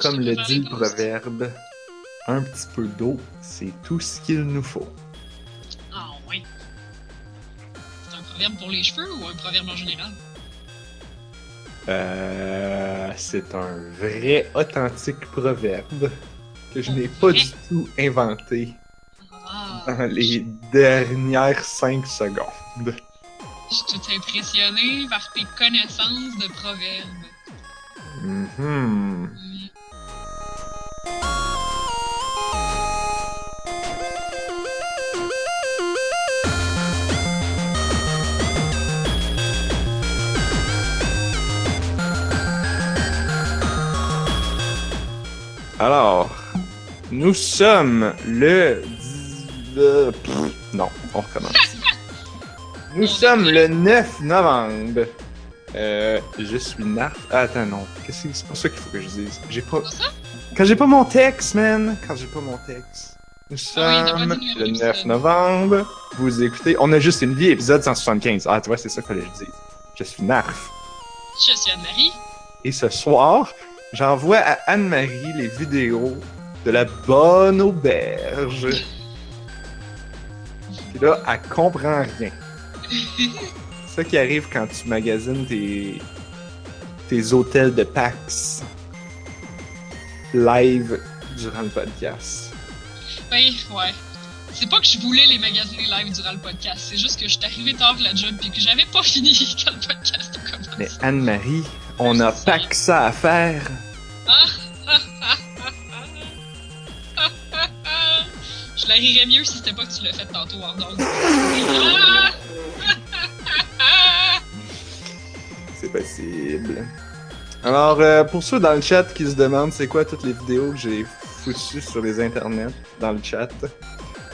Comme le dit le proverbe, un petit peu d'eau, c'est tout ce qu'il nous faut. Ah, ouais. C'est un proverbe pour les cheveux ou un proverbe en général? Euh, c'est un vrai, authentique proverbe que je n'ai pas du tout inventé Ah, dans les dernières cinq secondes. je suis tout impressionné par tes connaissances de proverbes. Mhm. Mm. Alors, nous sommes le... euh, pff, non, on recommence. Nous sommes le 9 novembre. Euh, je suis Narf. Ah, attends, non. Qu'est-ce que c'est pas ça qu'il faut que je dise. J'ai pas. Quand j'ai pas mon texte, man. Quand j'ai pas mon texte. Nous Ah sommes le le numéro 9 d'épisode. novembre. Vous écoutez. On a juste une vie, épisode 175. Ah, tu vois, c'est ça qu'il fallait que je dise. Je suis Narf. Je suis Anne-Marie. Et ce soir, j'envoie à Anne-Marie les vidéos de la bonne auberge. Puis là, elle comprend rien. C'est ça qui arrive quand tu magasines tes, tes hôtels de PAX live durant le podcast. Oui, ouais. C'est pas que je voulais les magasiner live durant le podcast, c'est juste que je suis arrivé tard de la job puis que j'avais pas fini quand le podcast a commencé. Mais Anne-Marie, on a pas que ça à faire. Je la rirais mieux si c'était pas que tu l'as fait tantôt. Ah! C'est possible. Alors, euh, pour ceux dans le chat qui se demandent c'est quoi toutes les vidéos que j'ai foutues sur les internets, dans le chat,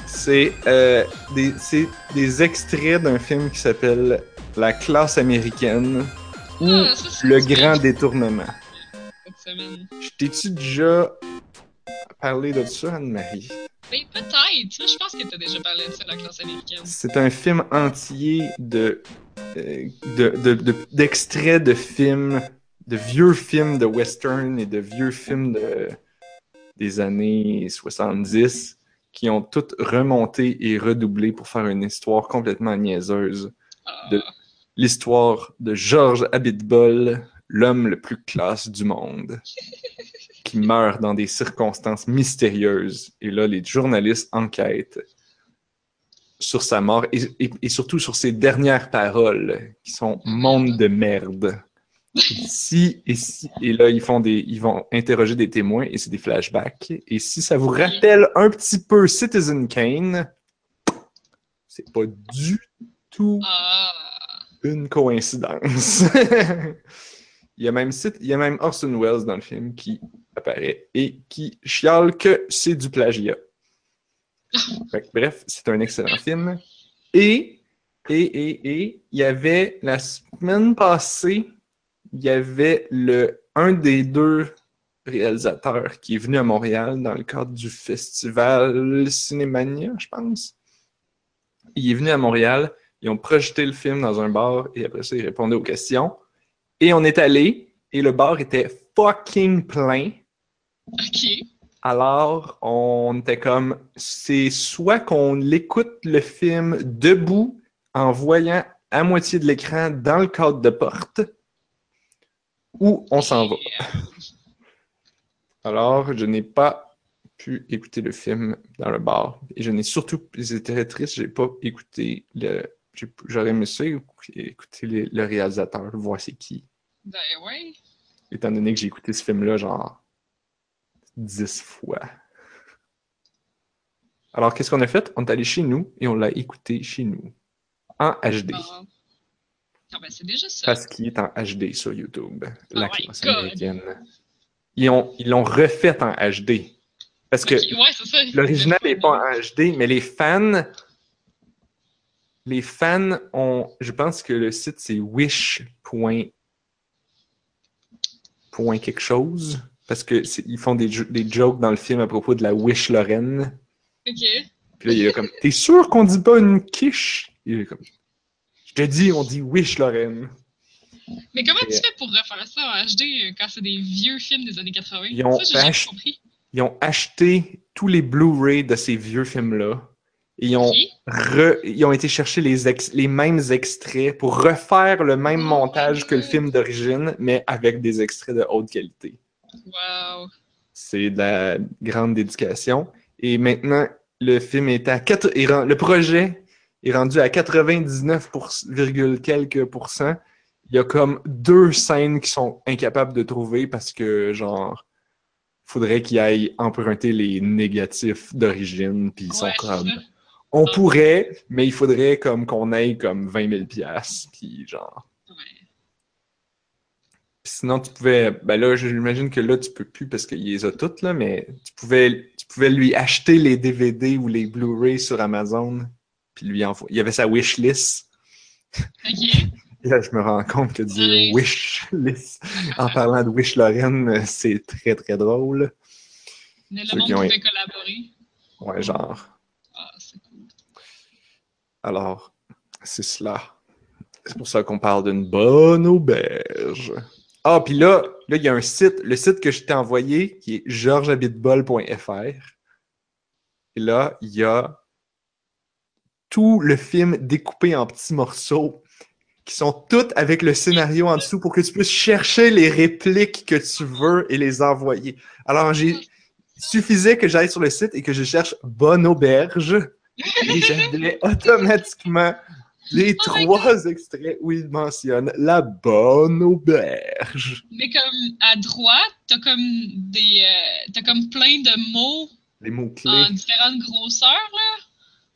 c'est euh, des, c'est des extraits d'un film qui s'appelle La classe américaine ou Ah, ça, Le grand détournement. Je t'ai-tu déjà parlé de ça, Anne-Marie? Ben, peut-être. Je pense que t'as déjà parlé de ça, la classe américaine. C'est un film entier de euh, de- de- de- d'extraits de, films, de vieux films de western et de vieux films de, des années 70 qui ont toutes remonté et redoublé pour faire une histoire complètement niaiseuse. Ah, De- L'histoire de George Abitbol, l'homme le plus classe du monde, qui meurt dans des circonstances mystérieuses. Et là, les journalistes enquêtent sur sa mort et, et- et surtout sur ses dernières paroles, qui sont monde de merde. Et si, et si, et là, ils font des, ils vont interroger des témoins et c'est des flashbacks. Et si ça vous rappelle un petit peu Citizen Kane, c'est pas du tout ah. Une coïncidence. il, y a même, Cit- il y a même Orson Welles dans le film qui apparaît et qui chiale que c'est du plagiat. Fait bref, c'est un excellent film. Et, et, et, et, il y avait la semaine passée, il y avait le, un des deux réalisateurs qui est venu à Montréal dans le cadre du festival Cinémania, je pense. Il est venu à Montréal, ils ont projeté le film dans un bar et après ça, ils répondaient aux questions. Et on est allé et le bar était fucking plein. Ok. Alors, on était comme, c'est soit qu'on écoute le film debout en voyant à moitié de l'écran dans le cadre de porte, ou on s'en va. Alors, je n'ai pas pu écouter le film dans le bar. Et je n'ai surtout, c'était très triste, j'ai pas écouté le. J'aurais aimé ça écouter le, le réalisateur, voir c'est qui. Ben ouais. Étant donné que j'ai écouté ce film-là, genre, dix fois. Alors, qu'est-ce qu'on a fait? On est allé chez nous et on l'a écouté chez nous. En HD. Ah. Ah, ben c'est déjà ça. Parce qu'il est en HD sur YouTube. La Oh my classe américaine. Ils ont- ils l'ont refait en HD. Parce que Ouais, l'original n'est pas en HD, mais les fans. Les fans ont. Je pense que le site c'est wish. point- point quelque chose. Parce que c'est- ils font des, jo- des jokes dans le film à propos de la Wish Lorraine. Ok. Puis là, il est comme T'es sûr qu'on dit pas une quiche? Il est comme Je te dis, on dit Wish Lorraine. Mais comment Et- tu fais pour refaire ça en HD euh, quand c'est des vieux films des années 80? Ils ont ça, ach-. Ils ont acheté tous les Blu-ray de ces vieux films-là. Ils ont, Ok. re- ils ont été chercher les, ex- les mêmes extraits pour refaire le même Oh montage que le film d'origine, mais avec des extraits de haute qualité. Wow. C'est de la grande dédication. Et maintenant, le film est à quatre, est ren- le projet est rendu à 99, virgule quelques pourcents. Il y a comme deux scènes qui sont incapables de trouver parce que, genre, faudrait qu'ils aillent emprunter les négatifs d'origine, puis ils sont Ouais, comme... On pourrait, mais il faudrait comme qu'on aille comme 20 000 piastres, puis genre... Ouais. Sinon, tu pouvais. Ben là, j'imagine que là, tu peux plus parce qu'il les a toutes, là, mais tu pouvais, tu pouvais lui acheter les DVD ou les Blu-ray sur Amazon. Puis lui envoyer. Il y avait sa wishlist. Ok. Et là, je me rends compte que dire Nice. wishlist en parlant de Wish Lorraine, c'est très très drôle. Mais Ceux le qui monde ont- pouvait collaborer. Ouais, genre. Alors, c'est cela. C'est pour ça qu'on parle d'une bonne auberge. Ah, puis là, là, il y a un site, le site que je t'ai envoyé, qui est georgeshabitbol.fr. Et là, il y a tout le film découpé en petits morceaux qui sont toutes avec le scénario en dessous pour que tu puisses chercher les répliques que tu veux et les envoyer. Alors, j'ai suffisait que j'aille sur le site et que je cherche bonne auberge et j'avais automatiquement les Oh trois extraits où il mentionne la bonne auberge. Mais comme à droite, t'as comme des. euh, t'as comme plein de mots Les mots-clés. en différentes grosseurs, là,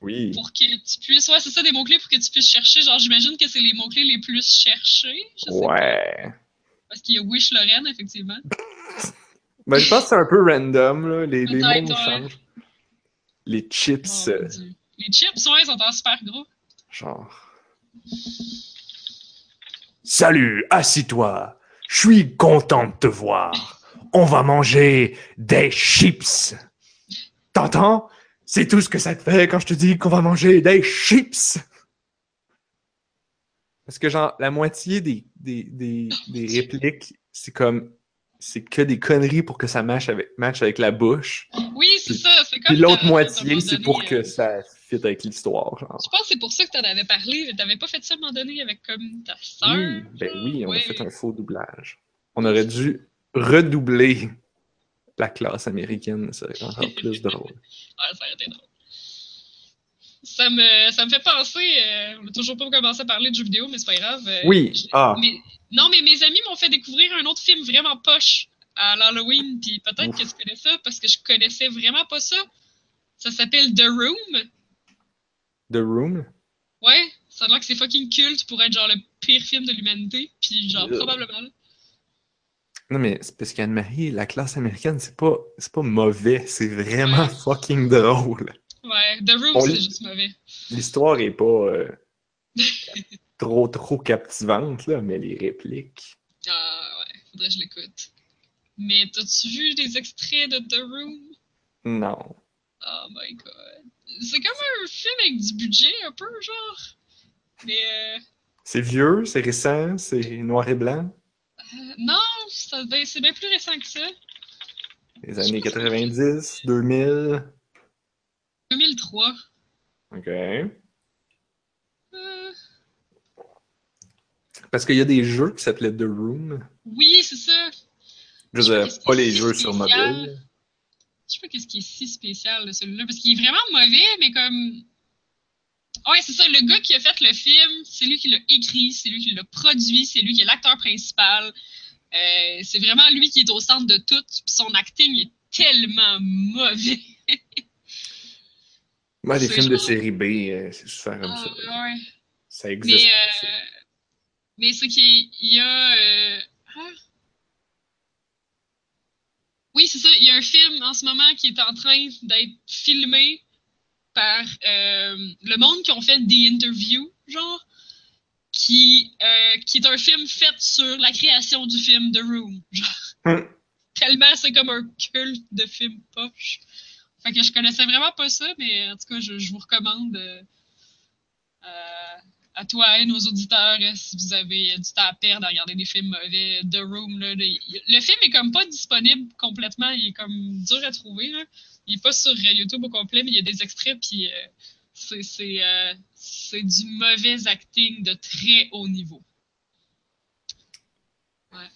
Oui. pour que tu puisses. Ouais, c'est ça, des mots-clés pour que tu puisses chercher. Genre, j'imagine que c'est les mots-clés les plus cherchés. Je sais pas. Ouais. Parce qu'il y a Wish Lorraine, effectivement. Ben, je pense que c'est un peu random, là. Les, mots ouais. changent. Les chips, Oh, euh. Les chips, ouais, sont en super gros. genre. Salut, assis-toi. Je suis content de te voir. On va manger des chips. T'entends? C'est tout ce que ça te fait quand je te dis qu'on va manger des chips. Parce que, genre, la moitié des, des, des, des répliques, c'est comme. C'est que des conneries pour que ça matche avec, matche avec la bouche. Oui, c'est ça. Comme. Puis l'autre moitié, c'est pour que ça fit avec l'histoire. Je pense que c'est pour ça que t'en avais parlé. mais T'avais pas fait ça à un moment donné avec comme ta sœur. Oui, ben oui, on a fait un faux doublage. On aurait dû redoubler la classe américaine, ça serait encore plus drôle. Ouais, ça aurait été drôle. Ça me, ça me fait penser, euh, on n'a toujours pas commencé à parler de jeux vidéo, mais c'est pas grave. euh, Oui, je- ah, mais- non, mais mes amis m'ont fait découvrir un autre film vraiment poche à l'Halloween, puis peut-être que tu connais ça, parce que je connaissais vraiment pas ça. Ça s'appelle The Room. The Room? Ouais, ça a l'air que c'est fucking culte pour être genre le pire film de l'humanité, puis genre probablement. là. Non, mais c'est parce qu'Anne-Marie, la classe américaine, c'est pas, c'est pas mauvais, c'est vraiment Ouais. fucking drôle. Ouais, The Room, c'est juste mauvais. L'histoire est pas euh, trop, trop captivante, là, mais les répliques. Ah ouais, faudrait que je l'écoute. Mais t'as-tu vu des extraits de The Room? Non. Oh my god. C'est comme un film avec du budget, un peu, genre. Mais euh, C'est vieux, c'est récent, c'est noir et blanc? euh, non, ça devait- c'est bien plus récent que ça. Les années 90, 2000. 2003. OK. Euh, Parce qu'il y a des jeux qui s'appelaient The Room. oui, c'est ça. Je veux dire, pas ce qui les jeux sur mobile. Je sais pas qu'est-ce qui est si spécial de celui-là, parce qu'il est vraiment mauvais, mais comme. Ouais, c'est ça, le gars qui a fait le film, c'est lui qui l'a écrit, c'est lui qui l'a produit, c'est lui qui est l'acteur principal. Euh, c'est vraiment lui qui est au centre de tout, puis son acting est tellement mauvais. Moi, les C'est films de série B, euh, c'est souvent comme Ah, ça. ouais. Ça existe. Mais, euh, mais c'est qu'il y a. euh, ah. Oui, c'est ça. Il y a un film en ce moment qui est en train d'être filmé par euh, le monde qui ont fait des interviews, genre, qui, euh, qui est un film fait sur la création du film The Room. Genre, Hmm. tellement c'est comme un culte de film poche. Fait que je connaissais vraiment pas ça, mais en tout cas, je, je vous recommande. euh, à toi et nos auditeurs, euh, si vous avez du temps à perdre à regarder des films mauvais, The Room, là, le, film est comme pas disponible complètement, il est comme dur à trouver. Il est pas sur euh, YouTube au complet, mais il y a des extraits, puis euh, euh, c'est du mauvais acting de très haut niveau. Ouais.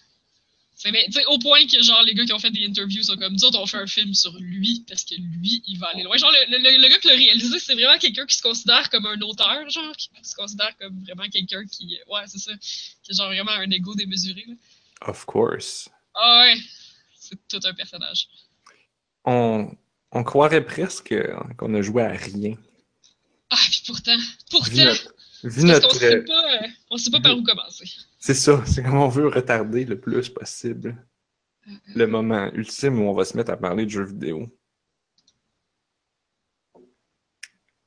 C'est, mais, au point que genre les gars qui ont fait des interviews sont comme, nous autres, on fait un film sur lui parce que lui, il va aller loin. Genre, le, le- le gars qui l'a réalisé, c'est vraiment quelqu'un qui se considère comme un auteur, genre, qui se considère comme vraiment quelqu'un qui, ouais, c'est ça, qui a genre vraiment un ego démesuré. Là. Of course. Ah ouais, c'est tout un personnage. On, on croirait presque qu'on a joué à rien. Ah, puis pourtant, Vu pourtant, notre. vu parce notre- sait pas, euh, on sait pas par où commencer. C'est ça, c'est comme on veut retarder le plus possible le moment ultime où on va se mettre à parler de jeux vidéo.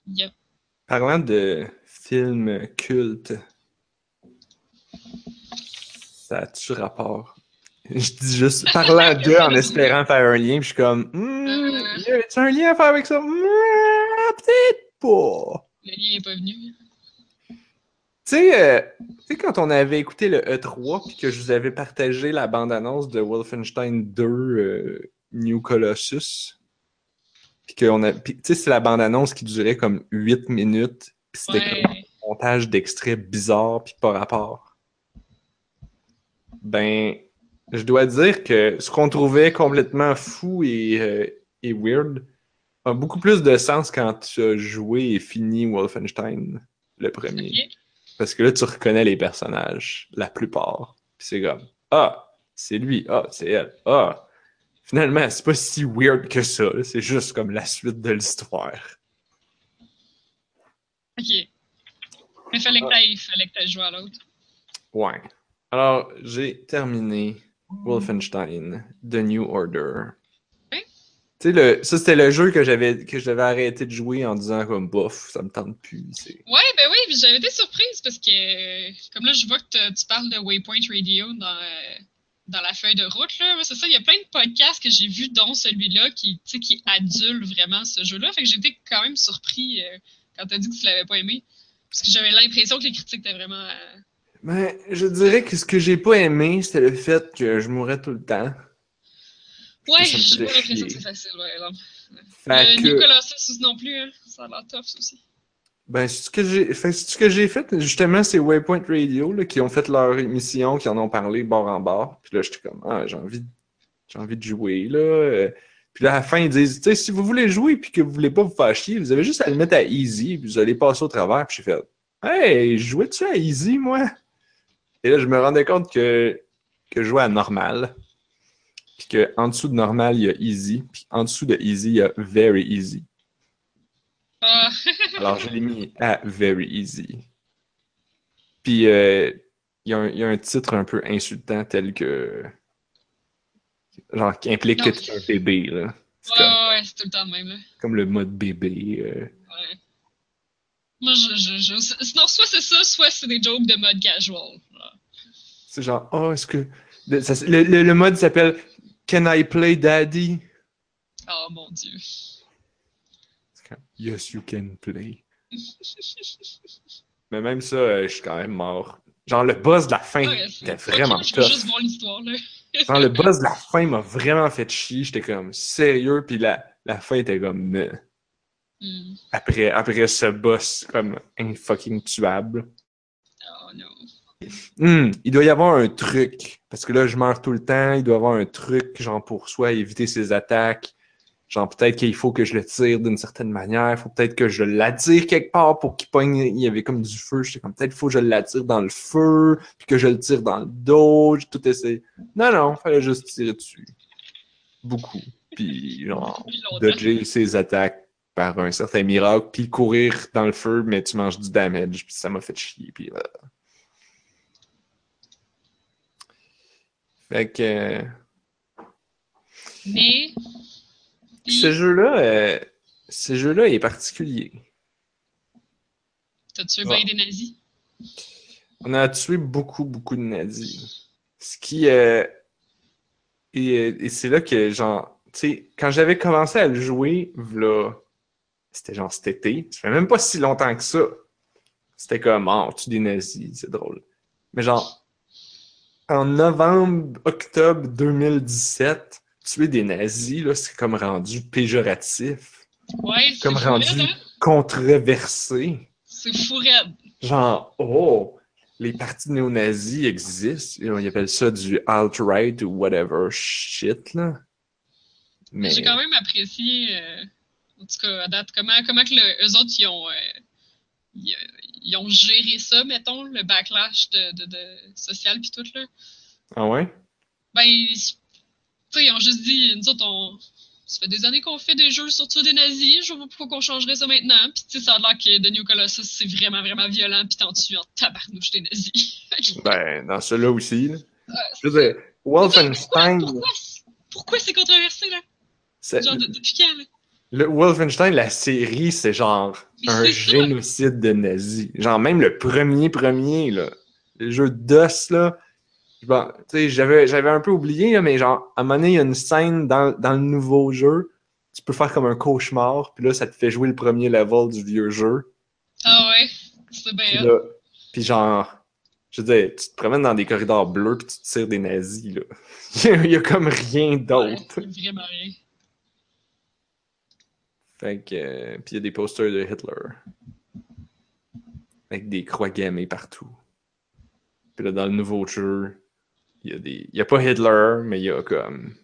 Yep. Parlant de films cultes, ça a-tu rapport? Je dis juste parlant d'eux en espérant faire un lien, puis je suis comme, hmm, Euh. y a un lien à faire avec ça? Hmm, Peut-être pas. Le lien est pas venu. Tu sais, euh, tu sais, quand on avait écouté le E3 puis que je vous avais partagé la bande-annonce de Wolfenstein 2 euh, New Colossus, puis qu'on a, puis, tu sais, c'est la bande-annonce qui durait comme 8 minutes, puis c'était comme un montage d'extraits bizarres puis pas rapport. Ben, je dois dire que ce qu'on trouvait complètement fou et, euh, et weird a beaucoup plus de sens quand tu as joué et fini Wolfenstein, le premier. Parce que là, tu reconnais les personnages, la plupart. Puis c'est comme, ah, c'est lui, ah, c'est elle, ah. Finalement, c'est pas si weird que ça, c'est juste comme la suite de l'histoire. Ok. Mais fallait que t'ailles, fallait que jouer à l'autre. Ouais. Alors, j'ai terminé Wolfenstein, The New Order. Ouais. Tu sais, le, ça, c'était le jeu que j'avais que je devais arrêter de jouer en disant comme, bof, ça me tente plus. Ouais, ben oui, puis j'avais été surprise parce que, comme là, je vois que tu parles de Waypoint Radio dans, euh, dans la feuille de route, là. C'est ça, il y a plein de podcasts que j'ai vus, dont celui-là, qui, qui adule vraiment ce jeu-là. Fait que j'étais quand même surpris euh, quand t'as dit que tu l'avais pas aimé. Parce que j'avais l'impression que les critiques étaient vraiment. euh, Ben, je dirais que ce que j'ai pas aimé, c'était le fait que je mourais tout le temps. Ouais, Ça me j'ai pas faisait l'impression que chier. c'est facile, ouais. là. Fait Euh, que- Nicolas Colossus non plus, hein. Ça a l'air tough, ça aussi. Ben, c'est ce que j'ai fait, c'est ce que j'ai fait, justement, c'est Waypoint Radio, là, qui ont fait leur émission, qui en ont parlé bord en bord. Puis là, j'étais comme, ah, j'ai envie, de- j'ai envie de jouer, là. Euh, Puis là, à la fin, ils disent, tu sais, si vous voulez jouer puis que vous voulez pas vous faire chier, vous avez juste à le mettre à easy, puis vous allez passer au travers. Puis j'ai fait, hey, jouais-tu à easy, moi? Et là, je me rendais compte que, que je jouais à normal. Puis qu'en dessous de normal, il y a easy. Puis en dessous de easy, il y a very easy. Ah, Alors, je l'ai mis à Very Easy. Puis, euh, il y, a un- il y a un titre un peu insultant tel que. Genre, qui implique que tu es un bébé, là. Ouais, comme, ouais, ouais, c'est tout le temps de même, là. comme le mode bébé. euh. Ouais. Moi, je, je, je- Sinon, soit c'est ça, soit c'est des jokes de mode casual. C'est genre, oh, est-ce que. le, ça- le- le- le mode s'appelle Can I play daddy? Oh mon dieu. Yes, you can play. Mais même ça, euh, je suis quand même mort. Genre, le boss de la fin Ouais, était vraiment veux tough. juste voir l'histoire, là. Genre, le boss de la fin m'a vraiment fait chier. J'étais comme sérieux, puis la, la fin était comme. Hmm. après, après ce boss comme infucking tuable. Oh non. Hmm, il doit y avoir un truc. Parce que là, je meurs tout le temps. Il doit y avoir un truc, genre, pour soit éviter ses attaques. Genre, peut-être qu'il faut que je le tire d'une certaine manière. Il faut peut-être que je l'attire quelque part pour qu'il pogne. Il y avait comme du feu. J'étais comme, peut-être qu'il faut que je l'attire dans le feu, puis que je le tire dans le dos. J'ai tout essayé. Non, non, fallait juste tirer dessus. Beaucoup. Puis, genre, dodger ses attaques par un certain miracle, puis courir dans le feu, mais tu manges du damage, puis ça m'a fait chier, puis euh. Fait que Mais. Ce jeu-là, euh, ce jeu-là est particulier. t'as tué Ah. bien des nazis? On a tué beaucoup, beaucoup de nazis. Ce qui euh, et, et c'est là que genre, tu sais, quand j'avais commencé à le jouer, là, c'était genre cet été. Ça fait même pas si longtemps que ça. c'était comme, oh, tu des nazis, c'est drôle. Mais genre, en novembre, octobre 2017, tuer des nazis, là, c'est comme rendu péjoratif. Ouais, c'est Comme rendu hein? controversé. C'est fou raide. Genre, oh, les partis néo-nazis existent. Ils appellent ça du alt-right ou whatever shit, là. Mais, J'ai quand même apprécié, euh, en tout cas, à date, comment, comment que le- eux autres, ils ont, euh, ils, ils ont géré ça, mettons, le backlash de, de, de social puis tout, là. ah ouais? Ben, tu sais, ils ont juste dit, nous autres, on, ça fait des années qu'on fait des jeux sur des nazis, je vois pas pourquoi on changerait ça maintenant. Puis, tu sais, ça a l'air que The New Colossus, c'est vraiment, vraiment violent, puis t'en tues en tabarnouche des nazis. Ben, dans celui-là aussi, là. Je veux dire, Wolfenstein, Pourquoi, pourquoi, pourquoi c'est controversé, là? Genre, de- depuis quand, là? Le Wolfenstein, la série, c'est genre un génocide de nazis. Genre, même le premier premier, là, le jeu DOS, là, bon, j'avais, j'avais un peu oublié, là, mais genre, à un moment donné, il y a une scène dans, dans le nouveau jeu, tu peux faire comme un cauchemar, puis là, ça te fait jouer le premier level du vieux jeu. Ah ouais, c'est Puis bien. là, puis genre, je veux dire, tu te promènes dans des corridors bleus, puis tu tires des nazis, là. Il y a comme rien Ouais, d'autre. vraiment rien. Fait que, euh, puis il y a des posters de Hitler. Avec des croix gammées partout. Puis là, dans le nouveau jeu, il y a des. Il y a pas Hitler, mais il y a comme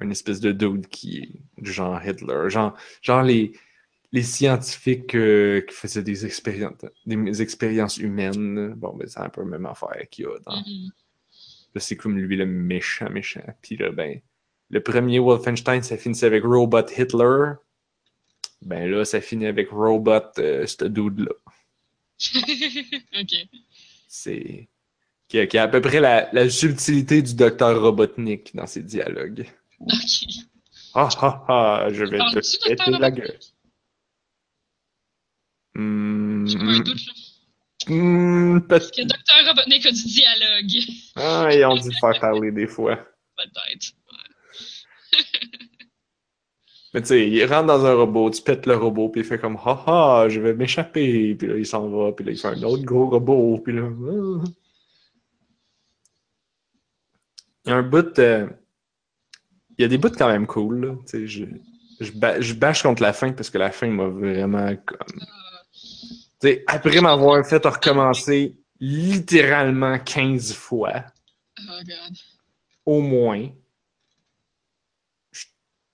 une espèce de dude qui est du genre Hitler. Genre, genre les, les scientifiques euh, qui faisaient des expériences, des expériences humaines. Bon, ben, c'est un peu la même affaire qu'il y a dans. Mhm. Là, c'est comme lui le méchant, méchant. Puis là, ben, le premier Wolfenstein, ça finissait avec Robot Hitler. Ben là, ça finit avec Robot, euh, ce dude-là. ok. C'est. Qui a, qui a à peu près la, la subtilité du docteur Robotnik dans ses dialogues. Ok. Ah ah ah, je vais te Docteur péter la gueule. J'ai pas un doute, là. hmm, peut- Parce que Dr. Robotnik a du dialogue. Ah, ils ont dû le faire parler des fois. Peut-être. Mais tu sais, il rentre dans un robot, tu pètes le robot, puis il fait comme ha ha, je vais m'échapper, puis là il s'en va, puis là il fait un autre gros robot, puis là. Il y a un bout. euh, Il y a des bouts quand même cool, là. Tu sais, je, je, ba- je bâche contre la fin parce que la fin m'a vraiment comme. Tu sais, après m'avoir fait recommencer littéralement 15 fois, Oh god. au moins,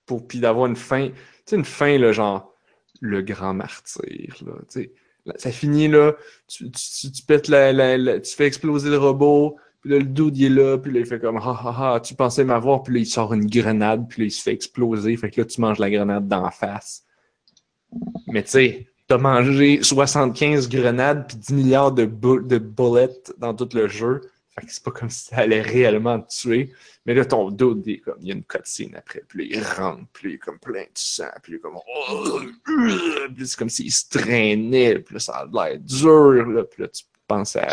pour puis d'avoir une fin, tu sais, une fin, là, genre, le grand martyr, là, tu sais. Ça finit, là, tu, tu, pètes la, tu fais exploser le robot, puis là, le dude, il est là, puis là, il fait comme, ha, ha, ha, tu pensais m'avoir, puis là, il sort une grenade, puis là, il se fait exploser, fait que là, tu manges la grenade d'en face. Mais tu sais, t'as mangé 75 grenades, puis 10 milliards de, bu- de bullets dans tout le jeu, fait que c'est pas comme si ça allait réellement te tuer. Mais là, ton dos, il, comme, il y a une cutscene après. Puis là, il rentre. Puis il est comme plein de sang. Puis il comme... oh, Puis c'est comme s'il se traînait. Puis là, ça a l'air dur. Là. Puis là, tu penses à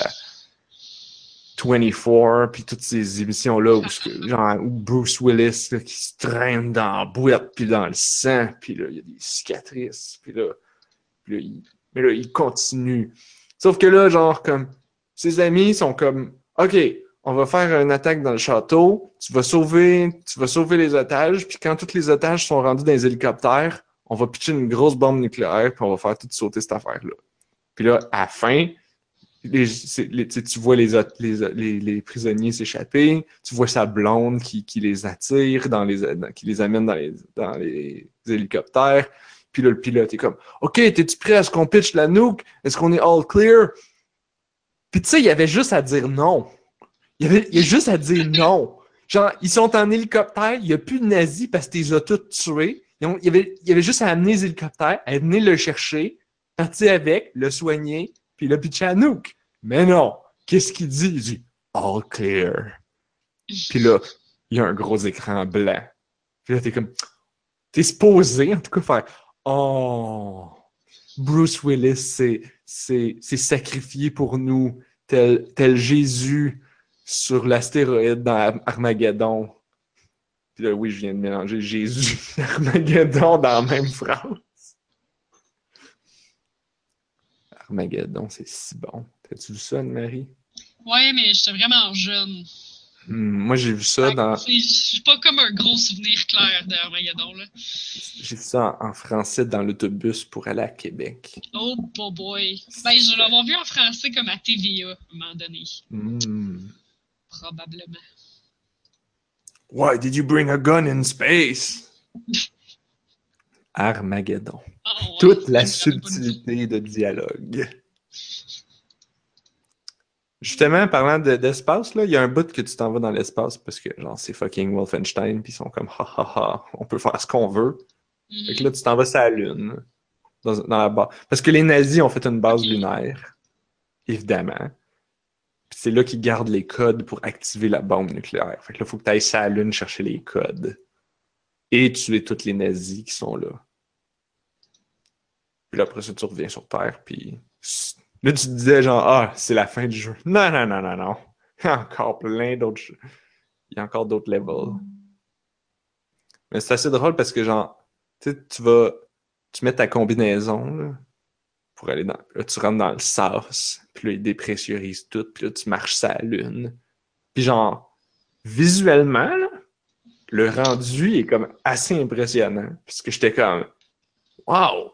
24. Puis toutes ces émissions-là où, genre, où Bruce Willis là, qui se traîne dans la boîte. Puis dans le sang. Puis là, il y a des cicatrices. Puis là, là, il... Mais là, il continue. Sauf que là, genre, comme... Ses amis sont comme... OK, on va faire une attaque dans le château, tu vas sauver, tu vas sauver les otages, puis quand tous les otages sont rendus dans les hélicoptères, on va pitcher une grosse bombe nucléaire, puis on va faire tout sauter cette affaire-là. Puis là, à la fin, tu vois les, prisonniers s'échapper, tu vois sa blonde qui, les attire, dans les, qui les amène dans les, dans les hélicoptères. Puis là, le pilote est comme OK, t'es-tu prêt à ce qu'on pitch la nuke? Est-ce qu'on est all clear? Puis tu sais, il y avait juste à dire non. Il y avait, il y a juste à dire non. Genre, ils sont en hélicoptère, il n'y a plus de nazis parce que tu tous tués. Il, y avait, il y avait juste à amener les hélicoptères, à venir le chercher, partir avec, le soigner, puis le pitcher à. Mais non. Qu'est-ce qu'il dit? Il dit All clear. Puis là, il y a un gros écran blanc. Puis là, t'es comme. T'es supposé, en tout cas, faire Oh, Bruce Willis s'est s'est- sacrifié pour nous, tel, Jésus sur l'astéroïde dans Armageddon. Puis là, oui, je viens de mélanger Jésus et Armageddon dans la même phrase. Armageddon, c'est si bon. T'as-tu vu ça, Anne-Marie? Ouais, mais j'étais vraiment jeune. Moi, j'ai vu ça dans. c'est- pas comme un gros souvenir clair d'Armageddon, là. J'ai vu ça en, en français dans l'autobus pour aller à Québec. Oh, boy, boy. Ben, je l'avais vu en français comme à TVA, à un moment donné. Hmm. Probablement. Why did you bring a gun in space? Armageddon. Ah, ouais, Toute la subtilité de dialogue. Justement, parlant de- d'espace, là, il y a un bout que tu t'en vas dans l'espace parce que, genre, c'est fucking Wolfenstein, puis ils sont comme, ha ha ha, on peut faire ce qu'on veut. Fait que là, tu t'en vas sur la Lune. Dans, dans la base. Parce que les nazis ont fait une base lunaire. Évidemment. Puis c'est là qu'ils gardent les codes pour activer la bombe nucléaire. Fait que là, il faut que tu ailles sur la Lune chercher les codes. Et tuer tous les nazis qui sont là. Puis là, après ça, tu reviens sur Terre, puis... Là, tu te disais genre, ah, c'est la fin du jeu. Non, non, non, non, non. Il y a encore plein d'autres jeux. Il y a encore d'autres levels. Mais c'est assez drôle parce que, genre, tu tu vas, tu mets ta combinaison, là, pour aller dans, là, tu rentres dans le sas, puis là, ils dépressurisent tout, puis là, tu marches sur la lune. Puis genre, visuellement, là, le rendu est comme assez impressionnant, parce que j'étais comme, wow,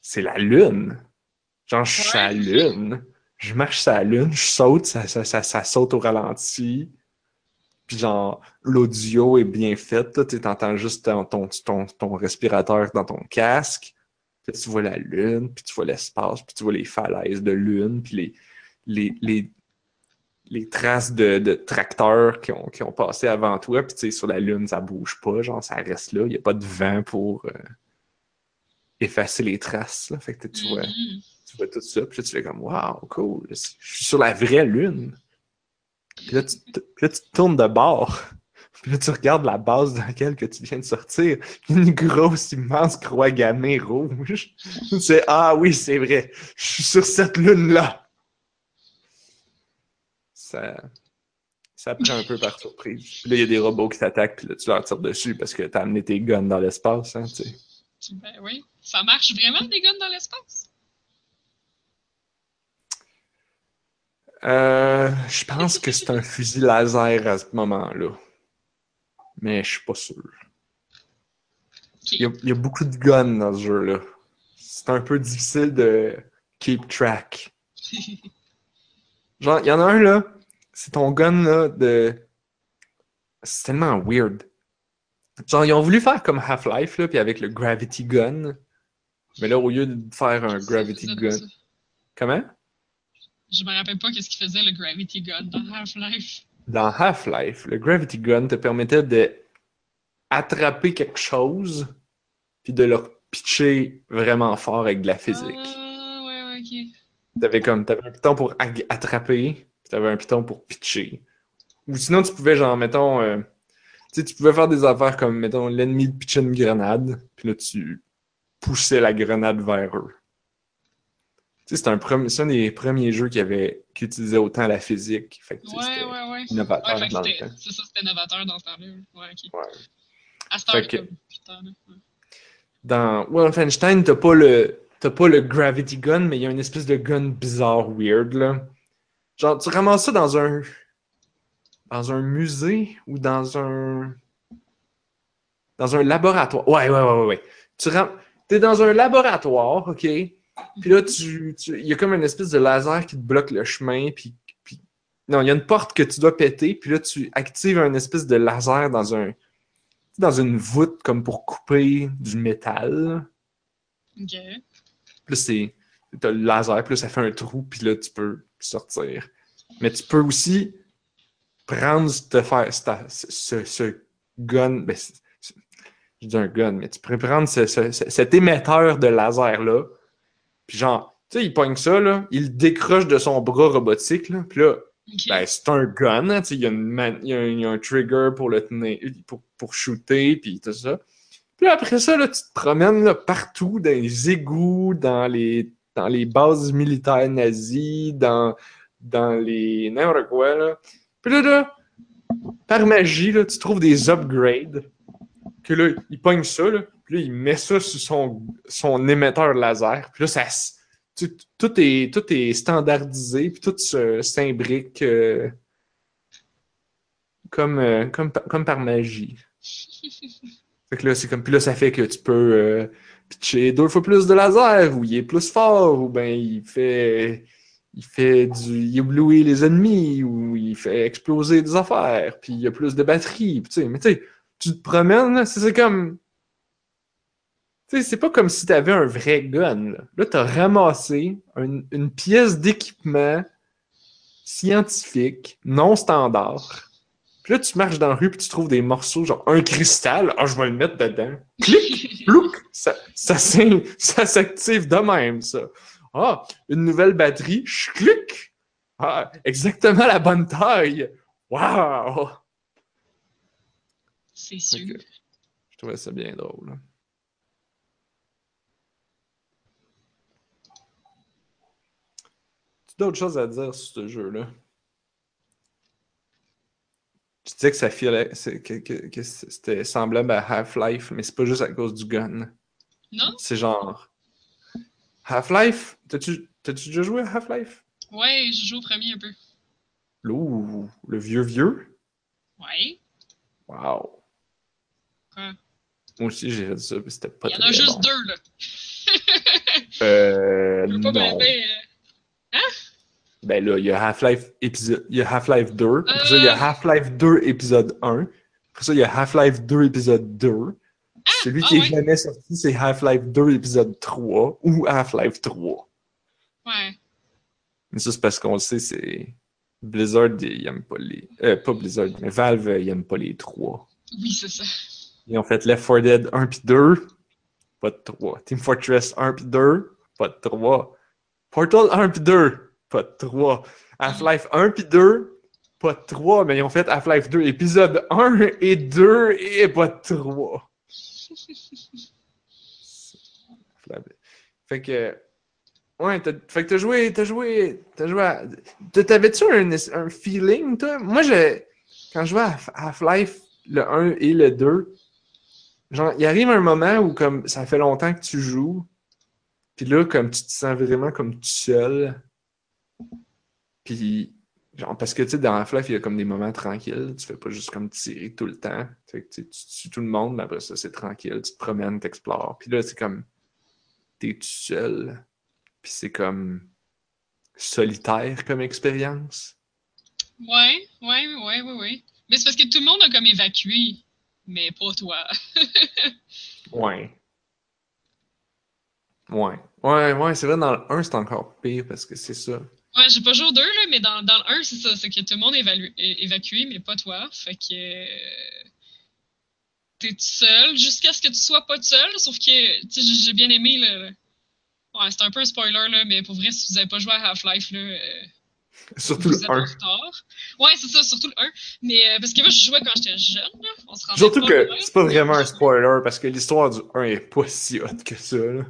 c'est la lune. Genre, je suis sur la lune, je marche sur la lune, je saute, ça, ça, ça, ça saute au ralenti. Puis genre, l'audio est bien fait. Tu entends juste ton, ton, ton, ton respirateur dans ton casque. Puis tu vois la lune, puis tu vois l'espace, puis tu vois les falaises de lune, puis les, les, les, les traces de, de tracteurs qui ont, qui ont passé avant toi. Puis tu sais, sur la lune, ça bouge pas, genre ça reste là. Il n'y a pas de vent pour euh, effacer les traces. Là. Fait que tu vois, Mhm. Tu vois tout ça, puis là, tu fais comme, wow, cool, je suis sur la vraie lune. Puis là, tu, te- tu tournes de bord. Puis là, tu regardes la base dans laquelle que tu viens de sortir. Une grosse, immense croix gammée rouge. C'est, ah oui, c'est vrai, je suis sur cette lune-là. Ça, ça prend un peu par surprise. Puis là, il y a des robots qui t'attaquent, puis là, tu leur tires dessus parce que t'as amené tes guns dans l'espace, hein, tu sais. Ben oui. Ça marche vraiment des guns dans l'espace? Euh, je pense que c'est un fusil laser à ce moment-là. Mais je suis pas sûr. Il y, a, il y a beaucoup de guns dans ce jeu-là. C'est un peu difficile de keep track. Genre, il y en a un là, c'est ton gun là de. C'est tellement weird. Genre, ils ont voulu faire comme Half-Life là, puis avec le Gravity Gun. Mais là, au lieu de faire un Gravity Gun. Comment? Je me rappelle pas qu'est-ce qu'il faisait le Gravity Gun dans Half-Life. Dans Half-Life, le Gravity Gun te permettait de attraper quelque chose puis de le pitcher vraiment fort avec de la physique. Ah, ouais, ouais, ok. T'avais comme t'avais un piton pour attraper, puis t'avais un piton pour pitcher. Ou sinon tu pouvais genre mettons euh, tu sais tu pouvais faire des affaires comme mettons l'ennemi pitchait une grenade, puis là tu poussais la grenade vers eux. C'est un des premiers jeux qui avait qui utilisait autant la physique, fait que Ouais, c'était ouais, ouais. innovateur Ouais, fait que dans le c'était- temps. c'est ça, c'était novateur dans ce temps-là. Ouais, ok. Ouais. À comme, putain, là. Ouais. Dans Wolfenstein, t'as pas le t'as pas le gravity gun, mais il y a une espèce de gun bizarre, weird là. Genre, tu ramasses ça dans un dans un musée ou dans un dans un laboratoire? Ouais, ouais, ouais, ouais. ouais. Tu ram... T'es dans un laboratoire, ok? Puis là, tu, tu- il y a comme une espèce de laser qui te bloque le chemin, puis, puis non, il y a une porte que tu dois péter, puis là, tu actives un espèce de laser dans un dans une voûte comme pour couper du métal. Ok. Puis là, c'est. T'as le laser, puis là, ça fait un trou, puis là, tu peux sortir. Mais tu peux aussi prendre te faire ce, ce, gun. Ben, je dis un gun, mais tu pourrais prendre ce- cet émetteur de laser-là, puis genre, tu sais, il pogne ça, là, il décroche de son bras robotique, là, puis là, ben, c'est un gun, hein, tu sais, il y, a une man- il y a un, il y a un trigger pour le tenir, pour, pour shooter, puis tout ça. Puis après ça, là, tu te promènes là, partout, dans les égouts, dans les, dans les bases militaires nazies, dans, dans les... n'importe quoi, là. Puis là, là, par magie, là, tu trouves des upgrades, que là, il pogne ça, là, puis là, il met ça sur son, son émetteur laser, puis là, ça, tu- tout, est, tout est standardisé, puis tout se- s'imbrique euh, comme, euh, comme, par- comme par magie. Fait que là, c'est comme, puis là, ça fait que tu peux euh, pitcher deux fois plus de laser, ou il est plus fort, ou ben il fait, il fait du, il éblouit les ennemis, ou il fait exploser des affaires, puis il y a plus de batterie, puis tu sais, mais tu sais, tu te promènes, là, c'est comme, c'est pas comme si t'avais un vrai gun, là. Là, t'as ramassé une, une pièce d'équipement scientifique, non standard. Puis là, tu marches dans la rue puis tu trouves des morceaux, genre un cristal. Ah, je vais le mettre dedans. Clic, plouc, ça, ça, s'active de même, ça. Ah, une nouvelle batterie, je clic. Ah, exactement la bonne taille. Wow! C'est sûr. Je trouvais ça bien drôle. là. Tu as d'autres choses à dire sur ce jeu-là? Tu disais que ça filait, que, que- que c'était semblable à Half-Life, mais c'est pas juste à cause du gun. Non? C'est genre. Half-Life? T'as-tu déjà joué à Half-Life? Ouais, je joue au premier un peu. Ouh, le vieux vieux? Ouais. Wow. Quoi? Moi aussi, j'ai fait ça, mais c'était pas Il y en a juste bon. deux, là. Euh, Je veux pas non. ben, euh, Ben là, il y a Half-Life épisode, il y a Half-Life 2, après ça, il y a Euh. Half-Life 2 épisode 1, après ça, il y a Half-Life 2 épisode 2. Celui ah qui est ouais. jamais sorti, c'est Half-Life 2 épisode 3 ou Half-Life 3. Ouais. Mais ça, c'est parce qu'on le sait, c'est. Blizzard, il aime pas les. Euh, pas Blizzard, mais Valve, il aime pas les 3. Oui, c'est ça. Ils ont fait Left 4 Dead 1 puis 2, pas de 3. Team Fortress 1 puis 2, pas de 3. Portal 1 puis 2, pas de 3. Half-Life 1 puis 2, pas de 3, mais ils ont fait Half-Life 2 épisode 1 et 2 et pas de 3. Fait que. Ouais, t'as, fait que t'as joué, t'as joué, t'as joué à... T'avais-tu un, un feeling, toi? Moi, je, quand je jouais à Half-Life, le 1 et le 2, genre, il arrive un moment où, comme, ça fait longtemps que tu joues, puis là, comme, tu te sens vraiment comme tout seul. Puis, genre, parce que, tu sais, dans Half-Life, il y a comme des moments tranquilles, tu fais pas juste comme tirer tout le temps. Fait que, tu tues tout le monde, mais après ça, c'est tranquille, tu te promènes, t'explores. Puis là, c'est comme, t'es tout seul. Puis c'est comme solitaire comme expérience. Ouais, ouais, ouais, ouais, ouais. Mais c'est parce que tout le monde a comme évacué, mais pas toi. Ouais. Ouais. Ouais, ouais, c'est vrai, dans le 1, c'est encore pire parce que c'est ça. Ouais, j'ai pas joué au 2, là, mais dans, dans le 1, c'est ça. C'est que tout le monde est évalu- évacué, mais pas toi. Fait que. euh, T'es tout seul, jusqu'à ce que tu sois pas tout seul. Sauf que, tu sais, j'ai- bien aimé, là. Ouais, c'est un peu un spoiler, là, mais pour vrai, si vous avez pas joué à Half-Life, là. euh, Surtout le êtes en 1. retard. Ouais, c'est ça, surtout le 1. Mais euh, parce que moi, je jouais quand j'étais jeune, là. On se Surtout pas que c'est pas vraiment un spoiler parce que l'histoire du 1 est pas si hot que ça. Là.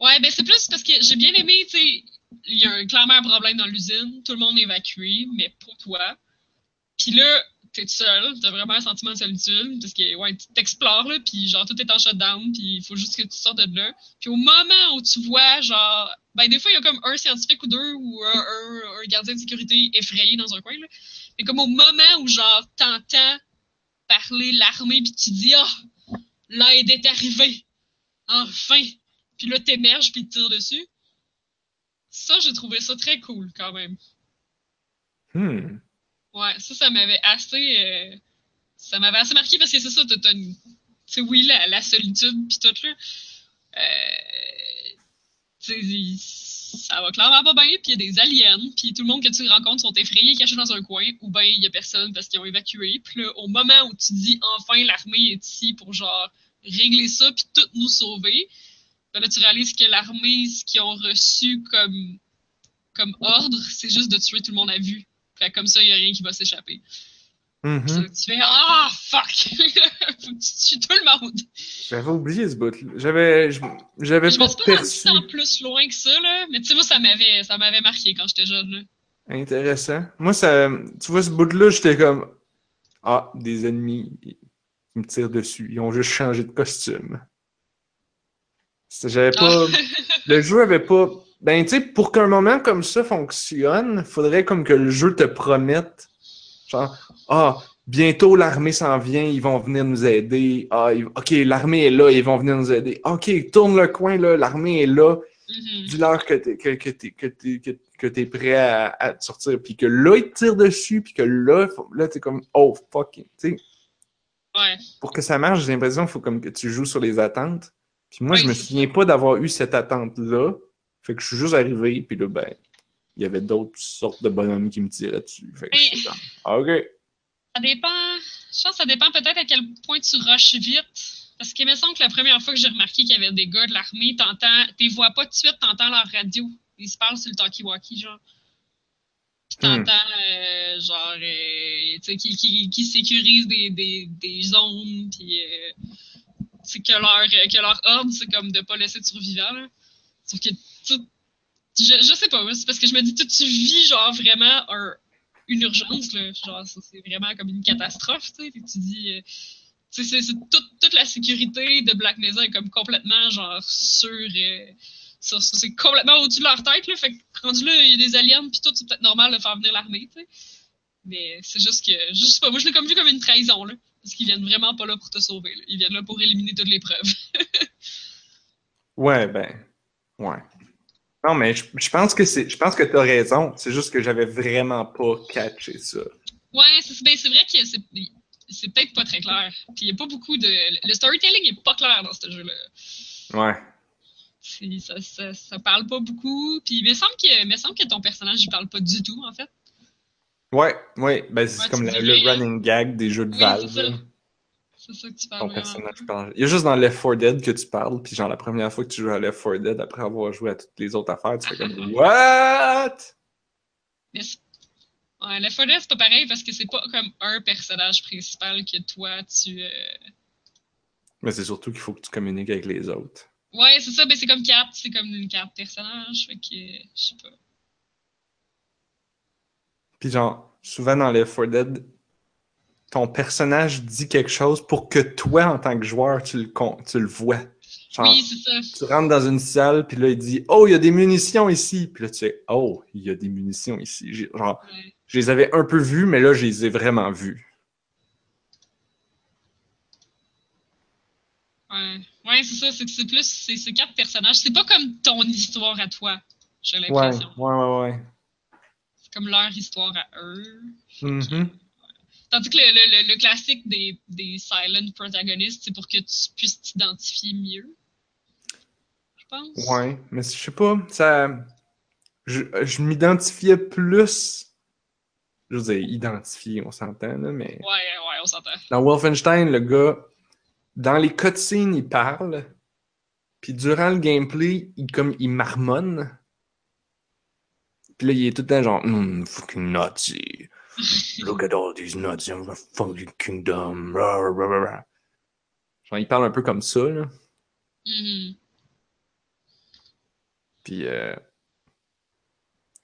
Ouais, ben c'est plus parce que j'ai bien aimé, tu sais, il y a un, clairement un problème dans l'usine, tout le monde est évacué, mais pour toi. Puis là, t'es seul, t'as vraiment un sentiment de solitude, parce que, ouais, t'explores, là, puis genre, tout est en shutdown, puis il faut juste que tu sortes de là. Puis au moment où tu vois, genre, ben des fois, il y a comme un scientifique ou deux, ou un, un- un gardien de sécurité effrayé dans un coin, là. Mais comme au moment où, genre, t'entends parler l'armée, puis tu dis, ah, l'aide est arrivée, enfin! Puis là, t'émerges, puis tu tires dessus. Ça, j'ai trouvé ça très cool, quand même. Hmm. Ouais, ça, ça m'avait assez. euh, ça m'avait assez marqué parce que c'est ça, t'as une. Tu sais, oui, la, la solitude, puis tout, là. Euh, tu ça va clairement pas bien, puis il y a des aliens, puis tout le monde que tu rencontres sont effrayés, cachés dans un coin, ou bien il y a personne parce qu'ils ont évacué. Puis là, au moment où tu dis enfin l'armée est ici pour genre régler ça, puis tout nous sauver, là, tu réalises que l'armée, ce qu'ils ont reçu comme, comme ordre, c'est juste de tuer tout le monde à vue. Fait comme ça, il n'y a rien qui va s'échapper. Mhm. Là, Tu fais Ah, fuck! Faut que tu tues tout le monde. J'avais oublié ce bout. J'avais, je- j'avais Je pas perçu. tant plus loin que ça, là. Mais tu sais, moi, ça m'avait, ça m'avait marqué quand j'étais jeune, là. Intéressant. Moi, ça, tu vois, ce bout-là, j'étais comme, ah, des ennemis qui me tirent dessus. Ils ont juste changé de costume. J'avais pas, Ah. le jeu avait pas Ben, tu sais, pour qu'un moment comme ça fonctionne, faudrait comme que le jeu te promette, genre, ah, bientôt l'armée s'en vient, ils vont venir nous aider. Ah, ok, l'armée est là, ils vont venir nous aider. Ok, tourne le coin, là, l'armée est là. Mhm. Dis-leur que t'es, que, que t'es, que t'es, que, prêt à, à te sortir, puis que là, ils te tirent dessus, puis que là, faut- là, t'es comme, oh, fuck, tu sais. Ouais. Pour que ça marche, j'ai l'impression qu'il faut comme que tu joues sur les attentes. Puis moi, Oui, je me souviens pas d'avoir eu cette attente-là. Fait que je suis juste arrivé, puis là, ben, il y avait d'autres sortes de bonhommes qui me tiraient dessus. Fait que Oui. comme, ah, OK. Ça dépend. Je pense que ça dépend peut-être à quel point tu rushes vite. Parce qu'il me semble que la première fois que j'ai remarqué qu'il y avait des gars de l'armée, t'entends, t'es vois pas tout de suite, t'entends leur radio. Ils se parlent sur le talkie-walkie, genre. Puis Hmm. t'entends, euh, genre, euh, tu sais, qui, qui, qui sécurise des, des, des zones, puis euh, c'est que leur, euh, que leur ordre, c'est comme de pas laisser de survivants. Sauf que, je, je sais pas, c'est parce que je me dis, tu, tu vis, genre, vraiment un, une urgence, là. Genre, c'est vraiment comme une catastrophe, tu sais. Tu dis, euh, c'est, toute, la sécurité de Black Mesa est comme complètement, genre, sur. euh, sur- c'est complètement au-dessus de leur tête, là. Fait que, rendu là, il y a des aliens, puis tout, c'est peut-être normal de faire venir l'armée, tu sais. Mais c'est juste que, je sais pas, moi, je l'ai comme vu comme une trahison, là. Parce qu'ils viennent vraiment pas là pour te sauver, là. Ils viennent là pour éliminer toutes les preuves. Ouais, ben, ouais. Non, mais je, je pense que c'est, je pense que t'as raison. C'est juste que j'avais vraiment pas catché ça. Ouais, c'est ben, vrai que c'est peut-être pas très clair. Puis il y a pas beaucoup de. Le storytelling est pas clair dans ce jeu-là. Ouais. Ça, ça, ça parle pas beaucoup. Puis il me semble que, il me semble que ton personnage il parle pas du tout, en fait. Ouais, ouais. Ben, c'est Ouais, comme le running gag des jeux de Oui, Valve. c'est ça. que tu parles Ton personnage parle. Il y a juste dans Left 4 Dead que tu parles, puis genre la première fois que tu joues à Left 4 Dead, après avoir joué à toutes les autres affaires, tu fais comme What? Mais c'est- ouais, Left 4 Dead, c'est pas pareil parce que c'est pas comme un personnage principal que toi tu. euh, Mais c'est surtout qu'il faut que tu communiques avec les autres. Ouais, c'est ça, ben c'est comme carte, c'est comme une carte personnage. Fait que, je sais pas. Puis genre, souvent dans Left 4 Dead, ton personnage dit quelque chose pour que toi, en tant que joueur, tu le, con- tu le vois. Genre, Oui, c'est ça. tu rentres dans une salle, puis là, il dit Oh, il y a des munitions ici. Puis là, tu sais Oh, il y a des munitions ici. Genre, Ouais. je les avais un peu vues, mais là, je les ai vraiment vues. Ouais, ouais c'est ça, c'est plus, c'est c'est quatre personnages. C'est pas comme ton histoire à toi, j'ai Ouais, l'impression. ouais, ouais, ouais. C'est comme leur histoire à eux. Mhm. Tandis que le, le, le, le classique des, des silent protagonistes, c'est pour que tu puisses t'identifier mieux. Je pense. Ouais, mais je sais pas, ça. Je, je m'identifiais plus. Je veux dire, identifier, on s'entend, là, mais. Ouais, ouais, on s'entend. Dans Wolfenstein, le gars, dans les cutscenes, il parle. Puis durant le gameplay, il, comme, il marmonne. Puis là, il est tout le temps genre, Hmm, fucking Nazi. Look at all these Nazis in the fucking kingdom. Genre, il parle un peu comme ça, là. Mhm. Puis, euh,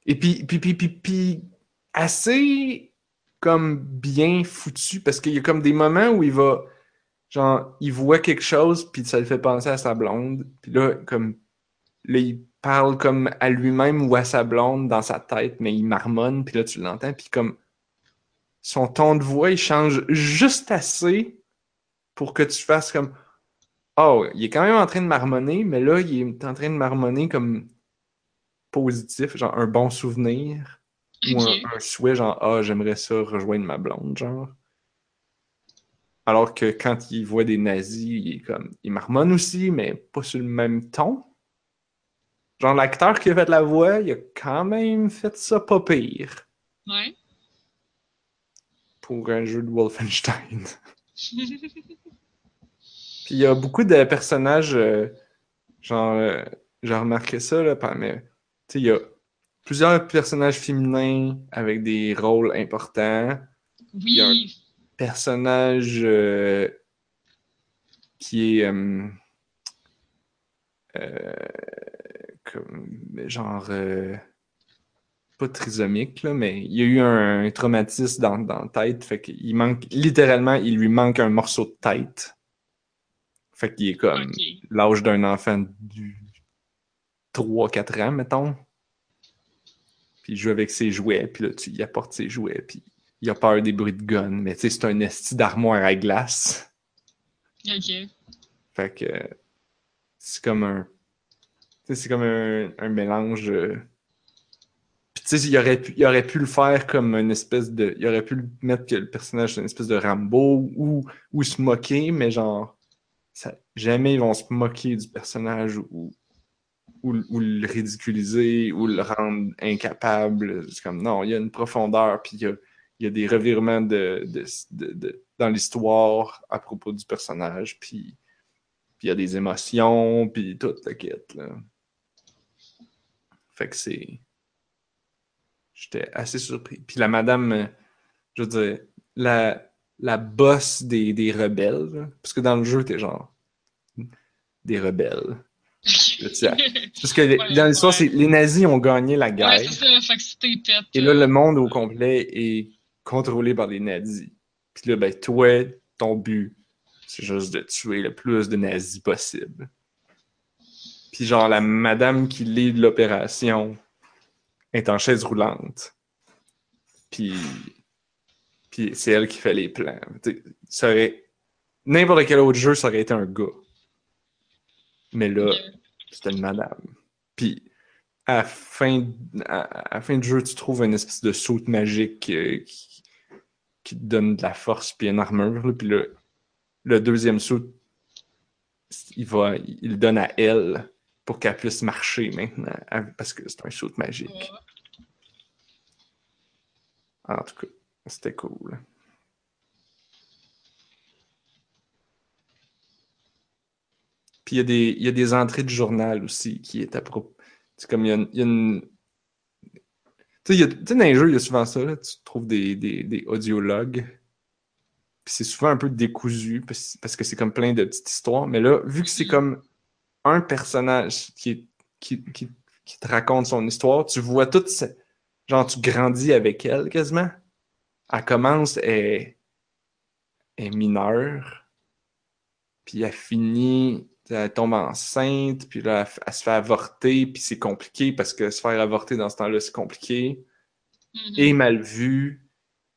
Et puis, puis, puis, puis, puis, assez comme bien foutu, parce qu'il y a comme des moments où il va, genre, il voit quelque chose, puis ça le fait penser à sa blonde, puis là, comme, là, il parle comme à lui-même ou à sa blonde dans sa tête, mais il marmonne, puis là, tu l'entends, puis comme, son ton de voix, il change juste assez pour que tu fasses comme, oh, il est quand même en train de marmonner, mais là, il est en train de marmonner comme positif, genre un bon souvenir. Ou un, un souhait, genre, ah, j'aimerais ça rejoindre ma blonde, genre. Alors que quand il voit des nazis, il est comme. Il marmonne aussi, mais pas sur le même ton. Genre, l'acteur qui a fait la voix, il a quand même fait ça pas pire Ouais. pour un jeu de Wolfenstein. Puis il y a beaucoup de personnages, euh, genre, euh, j'ai remarqué ça, là, par- mais, tu sais, il y a plusieurs personnages féminins avec des rôles importants. y a un- Oui. Personnage euh, qui est, euh, euh, genre, euh, pas trisomique, là, mais il y a eu un, un traumatisme dans, dans la tête, fait qu'il manque, littéralement, il lui manque un morceau de tête. Fait qu'il est comme l'âge d'un enfant du 3-4 ans, mettons. Puis il joue avec ses jouets, puis là, tu y apportes ses jouets, puis il a peur des bruits de gun. Mais tu sais, c'est un esti d'armoire à glace. Ok. Fait que c'est comme un. C'est comme un, un mélange. Puis tu sais, il aurait, pu, il aurait pu le faire comme une espèce de. Il aurait pu mettre que le personnage c'est une espèce de Rambo ou, ou se moquer, mais genre. jamais ils vont se moquer du personnage ou, ou, le ridiculiser ou le rendre incapable. C'est comme non, il y a une profondeur, puis il y a, il y a des revirements de, de- de- dans l'histoire à propos du personnage, puis puis il y a des émotions, puis toute la quête, là. Fait que c'est... J'étais assez surpris. Puis la madame, euh, je veux dire, la, la boss des, des rebelles, là, parce que dans le jeu, t'es genre... Des rebelles. Parce que Ouais, dans l'histoire, ouais. les nazis ont gagné la guerre. Ouais, ça. Fait que pète. Et là, le monde au complet est contrôlé par les nazis. Puis là, ben, toi, ton but, c'est juste de tuer le plus de nazis possible. Puis genre, la madame qui lead l'opération est en chaise roulante. Puis, puis c'est elle qui fait les plans. Ça aurait... N'importe quel autre jeu, ça aurait été un gars. Mais là, c'était une madame. Puis, à fin, à, fin du jeu, tu trouves une espèce de saute magique euh, qui, qui te donne de la force puis une armure. là. Puis le, le deuxième saut, il va, il donne à elle pour qu'elle puisse marcher maintenant, à- parce que c'est un saut magique. En tout cas, c'était cool. Puis il y, a des, il y a des entrées de journal aussi qui est à propos. C'est comme il y a une. il y a une- Tu sais, tu dans les jeux, il y a souvent ça, là, tu trouves des, des, des audiologues. Puis c'est souvent un peu décousu parce, parce que c'est comme plein de petites histoires. Mais là, vu que c'est comme un personnage qui, qui, qui, qui te raconte son histoire, tu vois toute ce- Genre, tu grandis avec elle quasiment. Elle commence, elle est, mineure. Puis elle finit, elle tombe enceinte. Puis là, elle, se fait avorter. Puis c'est compliqué parce que se faire avorter dans ce temps-là, c'est compliqué. Mhm. Et mal vu.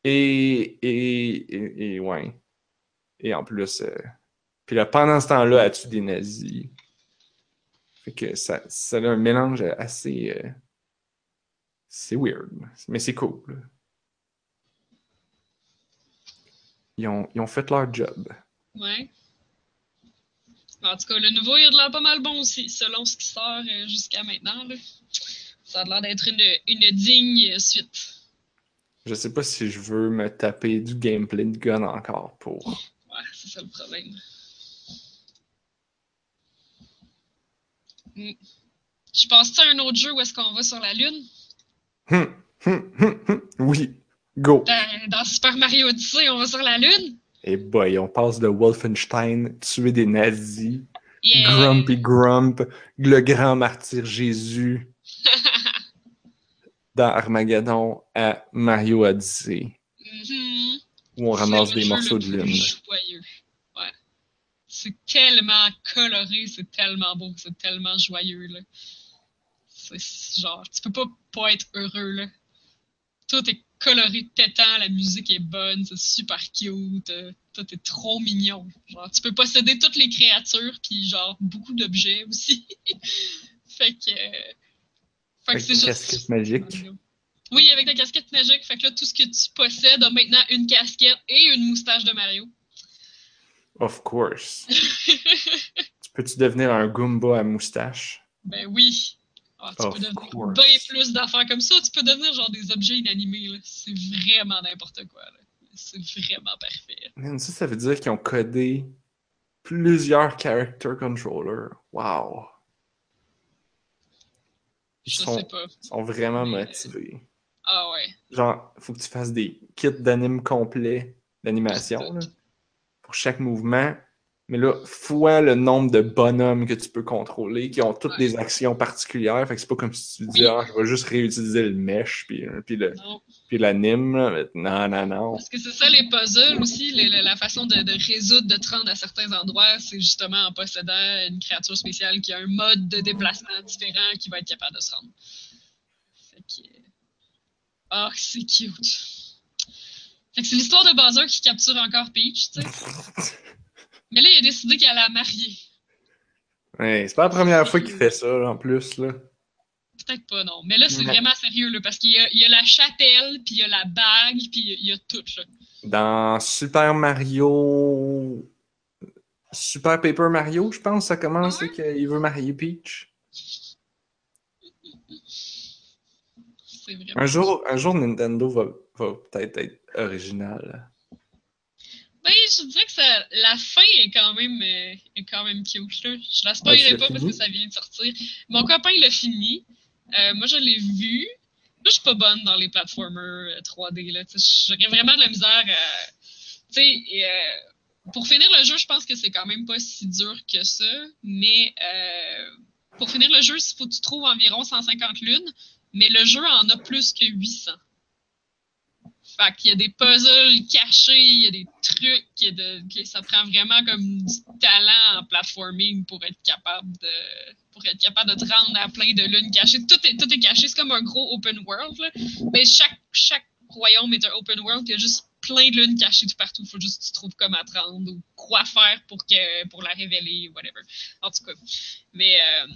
Et, et, et, et ouais. Et en plus, euh, puis là, pendant ce temps-là, elle tue des nazis. Fait que ça, ça a un mélange assez. euh, c'est weird, mais c'est cool. Ils ont, ils ont fait leur job. Ouais. En tout cas, le nouveau, il a de l'air pas mal bon aussi, selon ce qui sort euh, jusqu'à maintenant. Là. Ça a l'air d'être une, une digne suite. Je sais pas si je veux me taper du gameplay de gun encore pour. Ouais, c'est ça le problème. Je pense à un autre jeu où est-ce qu'on va sur la Lune? Hum, hum, hum. Oui, go! Dans, dans Super Mario Odyssey, on va sur la Lune? Et boy, on passe de Wolfenstein, tuer des nazis, Yeah! Grumpy Grump, le grand martyr Jésus dans Armageddon à Mario Odyssey, Mhm. où on ramasse des morceaux de lune. Joyeux. C'est tellement coloré, c'est tellement beau, c'est tellement joyeux. Là. C'est genre, tu peux pas pas être heureux. Là. Tout est coloré, pétant, la musique est bonne, c'est super cute, euh, tout est trop mignon. Genre, tu peux posséder toutes les créatures, puis genre beaucoup d'objets aussi. fait que. euh, Fait que c'est juste. Oui, avec la casquette magique. Fait que là, tout ce que tu possèdes a maintenant une casquette et une moustache de Mario. Of course. Tu Peux-tu devenir un Goomba à moustache? ben oui. Ah, tu Of peux devenir course. bien plus d'affaires comme ça. Tu peux devenir genre des objets inanimés. là. C'est vraiment n'importe quoi. là. C'est vraiment parfait. Man, ça, ça veut dire qu'ils ont codé plusieurs character controllers. Wow! Ils Je sont, sais pas. ils sont vraiment Mais- motivés. Ah ouais. Genre, faut que tu fasses des kits d'anime complets d'animation là, pour chaque mouvement. mais là, fois le nombre de bonhommes que tu peux contrôler, qui ont toutes Ouais. des actions particulières. Fait que c'est pas comme si tu dis, Oui. ah, je vais juste réutiliser le mesh, puis, puis, le, Non. puis l'anime. Non, non, non. Parce que c'est ça les puzzles aussi, la façon de, de résoudre, de te rendre à certains endroits, c'est justement en possédant une créature spéciale qui a un mode de déplacement différent qui va être capable de se rendre. Fait que. Ah, c'est cute. Fait que c'est l'histoire de Bowser qui capture encore Peach, tu sais. Mais là, il a décidé qu'elle allait la marier. Ouais, c'est pas la première fois qu'il fait ça, là, en plus. Là. Peut-être pas, non. Mais là, c'est Ouais. vraiment sérieux, là, parce qu'il y a, il y a la châtelle, puis il y a la bague, puis il y a- il y a tout, là. Dans Super Mario. Super Paper Mario, je pense, ça commence Ah là, qu'il veut marier Peach. C'est vraiment. Un jour, un jour Nintendo va, va peut-être être original. Ben, je dirais que ça, la fin est quand même, euh, est quand même cute. Là. Je la Ah, spoilerai pas parce que ça vient de sortir. Mon copain l'a fini. Euh, moi, je l'ai vu. Moi, je suis pas bonne dans les platformers euh, 3D. Là. Tu sais, J'aurais vraiment de la misère. à- Tu sais, et, euh, pour finir le jeu, je pense que c'est quand même pas si dur que ça. Mais euh, pour finir le jeu, il faut que tu trouves environ 150 lunes. Mais le jeu en a plus que 800. Fait qu'il y a des puzzles cachés, il y a des trucs, ça prend vraiment comme du talent en platforming pour être capable de pour être capable de te rendre à plein de lunes cachées. Tout est, caché, c'est comme un gros open world. Là. Mais chaque, chaque royaume est un open world, il y a juste plein de lunes cachées tout partout. Il faut juste que tu trouves comment te rendre ou quoi faire pour, que, pour la révéler, whatever. En tout cas. Mais euh,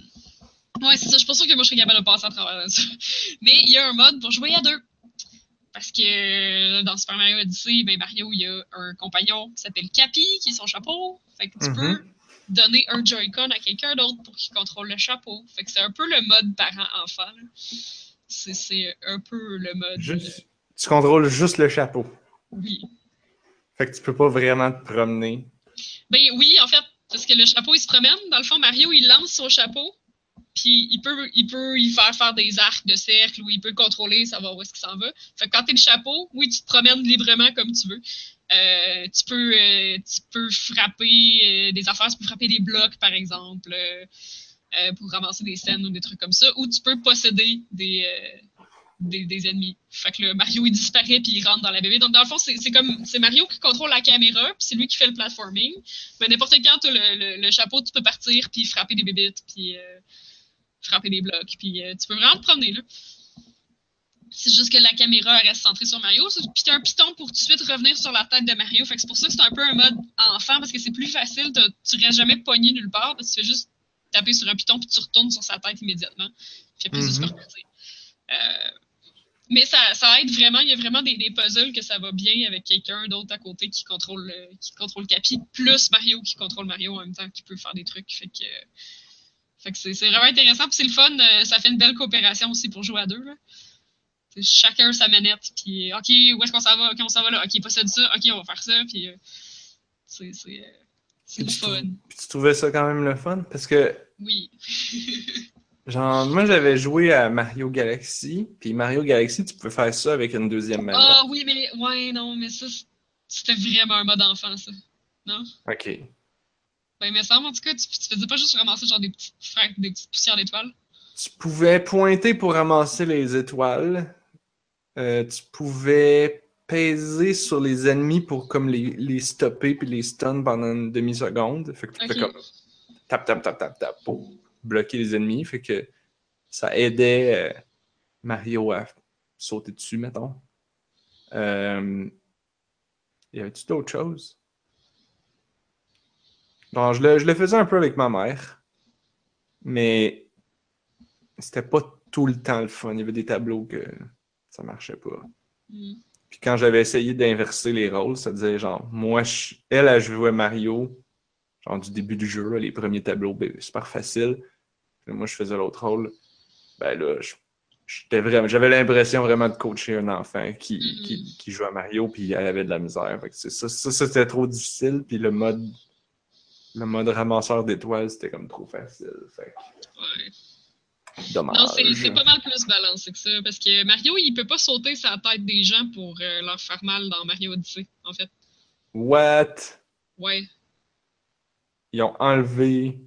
ouais, c'est ça. Je suis pas sûre que moi je serais capable de passer à travers ça. Mais il y a un mode pour jouer à deux. Parce que euh, dans Super Mario Odyssey, ben Mario, il y a un compagnon qui s'appelle Cappy, qui est son chapeau. Fait que tu Mhm. peux donner un Joy-Con à quelqu'un d'autre pour qu'il contrôle le chapeau. Fait que c'est un peu le mode parent-enfant. C'est c'est un peu le mode. Juste, tu contrôles juste le chapeau. Oui. Fait que tu peux pas vraiment te promener. Ben oui, en fait, parce que le chapeau, il se promène. Dans le fond, Mario, il lance son chapeau. Puis il peut, il peut y faire faire des arcs de cercle ou il peut le contrôler, savoir où est-ce qu'il s'en va. Fait que quand t'es le chapeau, oui, tu te promènes librement comme tu veux. Euh, tu peux, euh, tu peux frapper euh, des affaires, tu peux frapper des blocs, par exemple, pour ramasser des scènes ou des trucs comme ça. Ou tu peux posséder des, des, des ennemis. Fait que le Mario, il disparaît puis il rentre dans la bébé. Donc, dans le fond, c'est comme c'est Mario qui contrôle la caméra, puis c'est lui qui fait le platforming. Mais n'importe quand tu le, le- chapeau, tu peux partir puis frapper des bébites, puis frapper des blocs. Puis euh, tu peux vraiment te promener là. C'est juste que la caméra reste centrée sur Mario. Puis tu as un piton pour tout de suite revenir sur la tête de Mario. Fait que c'est pour ça que c'est un peu un mode enfant parce que c'est plus facile. t'as- Tu restes jamais pogné nulle part. Parce que tu fais juste taper sur un piton puis tu retournes sur sa tête immédiatement. Puis après, Mhm. repartir. Euh, mais ça, ça aide vraiment. Il y a vraiment des, des puzzles que ça va bien avec quelqu'un d'autre à côté qui contrôle, le- qui contrôle Capi, plus Mario qui contrôle Mario en même temps, qui peut faire des trucs. Fait que c'est vraiment intéressant. Puis c'est le fun. euh, ça fait une belle coopération aussi pour jouer à deux. Là. Chacun sa manette. Puis, OK, où est-ce qu'on s'en va? OK, on s'en va là. OK, possède ça. OK, on va faire ça. Puis, euh, c'est euh, le fun. puis tu trouvais ça quand même le fun? Parce que, Oui. genre, moi j'avais joué à Mario Galaxy, puis Mario Galaxy, tu peux faire ça avec une deuxième manette. Ah oui, mais ouais, non, mais ça, c'était vraiment un mode enfant, ça. Non? Ok. Ben, me semble, en tout cas, tu, tu faisais pas juste ramasser genre des petites, des petites poussières d'étoiles? Tu pouvais pointer pour ramasser les étoiles. Euh, tu pouvais peser sur les ennemis pour comme les, les stopper puis les stun pendant une demi-seconde. Fait que tu pouvais Ok. comme tap, tap, tap, tap, tap pour bloquer les ennemis. Fait que ça aidait euh, Mario à sauter dessus, mettons. Euh, y avait-tu d'autres choses? Je le, je le faisais un peu avec ma mère, mais c'était pas tout le temps le fun. Il y avait des tableaux que ça marchait pas. Hmm. Puis quand j'avais essayé d'inverser les rôles, ça disait genre, moi, je- elle, elle jouait Mario, genre du début du jeu, là, les premiers tableaux, ben, super facile. Puis moi, je faisais l'autre rôle. Ben là, j'étais vraiment, j'avais l'impression vraiment de coacher un enfant qui, Mhm. qui, qui jouait à Mario, puis elle avait de la misère. Fait que c'est ça, ça, c'était trop difficile, puis le mode, le mode ramasseur d'étoiles, c'était comme trop facile. Fait Ouais. dommage. Non, c'est pas mal plus balancé que ça. Parce que Mario, il peut pas sauter la tête des gens pour euh, leur faire mal dans Mario Odyssey, en fait. What? Ouais. ils ont enlevé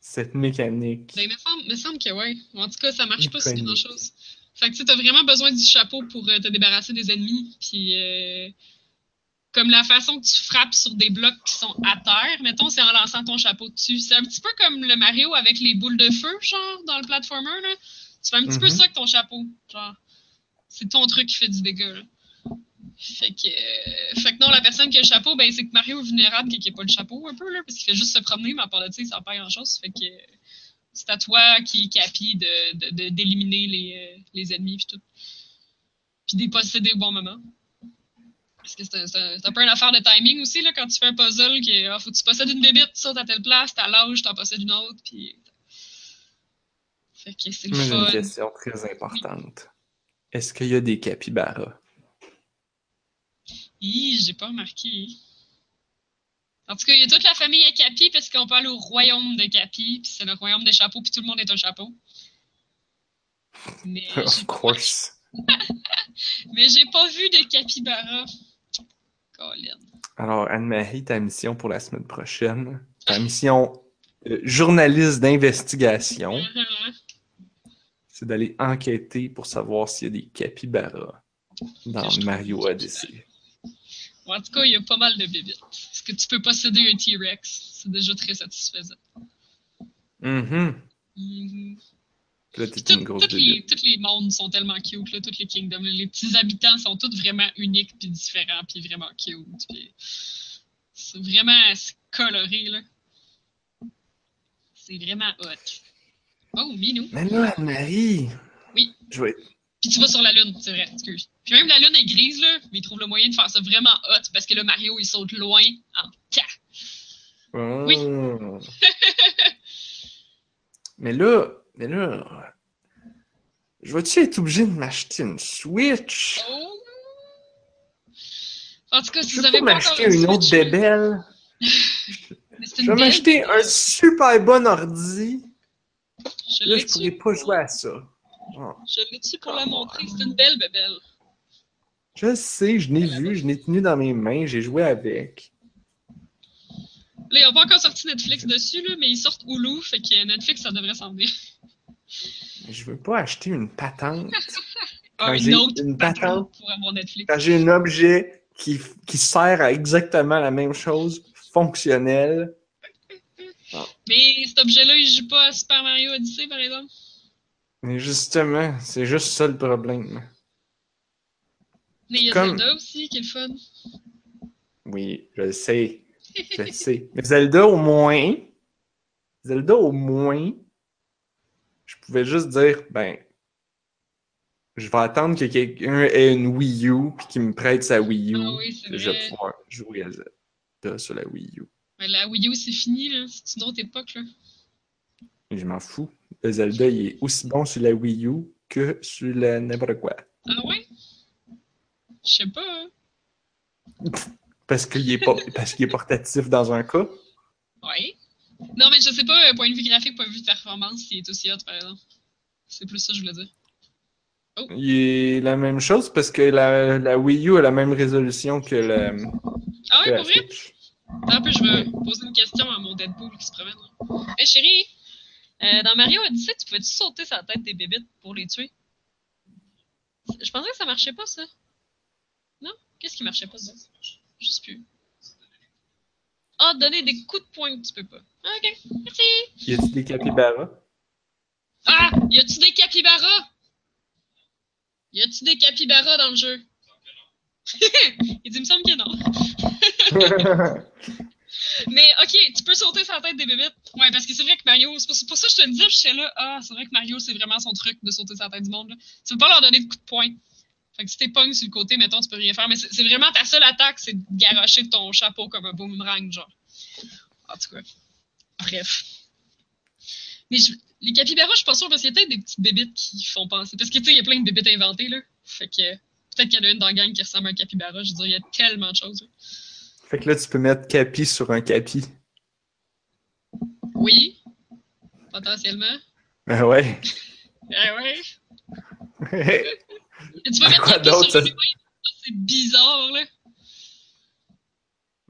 cette mécanique. Ben, il me semble, me semble que ouais. En tout cas, ça marche pas sur grand chose. Fait que tu as vraiment besoin du chapeau pour euh, te débarrasser des ennemis. Puis, euh, comme la façon que tu frappes sur des blocs qui sont à terre, mettons, c'est en lançant ton chapeau dessus. C'est un petit peu comme le Mario avec les boules de feu, genre, dans le platformer, là. Tu fais un petit peu Mhm. ça avec ton chapeau. Genre, c'est ton truc qui fait du dégât, là. Fait que, euh, fait que non, la personne qui a le chapeau, ben, c'est que Mario est vulnérable qui n'a pas le chapeau, un peu, là, parce qu'il fait juste se promener, mais à part de ça, il sert pas à grand chose. Fait que c'est à toi qui est capi de, de- de- d'éliminer les, euh, les ennemis, puis tout. Puis des posséder au bon moment. Parce que c'est un, peu une affaire de timing aussi, là, quand tu fais un puzzle, que ah, faut que tu possèdes une bébite, tu sautes à telle place, t'as l'âge, t'en possèdes une autre, puis. Fait que c'est le une question très importante. Est-ce qu'il y a des capybaras? Hi, j'ai pas remarqué. En tout cas, il y a toute la famille à Capi parce qu'on peut aller au royaume de Capi, puis c'est le royaume des chapeaux, puis tout le monde est un chapeau. Mais Of course. mais j'ai pas vu de capybara. Colin. Alors, Anne-Marie, ta mission pour la semaine prochaine, ta mission euh, journaliste d'investigation, Mhm. c'est d'aller enquêter pour savoir s'il y a des capybaras dans je Mario Odyssey. En tout cas, il y a pas mal de bébites. Est-ce que tu peux posséder un T-Rex? C'est déjà très satisfaisant. Mhm. Là, Puis t'es tout- une grosse toutes les, bébête. tous les mondes sont tellement cute, là, tous les kingdoms. Les petits habitants sont tous vraiment uniques, puis différents, puis vraiment cute. Puis c'est vraiment coloré, là. C'est vraiment hot. Oh, Minou. Mais là, Anne-Marie! Oui. Je vais... Puis tu vas sur la lune, c'est vrai, excuse. Puis même la lune est grise, là, mais ils trouvent le moyen de faire ça vraiment hot, parce que le Mario, il saute loin en cas. Oui. Oh. mais là, mais là, je vais-tu être obligé de m'acheter une Switch? Oh! En tout cas, si Je vous vais avez pas m'acheter une autre là, bébelle. Je vais m'acheter un super bon ordi. Je Là, je pourrais pas jouer à ça. Oh. Je l'ai-tu pour la montrer? C'est une belle bébelle. Je sais, je l'ai vu, je l'ai tenu dans mes mains, j'ai joué avec. Là, ils n'ont pas encore sorti Netflix dessus, là, mais ils sortent Hulu, fait que Netflix, ça devrait s'en venir. Je veux pas acheter une patente. Ah, une autre une patente patente, pour avoir Netflix. quand j'ai un objet qui, qui sert à exactement la même chose, fonctionnel, Mais cet objet-là, il joue pas à Super Mario Odyssey, par exemple? mais justement, c'est juste ça le problème. Mais il y a Comme- Zelda aussi, qui est le fun. Oui, je le sais. Je le sais. Mais Zelda, au moins, Zelda, au moins, je pouvais juste dire, ben, je vais attendre que quelqu'un ait une Wii U puis qu'il me prête sa Wii U. Ah oui, c'est puis je vais pouvoir jouer à Zelda sur la Wii U. Mais la Wii U, c'est fini, là. C'est une autre époque, là. Je m'en fous. Le Zelda, il est aussi bon sur la Wii U que sur la n'importe quoi. Ah ouais? Je sais pas, hein. Parce qu'il est, pas, parce qu'il est portatif dans un cas? Ouais. Non, mais je sais pas, euh, point de vue graphique, point de vue de performance, s'il est aussi hot, par exemple. C'est plus ça que je voulais dire. Il est la même chose parce que la, la Wii U a la même résolution que la, Ah ouais, pour vrai? Attends un peu, je vais poser une question à mon Deadpool qui se promène. Hé hey, chérie, euh, dans Mario Odyssey, tu pouvais-tu sauter sur la tête des bébites pour les tuer? Je pensais que ça marchait pas, ça. Non? Qu'est-ce qui marchait pas, ça? Je sais plus. Ah, donner des coups de poing, tu peux pas. Ok, merci. Y a-t-il des capybaras? Ah! Y a-tu des capybaras? Y a-tu des capybaras dans le jeu? Il dit, il me semble que non. Mais ok, tu peux sauter sur la tête des bébites. Ouais, parce que c'est vrai que Mario, c'est pour, ça que je te le disais, j'étais là, ah, c'est vrai que Mario, c'est vraiment son truc de sauter sur la tête du monde. Là. Tu peux pas leur donner de coups de poing. Fait que si t'es pognes sur le côté, mettons, tu peux rien faire. Mais c'est vraiment ta seule attaque, c'est de garocher ton chapeau comme un boomerang, genre. En tout cas. Bref. Mais je- les capybaras, je suis pas sûre, parce qu'il y a peut-être des petites bébites qui font penser. Parce que tu sais, il y a plein de bébites inventées, là. Fait que peut-être qu'il y en a une dans la gang qui ressemble à un capybara. Je veux dire, il y a tellement de choses. là. Fait que là, tu peux mettre capi sur un capi. Oui, potentiellement. Ben ouais. Ah ouais. Et tu peux mettre Quoi d'autre, ça? c'est bizarre, là.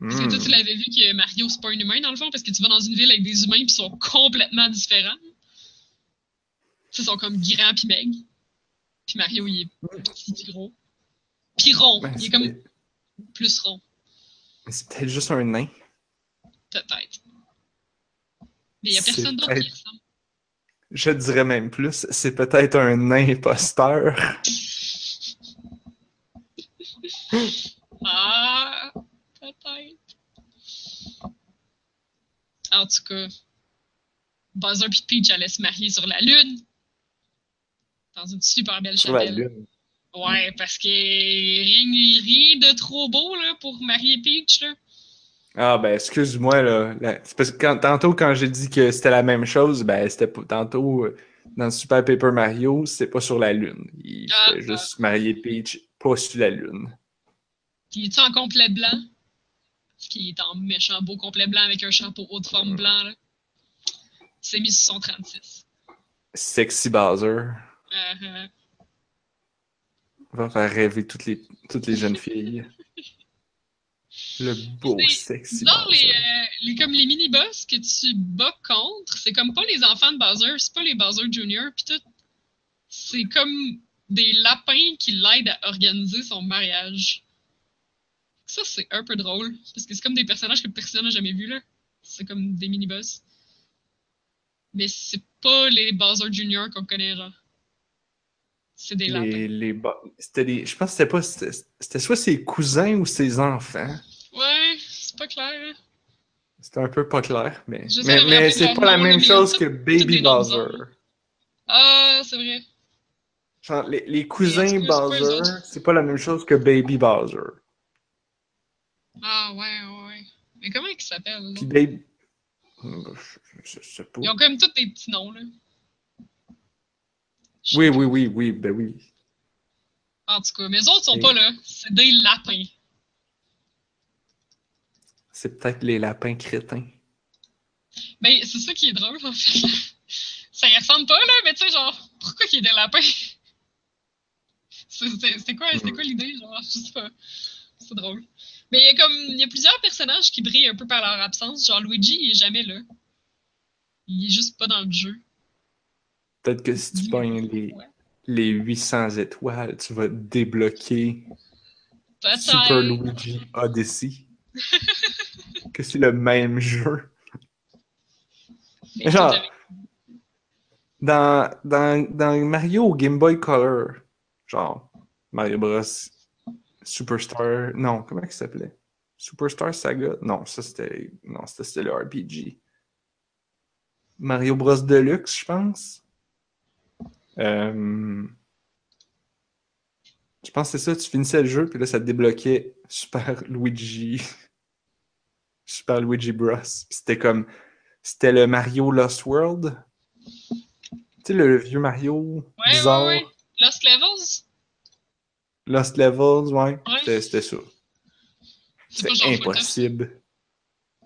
Parce que toi, tu Hmm. l'avais vu que Mario, c'est pas un humain, dans le fond, parce que tu vas dans une ville avec des humains, puis ils sont complètement différents. Ils sont comme grands puis maigres. Puis Mario, il est petit puis gros. Puis rond. Ben, il est comme plus rond, c'est peut-être juste un nain. peut-être. Mais il y a personne d'autre qui ressemble. Je dirais même plus, c'est peut-être un nain imposteur. Ah, peut-être. En tout cas, Buzzer et Peach allaient se marier sur la Lune. Dans une super belle Sur la chapelle. lune. Ouais, parce que rien, rien de trop beau là, pour marier Peach. Là. Ah ben excuse-moi là. La- C'est parce que quand- tantôt quand j'ai dit que c'était la même chose, ben c'était pas tantôt euh, dans Super Paper Mario, c'était pas sur la lune. Il Ah, fait juste marier Peach pas sur la lune. Il est en complet blanc? Qu'il est en méchant beau complet blanc avec un chapeau haut de forme blanc. Là. Il s'est mis sur son 36. Sexy Bowser euh, va faire rêver toutes les toutes les jeunes filles. Le beau sexy Disons, les, euh, les, comme les mini-boss que tu bats contre, c'est comme pas les enfants de Bowser, c'est pas les Bowser Jr. Puis tout. C'est comme des lapins qui l'aident à organiser son mariage. Ça, c'est un peu drôle. Parce que c'est comme des personnages que personne n'a jamais vus, là. C'est comme des mini-boss. Mais c'est pas les Bowser Jr. qu'on connaît, genre. C'est des lapins. Les, les ba- c'était des je pense que c'était pas c'était soit ses cousins ou ses enfants. Ouais, c'est pas clair, hein. C'était un peu pas clair, mais, sais mais, mais c'est pas la même chose que Baby Bowser. Ah, c'est vrai. Les, cousins Bowser, c'est pas la même chose que Baby Bowser. Ah, ouais, ouais, ouais. Mais comment ils s'appellent? Puis Baby. Je, je sais pas. Ils ont comme tous des petits noms, là. Je Oui, oui, oui, oui, ben oui. En tout cas, mes autres sont Et- pas là. C'est des lapins. C'est peut-être les lapins crétins. Ben, c'est ça qui est drôle, en fait. Ça y ressemble pas, là, mais tu sais, genre, pourquoi qu'il y a des lapins? C'est- C'était quoi, quoi l'idée, genre? C'est drôle. Mais il y a comme, il y a plusieurs personnages qui brillent un peu par leur absence. Genre, Luigi, il est jamais là. Il est juste pas dans le jeu. Peut-être que si tu pognes les, les 800 étoiles, tu vas débloquer. Super Luigi Odyssey. que c'est le même jeu. Mais Genre, Dans, dans, dans Mario Game Boy Color, genre Mario Bros. Superstar. Non, comment il s'appelait? Superstar Saga? Non, ça c'était. Non, c'était le RPG. Mario Bros. Deluxe, je pense. Euh, Je pense que c'est ça, tu finissais le jeu, puis là, ça te débloquait Super Luigi. Super Luigi Bros. C'était comme. C'était le Mario Lost World. Tu sais, le vieux Mario Ouais, bizarre. ouais, ouais. Lost Levels? Lost Levels, ouais. Ouais. C'était ça. C'était impossible.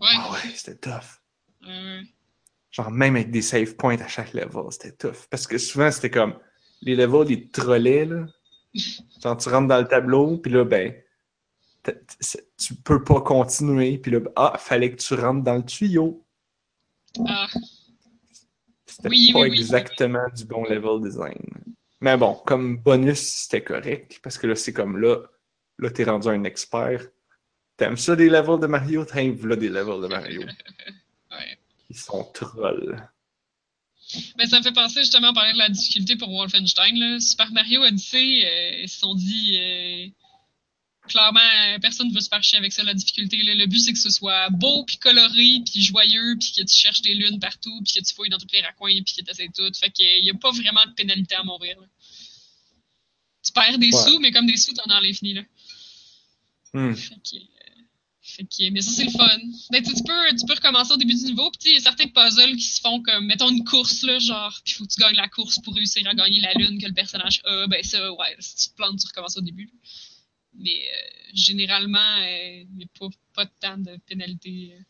Ouais. Ah ouais, c'était tough. Ouais. Genre, même avec des save points à chaque level, c'était tough. Parce que souvent, c'était comme. Les levels, ils trollaient, là. Genre, tu rentres dans le tableau, puis là, ben. Tu peux pas continuer, puis là, ah, fallait que tu rentres dans le tuyau. Ah, C'était Oui, pas oui, oui. exactement du bon level design. Mais bon, comme bonus, c'était correct, parce que là, c'est comme là, là, t'es rendu un expert. T'aimes ça des levels de Mario? T'aimes là des levels de Mario. ouais. Ils sont trolls. Mais ça me fait penser justement à parler de la difficulté pour Wolfenstein. Là. Super Mario Odyssey, euh, ils se sont dit euh, clairement, euh, personne ne veut se faire chier avec ça, la difficulté. là. Le but, c'est que ce soit beau, puis coloré, puis joyeux, puis que tu cherches des lunes partout, puis que tu fouilles dans tous les raccoins, puis que tu essaies tout. Fait qu'il n'y a pas vraiment de pénalité à mourir. là. Tu perds des Ouais. sous, mais comme des sous, t'en as à l'infini. là. Hmm. Fait que, euh, fait que- mais ça, c'est le fun. Ben, tu, peux, tu peux recommencer au début du niveau, puis il y a certains puzzles qui se font comme, mettons une course, là, genre, puis faut que tu gagnes la course pour réussir à gagner la lune que le personnage a. Ben, ça, ouais, si tu te plantes, tu recommences au début. Mais euh, généralement, euh, il n'y a pas, pas de pénalités. euh.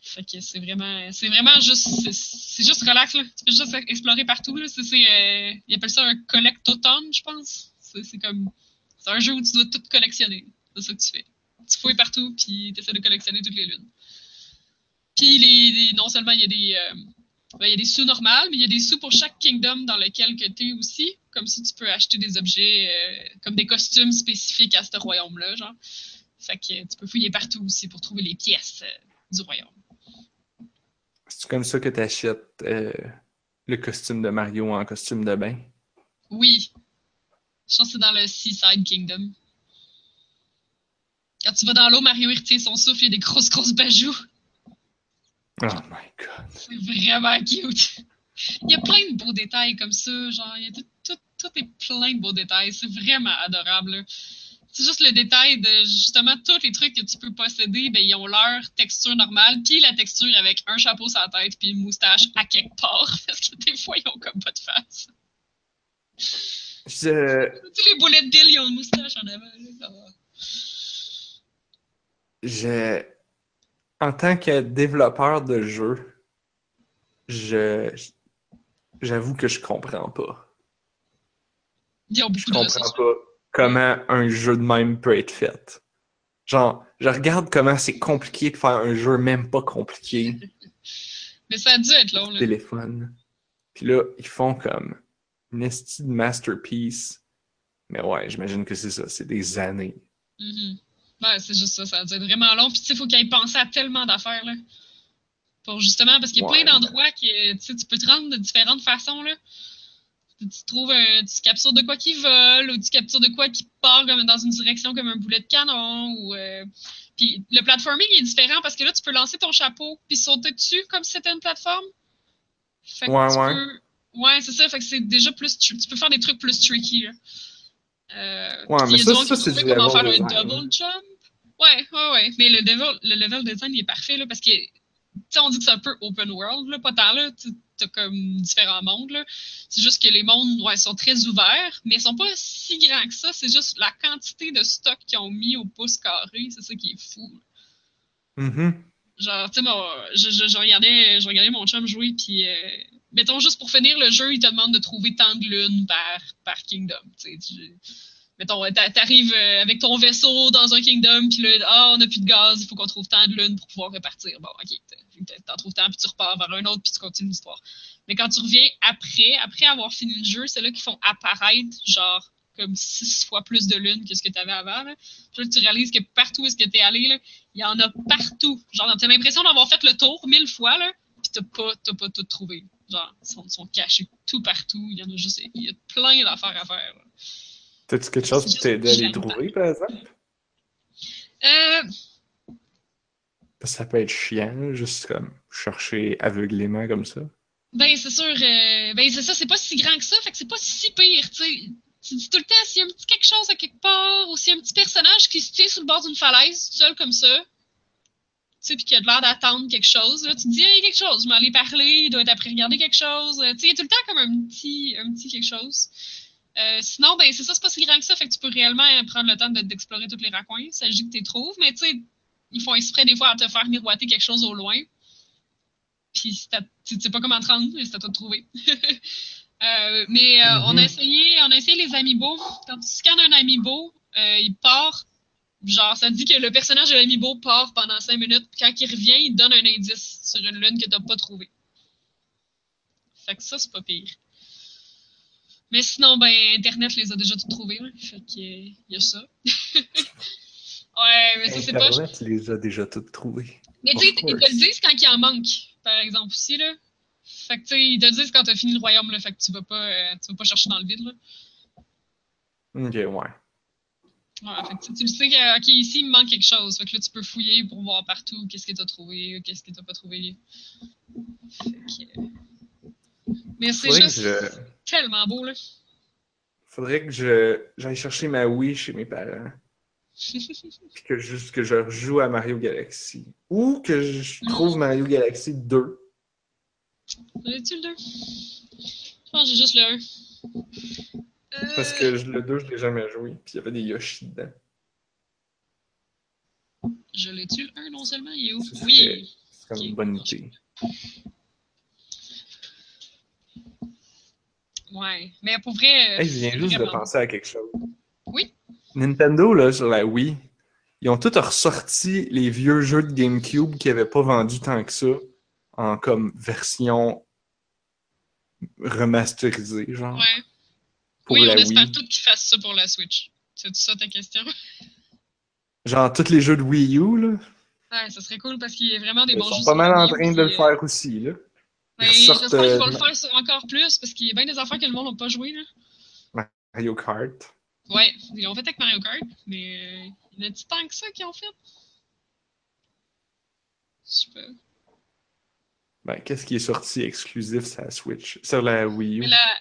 Fait que c'est vraiment, c'est vraiment juste, c'est- juste relax, là. Tu peux juste explorer partout, là. C'est, ils appellent ça un collectoton, je pense. C'est, comme, c'est un jeu où tu dois tout collectionner. C'est ça que tu fais. tu fouilles partout, puis tu essaies de collectionner toutes les lunes. Puis les, non seulement il y a des, ben, il y a des sous normales, mais il y a des sous pour chaque kingdom dans lequel que tu es aussi. Comme ça, tu peux acheter des objets euh, comme des costumes spécifiques à ce royaume-là, genre. Fait que tu peux fouiller partout aussi pour trouver les pièces euh, du royaume. C'est comme ça que tu achètes le costume de Mario en costume de bain? Oui. Je pense que c'est dans le Seaside Kingdom. Quand tu vas dans l'eau, Mario il retient son souffle, il y a des grosses, grosses bajoues. Oh my god. C'est vraiment cute. Il y a plein de beaux détails comme ça, genre, il y a tout, tout, tout est plein de beaux détails. C'est vraiment adorable. C'est juste le détail de justement tous les trucs que tu peux posséder, ben, ils ont leur texture normale, puis la texture avec un chapeau sur la tête, puis une moustache à quelque part, parce que des fois, ils ont comme pas de face. Je, sais, les bullet bills, ils ont une moustache en avant. là, je, en tant que développeur de jeu, je, j'avoue que je comprends pas. Ils ont Je comprends ressources. pas comment un jeu de même peut être fait. Genre, je regarde comment c'est compliqué de faire un jeu même pas compliqué. Mais ça a dû être long. Là. téléphone. Puis là, ils font comme une esti de masterpiece. Mais ouais, j'imagine que c'est ça, c'est des années. Mhm. Ouais, c'est juste ça, ça a dû être vraiment long. Puis tu sais, il faut qu'il ait pensé à tellement d'affaires, là. Pour justement, parce qu'il y a Ouais. plein d'endroits que tu sais, tu peux te rendre de différentes façons, là. Tu, tu trouves un, tu captures de quoi qui vole, ou tu captures de quoi qui part comme dans une direction comme un boulet de canon, ou... euh, Puis le platforming est différent parce que là, tu peux lancer ton chapeau puis sauter dessus comme si c'était une plateforme. Fait que Ouais, tu ouais. peux- Ouais, c'est ça. Fait que c'est déjà plus... Tu peux faire des trucs plus tricky, là. Euh, Ouais, mais ça, ça, c'est du comment level faire un double jump. Ouais, ouais, ouais. Mais le, level, le level design, il est parfait, là, parce que, tu sais, on dit que c'est un peu open world, là, pas tant, là. Tu as comme différents mondes, là. C'est juste que les mondes, ouais, sont très ouverts, mais ils sont pas si grands que ça. C'est juste la quantité de stock qu'ils ont mis au pouce carré, c'est ça qui est fou. Mhm. Genre, tu sais, moi, je, je, je regardais, je regardais mon chum jouer, puis, euh, mettons, juste pour finir le jeu, il te demande de trouver tant de lunes par, par kingdom. Tu sais, tu- mettons, t'a- t'arrives euh, avec ton vaisseau dans un kingdom, puis là, ah, on n'a plus de gaz, il faut qu'on trouve tant de lunes pour pouvoir repartir. Bon, ok, t'en trouves tant, puis tu repars vers un autre, puis tu continues l'histoire. Mais quand tu reviens après, après avoir fini le jeu, c'est là qu'ils font apparaître, genre, comme six fois plus de lunes que ce que tu avais avant. Là. Tu réalises que partout où est-ce que tu es allé, il y en a partout. Genre, t'as l'impression d'avoir fait le tour mille fois, là, puis t'as pas, pas tout trouvé. Genre, ils sont, cachés tout partout. Il y en a juste, il y a plein d'affaires à faire. T'as-tu quelque chose pour t'aider à les trouver, par exemple? Euh, ça peut être chiant, juste comme chercher aveuglément comme ça. ben, c'est sûr, euh, ben, c'est ça, c'est pas si grand que ça, fait que c'est pas si pire, tu sais. Tu dis tout le temps, s'il y a un petit quelque chose à quelque part, ou s'il y a un petit personnage qui se tient sur le bord d'une falaise, tout seul comme ça, tu sais, puis qui a de l'air d'attendre quelque chose, là, tu te dis, il y a quelque chose, je m'en aller parler, il doit être après regarder quelque chose, Euh, tu sais, il y a tout le temps comme un petit, un petit quelque chose. Euh, sinon, ben, c'est ça, c'est pas si grand que ça, fait que tu peux réellement prendre le temps de- d'explorer tous les raccoins, il s'agit que tu les trouves, mais tu sais, ils font exprès des fois à te faire miroiter quelque chose au loin. Puis tu sais pas comment te rendre, c'est à toi de trouver. Euh, mais euh, on, a essayé, on a essayé les amiibo. Quand tu scannes un amiibo, euh, il part. Genre, ça dit que le personnage de l'amiibo part pendant 5 minutes. Puis quand il revient, il donne un indice sur une lune que t'as pas trouvé. Fait que ça, c'est pas pire. Mais sinon, ben, Internet les a déjà toutes trouvées. là. Fait que, euh, y a ça. ouais, mais ça, c'est pas. Internet les a déjà toutes trouvées. Mais tu sais, ils te le disent quand il en manque, par exemple, aussi, là. Fait que, tu sais, ils te le disent quand t'as fini le royaume, là. Fait que tu vas pas, euh, tu vas pas chercher dans le vide, là. Ok, ouais. Ouais, fait que tu- tu sais que, OK, ici, il me manque quelque chose. Fait que là, tu peux fouiller pour voir partout qu'est-ce que t'as trouvé, qu'est-ce que t'as pas trouvé. Fait que... euh, Mais c'est que juste je... tellement beau, là. Faudrait que je j'aille chercher ma Wii chez mes parents. Puis que juste que je rejoue à Mario Galaxy. Ou que je trouve Mario Galaxy 2. As-tu le 2? Je pense que j'ai juste le 1. Parce que le 2, je l'ai jamais joué. Puis il y avait des Yoshi dedans. Je l'ai-tu le 1 non seulement? Il est où? Serait- Oui. C'est comme une bonne idée. Ouais. Mais pour vrai. euh, Hey, je viens juste de penser à quelque chose. Oui. Nintendo, là, sur la Wii, Ils ont tous ressorti les vieux jeux de GameCube qui n'avaient pas vendu tant que ça en comme version remasterisée, genre. Ouais. Pour oui, la on espère tous qu'ils fassent ça pour la Switch. C'est ça ta question? Genre tous les jeux de Wii U, là. Ouais, ça serait cool parce qu'il y a vraiment des Ils bons jeux. sont sur pas mal en train de le euh, faire aussi, là. Ben, J'espère qu'ils euh, vont le faire encore plus parce qu'il y a bien des affaires que le monde n'a pas joué. Là. Mario Kart. Ouais, ils l'ont fait avec Mario Kart, mais euh, il y en a-tu tant que ça qui ont fait? Je sais pas. Ben, qu'est-ce qui est sorti exclusif sur la Switch? Sur la Wii U? Mais la...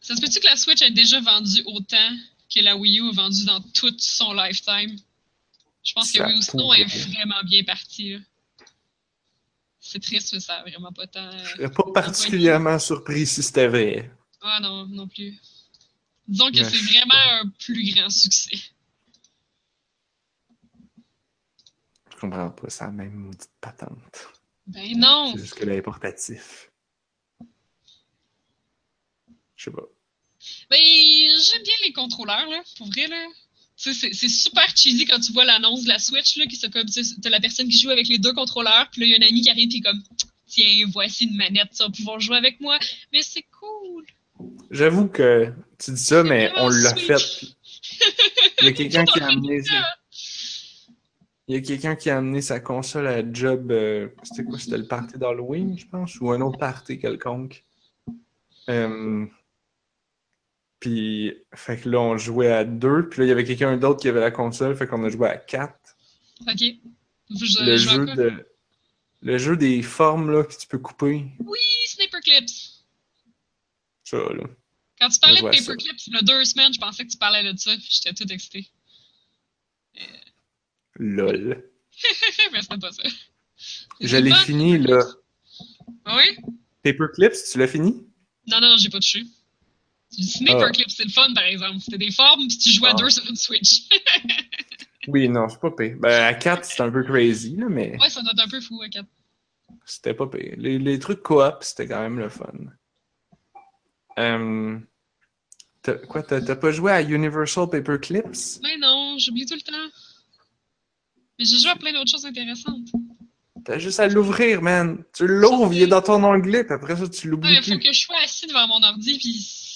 ça se peut-tu que la Switch ait déjà vendu autant que la Wii U a vendu dans tout son lifetime? Je pense que oui, ou sinon elle est vraiment bien partie. là. C'est triste, mais ça a vraiment pas tant. Je serais pas particulièrement surpris si c'était vrai. Ah non, non plus. Disons que c'est vraiment un plus grand succès. Je comprends pas, c'est la même maudite patente. Ben non! C'est juste que est portatif. Je sais pas. Ben, j'aime bien les contrôleurs, là, pour vrai, là. C'est- super cheesy quand tu vois l'annonce de la Switch, là, qui c'est comme, t'as la personne qui joue avec les deux contrôleurs, puis là, il y a un ami qui arrive, puis comme, tiens, voici une manette, tu vas pouvoir jouer avec moi. Mais c'est cool! J'avoue que tu dis ça, mais on l'a fait. Il y a quelqu'un qui a amené. Il y a quelqu'un qui a amené sa console à job. euh, C'était quoi? C'était le party d'Halloween, je pense, ou un autre party quelconque. Euh, Puis, fait que là, on jouait à deux. Puis là, il y avait quelqu'un d'autre qui avait la console. Fait qu'on a joué à quatre. Ok. Je, le je jeu de. Le jeu des formes là, que tu peux couper. Oui, Clips! Ça, là. Quand tu parlais de. Paperclips, il y a deux semaines, je pensais que tu parlais de ça, j'étais toute excitée. LOL. mais c'était pas ça. Je l'ai fini, là. Ah oui? Paperclips, tu l'as fini? Non, non, j'ai pas touché. Sniper Clips, c'est le fun, par exemple. C'était des formes, puis tu jouais à Ah. deux sur une Switch. Oui, non, c'est pas pire. Ben, à 4, c'est un peu crazy, là, mais ouais, ça doit être un peu fou, à quatre. c'était pas pire. Les, les trucs coop, c'était quand même le fun. Euh, t'as- quoi, t'as pas joué à Universal Paperclips? Mais non, j'oublie tout le temps. Mais j'ai joué à plein d'autres choses intéressantes. T'as juste à l'ouvrir, man. Tu l'ouvres, il est dans ton onglet, puis après ça, tu Ouais, l'oublies il faut que je sois assis devant mon ordi, puis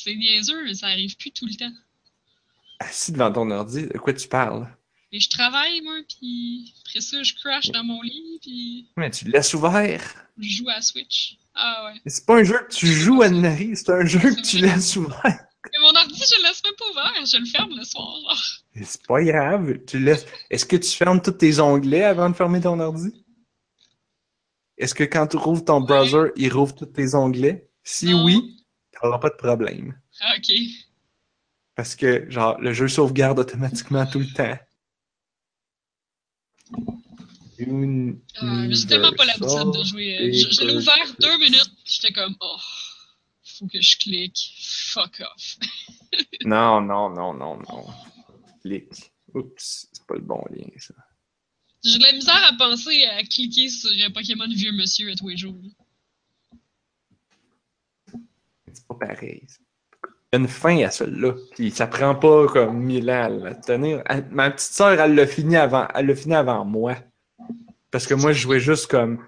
c'est niaiseux, mais ça arrive plus tout le temps. Assis devant ton ordi, de quoi tu parles? Et je travaille, moi, puis après ça, je crash dans mon lit, puis Mais tu le laisses ouvert. je joue à Switch. Ah ouais. Mais C'est pas un jeu que tu joues à Nari, c'est un jeu que tu laisses ouvert. Mais mon ordi, je le laisse même pas ouvert, je le ferme le soir. Mais C'est pas grave, tu laisses. Est-ce que tu fermes tous tes onglets avant de fermer ton ordi? Est-ce que quand tu rouvres ton browser, il rouvre tous tes onglets? Si Non. oui, t'auras pas de problème. Ah, ok. Parce que, genre, le jeu sauvegarde automatiquement tout le temps. Une... Ah, j'ai tellement pas l'habitude de jouer. Je, je l'ai ouvert deux minutes, j'étais comme, oh, faut que je clique. Fuck off. Non, non, non, non, non. Clique. Oups, c'est pas le bon lien, ça. J'ai de la misère à penser à cliquer sur un Pokémon vieux monsieur à tous les jours. C'est pas pareil. Il y a une fin à celle-là. Puis ça prend pas comme mille ans à la tenir. Elle- ma petite sœur, elle l'a fini avant. Elle l'a fini avant moi. Parce que moi, je jouais juste comme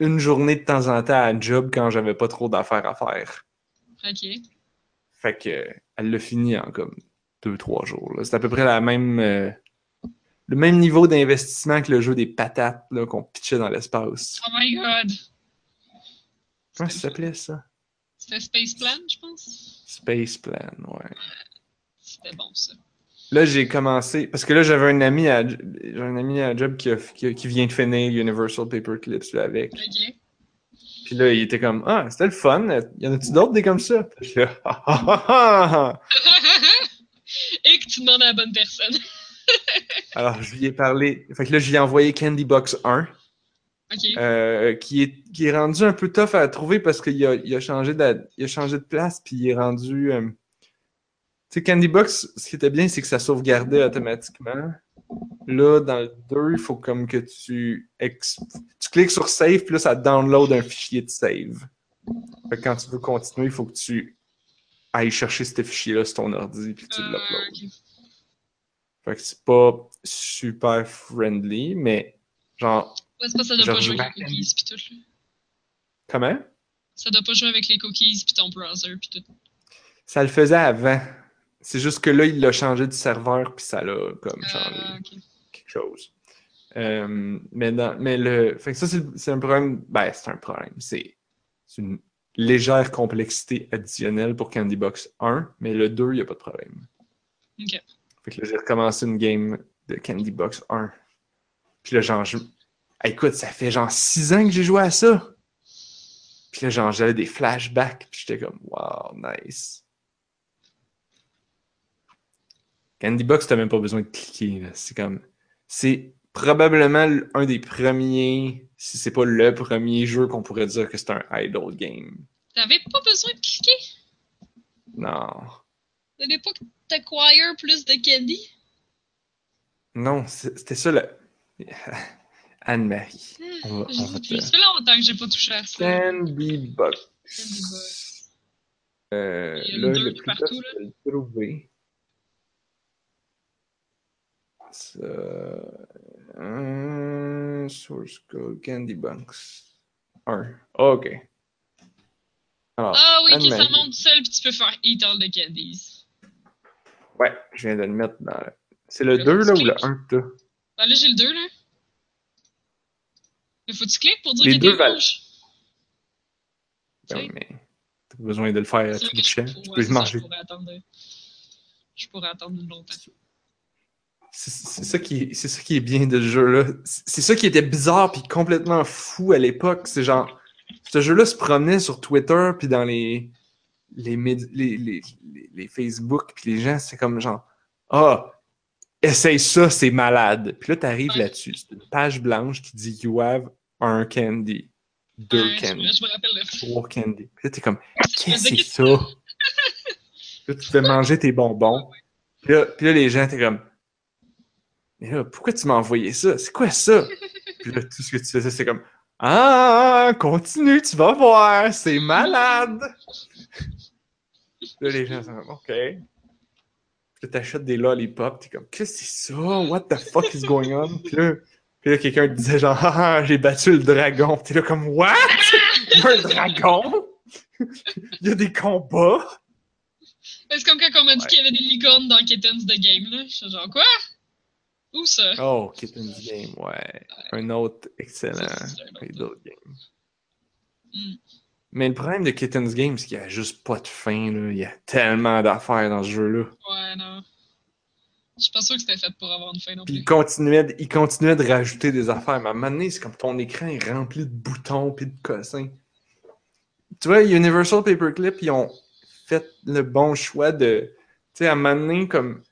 une journée de temps en temps à un job quand j'avais pas trop d'affaires à faire. Ok. Fait que elle l'a fini en comme deux, trois jours. C'est à peu près la même. euh, le même niveau d'investissement que le jeu des patates qu'on pitchait dans l'espace. Oh my god. Comment ça s'appelait ça? C'était Space Plan, je pense? Space Plan, ouais. C'était bon, ça. Là, j'ai commencé. Parce que là, j'avais un ami à un ami à job qui, a- qui, a- qui vient de finir Universal Paperclips là, avec. Ok. Puis là, il était comme Ah, c'était le fun. Y en a-tu d'autres des comme ça? Puis là, Ah, ah, ah, ah. Et que tu demandes à la bonne personne. Alors, je lui ai parlé. Fait que là, je lui ai envoyé Candy Box 1, Euh, qui, est, qui est rendu un peu tough à trouver parce qu'il a, il a, changé de, il a changé de place, puis il est rendu. euh, Tu sais, Candy Box, ce qui était bien, c'est que ça sauvegardait automatiquement. Là, dans le 2, il faut comme que tu, tu cliques sur Save, puis là, ça download un fichier de save. Fait que quand tu veux continuer, il faut que tu ailles chercher ce fichier-là sur ton ordi, puis tu Euh, l'uploades. ok. Fait que c'est pas super friendly, mais genre. Ouais, c'est pas ça doit pas jouer joue avec les cookies pis tout. Comment? Ça doit pas jouer avec les cookies pis ton browser pis tout. Ça le faisait avant. C'est juste que là, il l'a changé de serveur, puis ça l'a comme changé Ah, ok. quelque chose. Euh, mais, dans, mais le. Fait que ça, c'est un problème. Ben, c'est un problème. C'est une légère complexité additionnelle pour Candy Box 1, mais le 2, il n'y a pas de problème. Ok. Fait que là, j'ai recommencé une game de Candy Box 1. Puis là, écoute, ça fait genre 6 ans que j'ai joué à ça. Puis là, genre, j'avais des flashbacks, puis j'étais comme, wow, nice. Candy Box, t'as même pas besoin de cliquer. C'est comme. C'est probablement un des premiers, si c'est pas le premier jeu qu'on pourrait dire que c'est un idle game. T'avais pas besoin de cliquer? Non. T'avais pas que t'acquire plus de candy? Non, c'était ça le. Anne-Marie. On va, on va te- Ça fait longtemps que j'ai pas touché à ça. Candy Box. Candy Box. Euh, Il y a là, le plus partout, tough, là. le trouver. Ça, euh, source code Candy Box 1. OK. Alors, Ah oui, que ça monte seul pis tu peux faire eat all the candies. Ouais, je viens de le mettre dans. le- C'est le Là, 2 faut là ou le cliques. 1 que t'as? Ben là, j'ai le 2, là. Mais faut que tu cliques pour dire qu'il valent. rouge. Ben oui, mais t'as besoin de le faire à tout je, champ. Tu peux ça, manger. je pourrais attendre. Longtemps. C'est ça, qui est- c'est ça qui est bien de ce jeu-là. C'est c'est ça qui était bizarre puis complètement fou à l'époque. C'est genre, ce jeu-là se promenait sur Twitter puis dans les les, les, Facebook puis les gens, c'est comme genre, ah, essaye ça, c'est malade. Puis là, t'arrives là-dessus. C'est une page blanche qui dit You have un candy, deux Ouais, candy, me- je me rappelle le trois candy. Puis là, t'es comme, qu'est-ce que c'est ça? Là, tu fais manger tes bonbons. Puis là, puis là, les gens, t'es comme, mais là, pourquoi tu m'as envoyé ça? C'est quoi ça? Puis là, tout ce que tu faisais, c'est comme, ah, continue, tu vas voir, c'est malade! Là, les gens sont comme, OK. Puis là, t'achètes des lollipops, t'es comme, qu'est-ce que c'est ça? What the fuck is going on? Puis là, puis là quelqu'un te disait genre, ah, j'ai battu le dragon. Puis t'es là comme, what? Il y a un dragon? Il y a des combats? C'est comme quand on m'a dit Ouais. qu'il y avait des licornes dans Kittens the Game, là. Je suis genre, quoi? Où ça? Oh, Kitten's Game, ouais. Un autre excellent Ça, c'est un autre. idle game. Hmm. Mais le problème de Kitten's Game, c'est qu'il n'y a juste pas de fin. Là. Il y a tellement d'affaires dans ce jeu-là. Ouais, non. Je suis pas sûr que c'était fait pour avoir une fin non Puis il plus. continuait, de, il continuait de rajouter des affaires. Mais à un moment donné, c'est comme ton écran est rempli de boutons puis de cossins. Tu vois, Universal Paperclip, ils ont fait le bon choix de. Tu sais, à un moment donné, comme.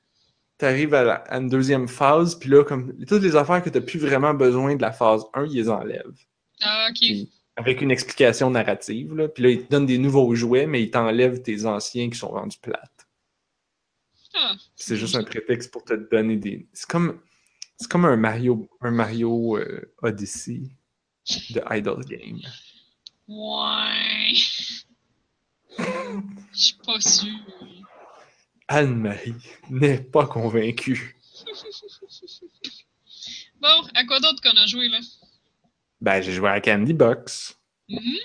T'arrives à, la- à une deuxième phase, puis là, comme toutes les affaires que t'as plus vraiment besoin de la phase 1, ils les enlèvent. Ah, ok. Puis, avec une explication narrative. Là. Puis là, ils te donnent des nouveaux jouets, mais ils t'enlèvent tes anciens qui sont rendus plates. C'est juste un prétexte pour te donner des. C'est comme. C'est comme un Mario, un Mario euh, Odyssey de Idle Game. Ouais. Je suis pas sûre. Anne-Marie n'est pas convaincue. Bon, à quoi d'autre qu'on a joué, là? Ben, j'ai joué à Candy Box. Mhm.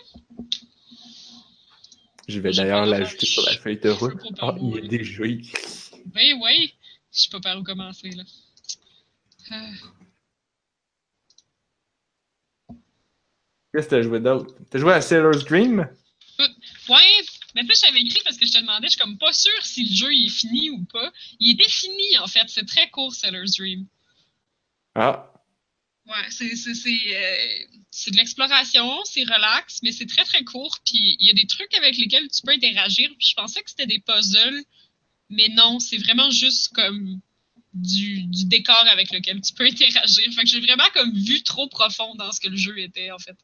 Je vais d'ailleurs l'ajouter sur la feuille de route. Ah, il est déjà écrit. Ben oui. Je sais pas par où commencer, là. Ah. Qu'est-ce que t'as joué d'autre? T'as joué à Sailor's Dream? Ouais, mais plus j'avais écrit parce que je te demandais, je suis comme pas sûre si le jeu il est fini ou pas. Il était fini, en fait. C'est très court, Seller's Dream. Ah, Ouais, c'est c'est c'est euh, c'est de l'exploration, c'est relax, mais c'est très très court. Puis il y a des trucs avec lesquels tu peux interagir. Puis je pensais que c'était des puzzles, mais non, c'est vraiment juste comme du, décor avec lequel tu peux interagir. Fait que j'ai vraiment comme vu trop profond dans ce que le jeu était en fait.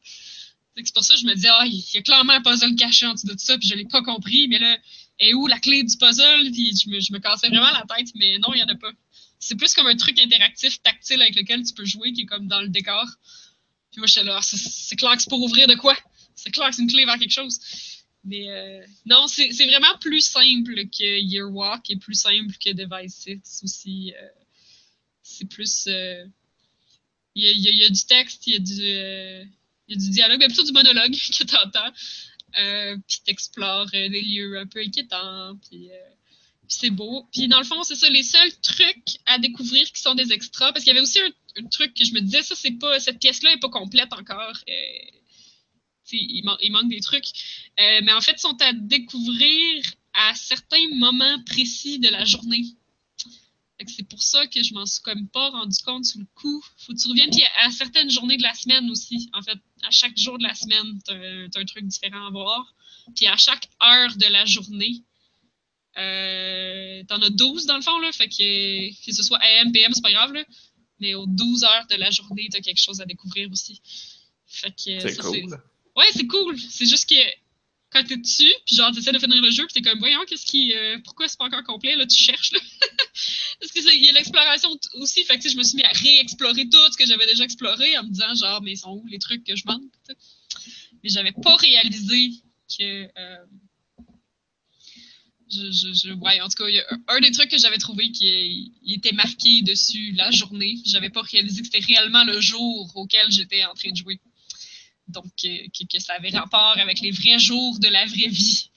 C'est pour ça que je me dis ah il y a clairement un puzzle caché en dessous de tout ça, puis je l'ai pas compris. Mais là, est où la clé du puzzle? Puis je me, cassais vraiment la tête, mais non, il y en a pas. C'est plus comme un truc interactif, tactile avec lequel tu peux jouer, qui est comme dans le décor. Puis moi, j'étais là, c'est- c'est clair que c'est pour ouvrir de quoi? C'est clair que c'est une clé vers quelque chose. Mais euh, non, c'est vraiment plus simple que Yearwalk et plus simple que Device 6 aussi. euh. c'est plus. euh, Il y, a, y y a du texte, il y a du, il y a du dialogue, mais plutôt du monologue que tu entends. puis t'explores des lieux un peu inquiétants. Puis. puis c'est beau. Puis dans le fond, c'est ça, les seuls trucs à découvrir qui sont des extras. Parce qu'il y avait aussi un, un truc que je me disais, ça, c'est pas. Cette pièce-là est pas complète encore. Tu il, man- il manque des trucs. Euh, mais en fait, ils sont à découvrir à certains moments précis de la journée. C'est pour ça que je m'en suis comme pas rendu compte sous le coup. Faut que tu reviennes. Puis à, à certaines journées de la semaine aussi. En fait, à chaque jour de la semaine, t'as un- t'as un truc différent à voir. Puis à chaque heure de la journée, euh, t'en as 12 dans le fond, là. Fait que que ce soit AM, PM, c'est pas grave, là. Mais aux 12 heures de la journée, t'as quelque chose à découvrir aussi. Fait que C'est ça, cool. Ouais, c'est cool. C'est juste que quand t'es dessus, puis genre t'essaies de finir le jeu, puis t'es comme voyons qu'est-ce qui, euh, pourquoi c'est pas encore complet là, tu cherches là. Parce que il y a l'exploration aussi, fait que je me suis mis à réexplorer tout ce que j'avais déjà exploré en me disant genre mais ils sont où les trucs que je manque. tu sais. Mais j'avais pas réalisé que euh, je, je, en tout cas, il y a un, des trucs que j'avais trouvé qui était marqué dessus la journée. J'avais pas réalisé que c'était réellement le jour auquel j'étais en train de jouer. Donc, que, que ça avait rapport avec les vrais jours de la vraie vie.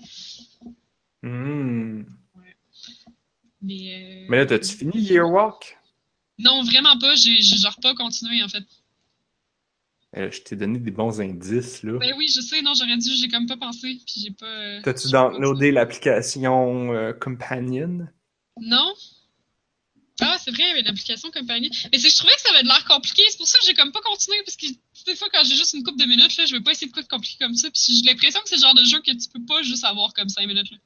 Hmm. Mais, euh, Mais là, t'as-tu fini Yearwalk? Non, vraiment pas. J'ai genre pas continué, en fait. Euh, je t'ai donné des bons indices, là. Ben oui, je sais, non, j'aurais dû, j'ai comme pas pensé. Puis j'ai pas. euh, T'as-tu downloadé l'application euh, Companion? Non. Ah, c'est vrai, il y avait une application compagnie. Mais c'est que je trouvais que ça avait de l'air compliqué. C'est pour ça que j'ai comme pas continué. Parce que des fois, quand j'ai juste une couple de minutes, là, je vais pas essayer de quoi de compliqué comme ça. Puis j'ai l'impression que c'est le genre de jeu que tu peux pas juste avoir comme 5 minutes. Là.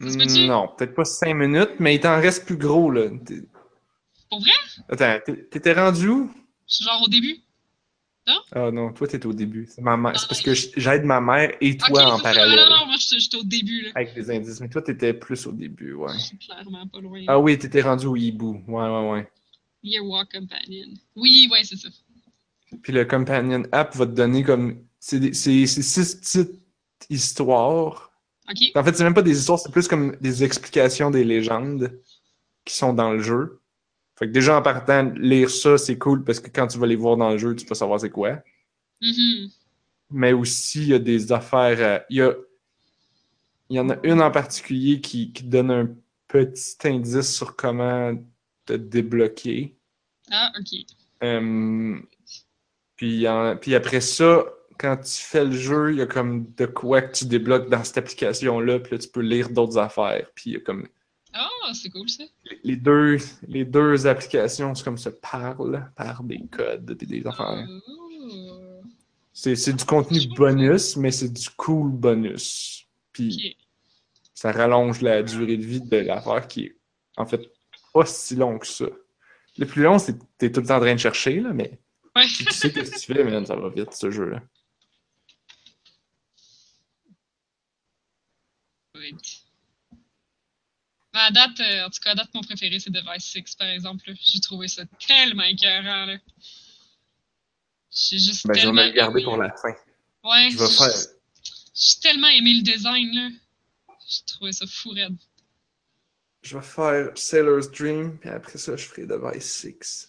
Peut-tu? Non, peut-être pas 5 minutes, mais il t'en reste plus gros, là. Pour vrai? Attends, t'étais rendu où? Je suis genre au début. Ah non, toi, t'étais au début. C'est ma. C'est parce que j'aide ma mère et toi en parallèle. Non, non, moi j'étais au début. Là. Avec des indices. Mais toi, t'étais plus au début, ouais. Je suis clairement pas loin. Ah oui, t'étais rendu au hibou. Ouais, ouais, ouais. Yearwalk Companion. Oui, ouais, c'est ça. Puis le Companion app va te donner comme. C'est des- c'est c'est six petites histoires. Ok. En fait, c'est même pas des histoires, c'est plus comme des explications des légendes qui sont dans le jeu. Fait que déjà en partant, lire ça, c'est cool parce que quand tu vas les voir dans le jeu, tu peux savoir c'est quoi. Mhm. Mais aussi, il y a des affaires. euh, il, y a, y en a une en particulier qui, qui donne un petit indice sur comment te débloquer. Ah, ok. Euh, puis, en- puis après ça, quand tu fais le jeu, il y a comme de quoi que tu débloques dans cette application-là, puis là, tu peux lire d'autres affaires. Puis il y a comme Ah, c'est cool ça. les deux, les deux applications, c'est comme se parlent par des codes et des affaires. Oh. C'est du contenu bonus, mais c'est du cool bonus. Puis ça rallonge la durée de vie de l'affaire qui est en fait pas si long que ça. Le plus long, c'est que t'es tout le temps en train de chercher, là, mais Ouais. tu sais ce que tu fais, man, ça va vite, ce jeu-là. Oui. Mais à date, euh, en tout cas, à date, mon préféré, c'est Device 6, par exemple. J'ai trouvé ça tellement écœurant, là. J'ai juste Ben, je vais tellement me le garder aimé- pour la fin. Ouais, Je vais j'ai- faire. J'ai tellement aimé le design, là. J'ai trouvé ça fou raide. Je vais faire Sailor's Dream, puis après ça, je ferai Device 6.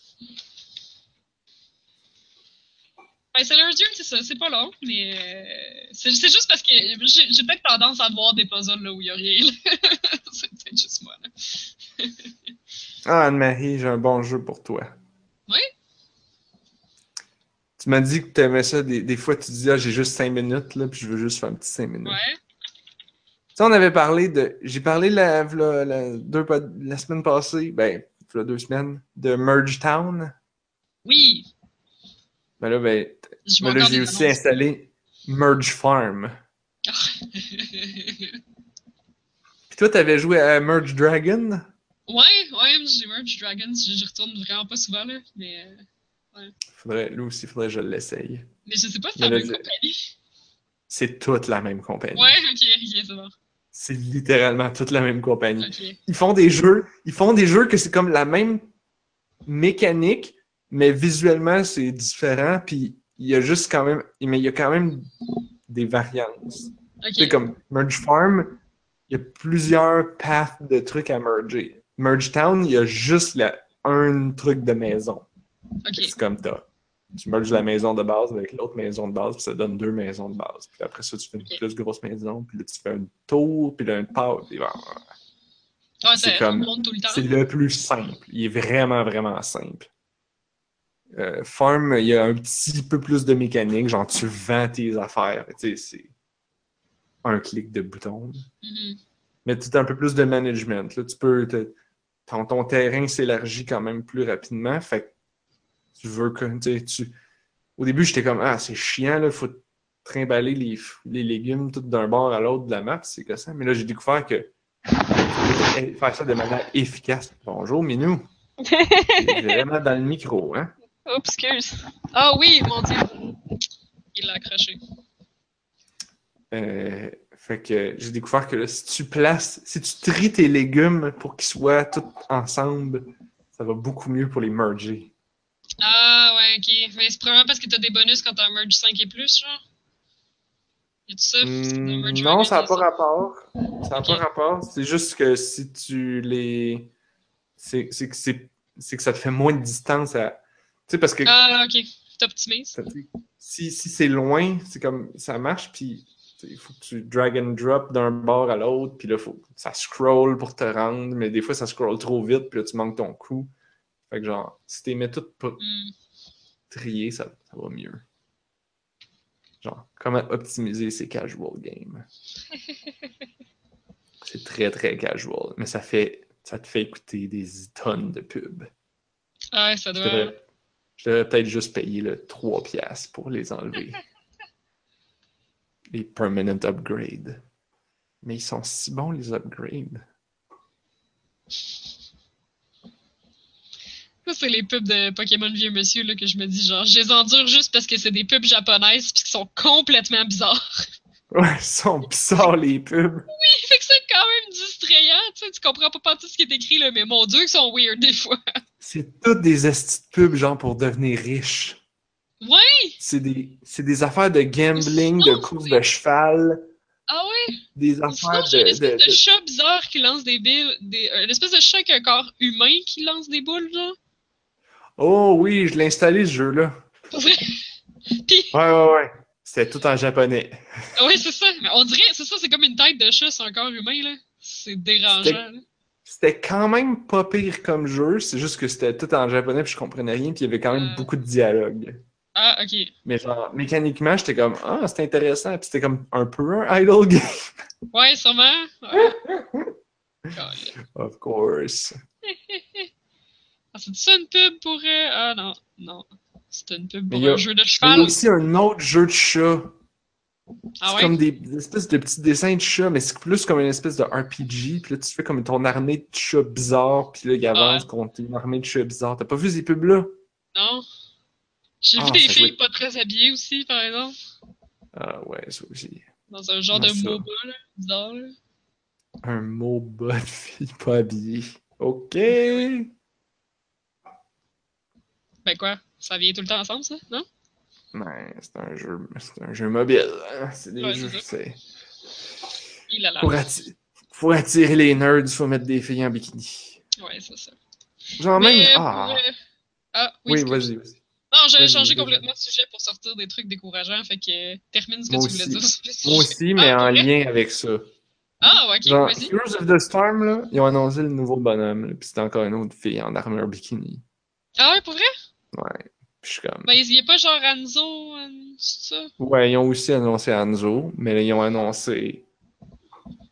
Ouais, Sailor's Dream, c'est ça, c'est pas long, mais euh, c'est c'est juste parce que j'ai peut-être tendance à voir des puzzles là où il y a rien. c'est peut-être juste moi, là. Ah, Anne-Marie, j'ai un bon jeu pour toi. Oui? Tu m'as dit que tu aimais ça. Des, des fois, tu dis, ah, j'ai juste 5 minutes, là, puis je veux juste faire un petit 5 minutes. Ouais. Tu sais, on avait parlé de. J'ai parlé la, la, la- deux la semaine passée, ben, il y a deux semaines, de Merge Town. Oui. Ben là, ben, Je là j'ai aussi annonces. installé Merge Farm. Puis toi, t'avais joué à Merge Dragon? ouais, ouais, j'ai Merge Dragons. Je, je retourne vraiment pas souvent, là. Mais, euh, Faudrait, lui aussi, faudrait que je l'essaye. mais je sais pas si c'est la même compagnie. C'est toute la même compagnie. Ouais, ok, ok, c'est bon. C'est littéralement toute la même compagnie. Ils font des jeux, ils font des jeux que c'est comme la même mécanique, mais visuellement c'est différent. Puis il y a juste quand même, mais il y a quand même des variances. Ok. C'est comme Merge Farm, il y a plusieurs paths de trucs à merger. Merge Town, il y a juste la, un truc de maison. C'est comme t'as. Tu merges la maison de base avec l'autre maison de base, puis ça donne deux maisons de base. Puis après ça, tu fais une plus grosse maison, puis là, tu fais un tour, puis là, un pas. puis bon, Ouais, c'est ça comme-. C'est le plus simple. Il est vraiment, vraiment simple. Euh, Farm, il y a un petit peu plus de mécanique, genre tu vends tes affaires. Tu sais, c'est un clic de bouton. Mhm. Mais tu as un peu plus de management. Là, tu peux. te- ton, ton terrain s'élargit quand même plus rapidement. Fait que tu veux que. tu sais, Tu... Au début, j'étais comme Ah, c'est chiant, il faut trimballer les, les légumes tout d'un bord à l'autre de la map, c'est que ça. Mais là, j'ai découvert que tu peux faire ça de manière efficace. Bonjour, Minou. Vraiment dans le micro, hein? Oups, excuse. Ah oui, mon dieu. Il l'a accroché. Euh, fait que j'ai découvert que là, si tu places, si tu tries tes légumes pour qu'ils soient tous ensemble, ça va beaucoup mieux pour les merger. Ah ouais, ok. Mais c'est probablement parce que t'as des bonus quand t'as un merge 5 et plus, genre. Ça? Hmm, non, ça n'a pas rapport. Ça n'a pas rapport. C'est juste que si tu les. C'est que ça te fait moins de distance à. Tu sais, parce que Ah, ok. T'optimises. si, si c'est loin, c'est comme ça marche, puis il faut que tu drag and drop d'un bord à l'autre, puis là, faut ça scroll pour te rendre, mais des fois, ça scroll trop vite, puis là, tu manques ton coup. Fait que genre, si tu les mets toutes pas Hmm. triées, ça, ça va mieux. Genre, comment optimiser ces casual games? c'est très, très casual, mais ça fait ça te fait écouter des tonnes de pubs. Ouais, ça Je doit. Je devrais peut-être juste payer le 3 piastres pour les enlever. les permanent upgrades. Mais ils sont si bons, les upgrades. Ça, c'est les pubs de Pokémon Vieux Monsieur là, que je me dis, genre, je les endure juste parce que c'est des pubs japonaises qui sont complètement bizarres. Ouais, ils sont bizarres, les pubs. fait que c'est quand même distrayant, tu sais, tu comprends pas tout ce qui est écrit, là, mais mon dieu, qu'ils sont weird des fois. C'est toutes des estis de pubs, genre, pour devenir riche. Ouais! C'est des, c'est des affaires de gambling, de sinon, course de cheval, Ah ouais? des Sinon, affaires une de... espèce de- de, de- chat bizarre qui lance des billes. Des, euh, une espèce de chat avec un corps humain qui lance des boules, genre. Oh oui, je l'ai installé, ce jeu-là. Pour vrai? Ouais, ouais, ouais. C'était tout en japonais. ouais, c'est ça. On dirait, c'est ça, c'est comme une tête de chat sur un corps humain, là. C'est dérangeant, C'était- quand même pas pire comme jeu, c'est juste que c'était tout en japonais puis je comprenais rien puis il y avait quand même Euh. beaucoup de dialogue. Ah, ok. Mais genre, mécaniquement, j'étais comme « Ah, c'est intéressant » puis c'était comme un peu un idle game. Ouais, sûrement. Ouais. Of course. ah, c'est ça une pub pour. euh, Ah non, non. C'est une pub pour un jeu de Mais il y cheval. a aussi un autre jeu de chat. Ah c'est ouais? comme des, des espèces de petits dessins de chats, mais c'est plus comme une espèce de RPG. Puis là, tu fais comme ton armée de chats bizarres, puis là, il avance contre une armée de chats bizarres. T'as pas vu ces pubs-là? Non. J'ai Ah, vu des filles pas très habillées aussi, par exemple. Ah ouais, ça aussi. Dans un genre de ça? MOBA, là. Bizarre, là. Un mot bas de fille pas habillée. OK! Ben quoi? Ça vient tout le temps ensemble, ça? Non? Ben, c'est un jeu, c'est un jeu mobile. hein. C'est des Ouais, jeux, c'est. Il a. Pour, atti- pour attirer les nerds, il faut mettre des filles en bikini. Ouais, c'est ça. Genre même... Ah! euh, Ah, oui, Oui, vas-y, vas-y. Non, changer vas-y. complètement de sujet pour sortir des trucs décourageants, fait que euh, termine ce que Moi tu voulais aussi. dire sur le sujet. Moi aussi, mais Ah, en vrai? lien avec ça. Ah, ok, Genre, vas-y. Heroes of the Storm, là, ils ont annoncé le nouveau bonhomme, là, puis c'était encore une autre fille en armure bikini. Ah ouais, pour vrai? Ouais. Puis je suis comme... Ben, il y a pas genre Anzo, euh, c'est ça? Ouais, ils ont aussi annoncé Anzo, mais là, ils ont annoncé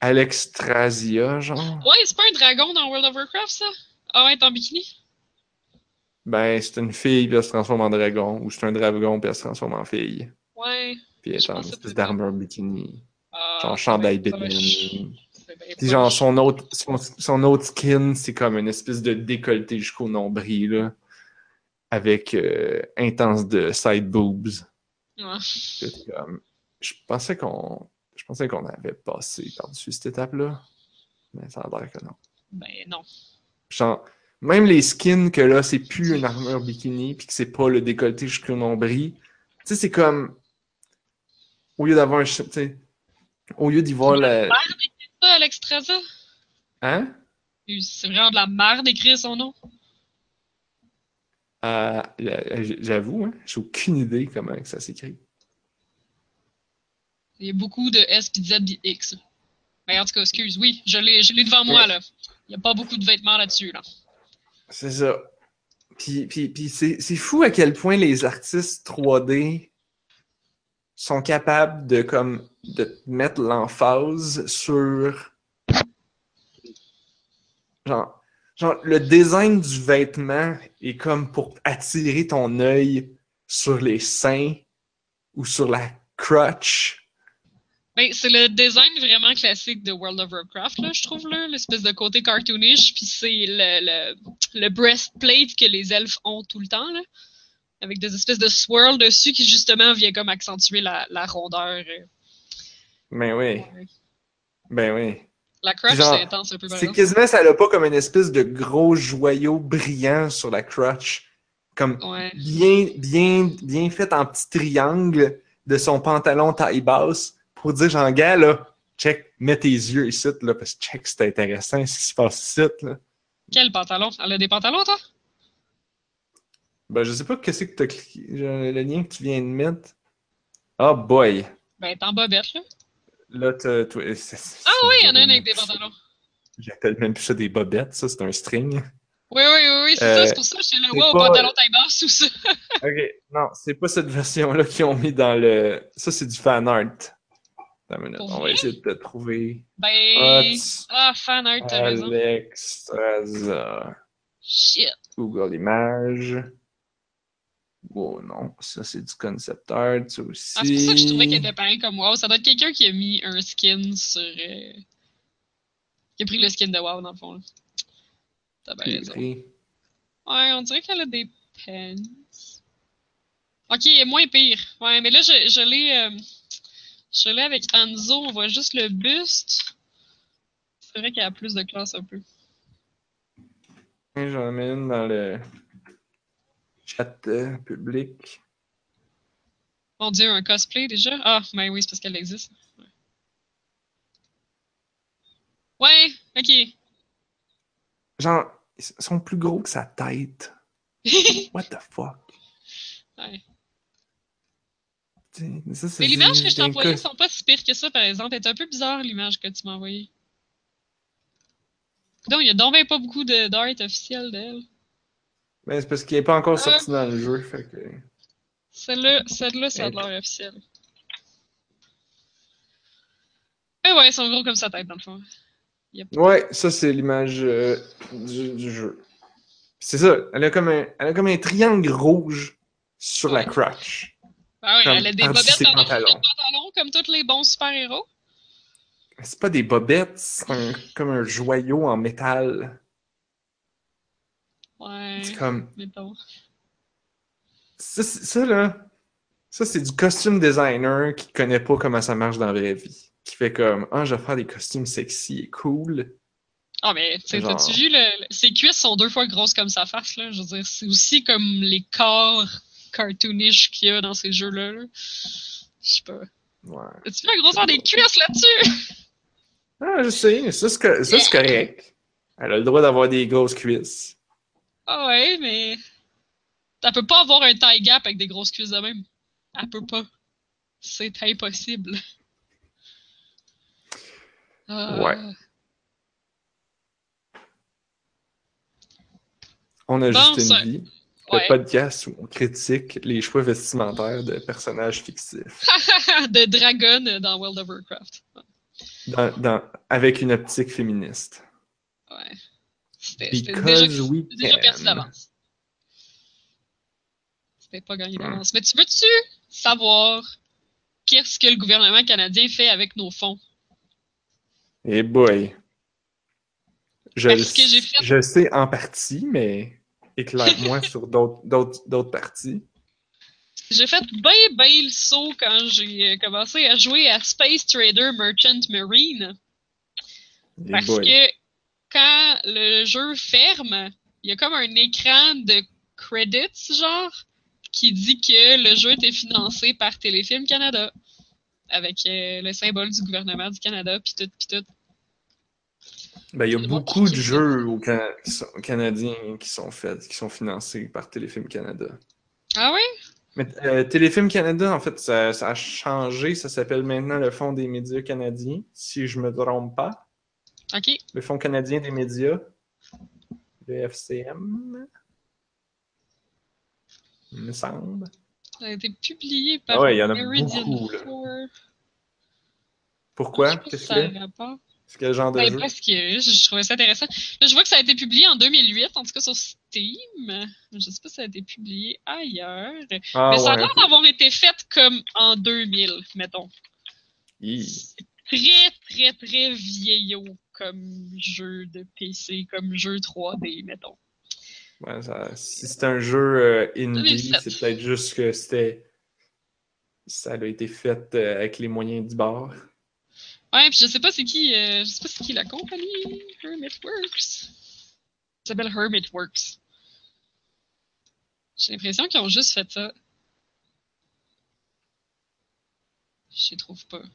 Alexstrasia, genre. Ouais, c'est pas un dragon dans World of Warcraft, ça? Ah ouais, t'es en bikini? Ben, c'est une fille, puis elle se transforme en dragon, ou c'est un dragon, puis elle se transforme en fille. Ouais. Puis elle est en espèce d'armure bikini. Ah, Genre chandail Batman. Puis genre, son autre, son, son autre skin, c'est comme une espèce de décolleté jusqu'au nombril, là. Avec euh, intense de side boobs. Ouais. Comme- Je pensais qu'on. Je pensais qu'on avait passé par-dessus cette étape-là. Mais ça a l'air que non. Ben non. Genre, même les skins que là, c'est plus une armure bikini, puis que c'est pas le décolleté jusqu'au nombril. Tu sais, c'est comme. Au lieu d'avoir un. Tu sais. Au lieu d'y voir la. Ça, Alex? Hein? C'est vraiment de la merde d'écrire son nom. Euh, J'avoue, hein, j'ai aucune idée comment ça s'écrit. Il y a beaucoup de S et Z et X. Mais en tout cas, excuse, oui, je l'ai devant moi, là. Il n'y a pas beaucoup de vêtements là-dessus, là. C'est ça. Puis, puis, puis c'est fou à quel point les artistes 3D sont capables de comme de mettre l'emphase sur genre, genre le design du vêtement est comme pour attirer ton œil sur les seins ou sur la crotch ben, c'est le design vraiment classique de World of Warcraft, là, je trouve, là, l'espèce de côté cartoonish, puis c'est le, le, le, breastplate que les elfes ont tout le temps, là, avec des espèces de swirls dessus qui, justement, vient comme accentuer la, la rondeur. Euh. Ben oui. Ben oui. La crotch, c'est intense un peu. C'est quasiment, ça n'a pas comme une espèce de gros joyau brillant sur la crotch. Comme bien, bien, bien fait en petit triangle de son pantalon taille basse pour dire, genre, gars, là, check, mets tes yeux ici, là, parce que check, c'est intéressant ce qui se passe ici, là. Quel pantalon? Elle a des pantalons, toi? Ben, je sais pas qu'est-ce que t'as cliqué. Le lien que tu viens de mettre. Oh boy! Ben, t'es en bobette, là. Là, t'as. Ah oui, il y en a un avec des pantalons. J'appelle même plus ça des bobettes, ça, c'est un string. Oui, oui, oui, oui c'est ça, euh, c'est pour ça que je suis là, wow, pas... pantalon taille basse ou ça. ok, non, c'est pas cette version-là qu'ils ont mis dans le. Ça, c'est du fan art. On va essayer de te trouver. Ben. Ah, fan art, t'as raison. Alex Shit. Google Images. Oh non, ça c'est du concept art, ça aussi. Ah, c'est pour ça que je trouvais qu'il était pareil comme WoW. Ça doit être quelqu'un qui a mis un skin sur. Euh... Qui a pris le skin de WoW dans le fond. T'as bien raison. Ouais, on dirait qu'elle a des pens. Ok, moins pire. Ouais, mais là, je, je l'ai. Euh... Je l'ai avec Anzo, on voit juste le buste. C'est vrai qu'il y a plus de classe un peu. J'en mets une dans le chat euh, public. Mon dieu, un cosplay déjà? Ah, ben oui, c'est parce qu'elle existe. Ouais. ok. Genre, ils sont plus gros que sa tête. What the fuck? Ouais. Mais l'image que je t'ai envoyée sont pas si pires que ça, par exemple. C'est un peu bizarre, l'image que tu m'as envoyée. Donc, il y a donc pas beaucoup d'art officiel d'elle. Mais c'est parce qu'il n'est pas encore sorti dans le jeu, fait que... Celle-là, celle-là, ça a de l'art officiel. Mais ouais, ils sont gros comme sa tête, dans le fond. Ouais, ça, c'est l'image euh, du, jeu. C'est ça, elle a, comme un, elle a comme un triangle rouge sur la crotch. Ah oui, elle a des bobettes dans pantalons. pantalons comme tous les bons super-héros. C'est pas des bobettes, c'est comme un joyau en métal. Ouais. C'est comme. Ça, ça, là, ça, c'est du costume designer qui connaît pas comment ça marche dans la vraie vie. Qui fait comme, ah, je vais faire des costumes sexy et cool. Ah, mais, tu t'as-tu vu, le... ses cuisses sont deux fois grosses comme sa face, là? Je veux dire, c'est aussi comme les corps cartoonish qu'il y a dans ces jeux-là. Je sais pas. Ouais. Tu fais grosseur des cuisses là-dessus? Ah, je sais, ça c'est correct. Elle a le droit d'avoir des grosses cuisses. Ah ouais, mais. Elle peut pas avoir un taille gap avec des grosses cuisses de même. Elle peut pas. C'est impossible. Ah. Ouais. On a juste une vie le podcast où on critique les choix vestimentaires de personnages fictifs. de Dragon dans World of Warcraft. Dans, avec une optique féministe. Ouais. C'était déjà, déjà perdu d'avance. C'était pas gagné d'avance. Mais tu veux-tu savoir qu'est-ce que le gouvernement canadien fait avec nos fonds? Eh boy! Je, le, je sais en partie, mais éclaire-moi sur d'autres parties. J'ai fait bien, bien le saut quand j'ai euh, commencé à jouer à Space Trader Merchant Marine. Parce que quand le jeu ferme, il y a comme un écran de credits, genre, qui dit que le jeu était financé par Téléfilm Canada. Avec euh, le symbole du gouvernement du Canada, pis tout, pis tout. Ben, il y a beaucoup de jeux au Can- qui sont- canadiens qui sont faits, qui sont financés par Téléfilm Canada. Ah oui? Mais euh, Téléfilm Canada, en fait, ça, ça a changé. Ça s'appelle maintenant le Fonds des médias canadiens, si je me trompe pas. Ok. Le Fonds canadien des médias. Le FCM. Il me semble. Ça a été publié par ouais, il y en a Meridian beaucoup, là. Four. Pourquoi? Je sais pas si Qu'est-ce ça que a c'est? C'est quel genre de Ben, jeu? parce que je, je trouvais ça intéressant. Là, je vois que ça a été publié en 2008, en tout cas sur Steam. Je sais pas si ça a été publié ailleurs. Ah mais ça a ouais, l'air d'avoir été fait comme en 2000, mettons. Hi. Très, très, très vieillot comme jeu de PC, comme jeu 3D, mettons. Ouais, ça- si c'est un jeu euh, indie, 2007. c'est peut-être juste que c'était. Ça a été fait euh, avec les moyens du bord. Ouais, puis je sais pas c'est qui, euh, je sais pas c'est qui la compagnie Hermitworks. Ça s'appelle Hermitworks. J'ai l'impression qu'ils ont juste fait ça. Je trouve pas. Ah.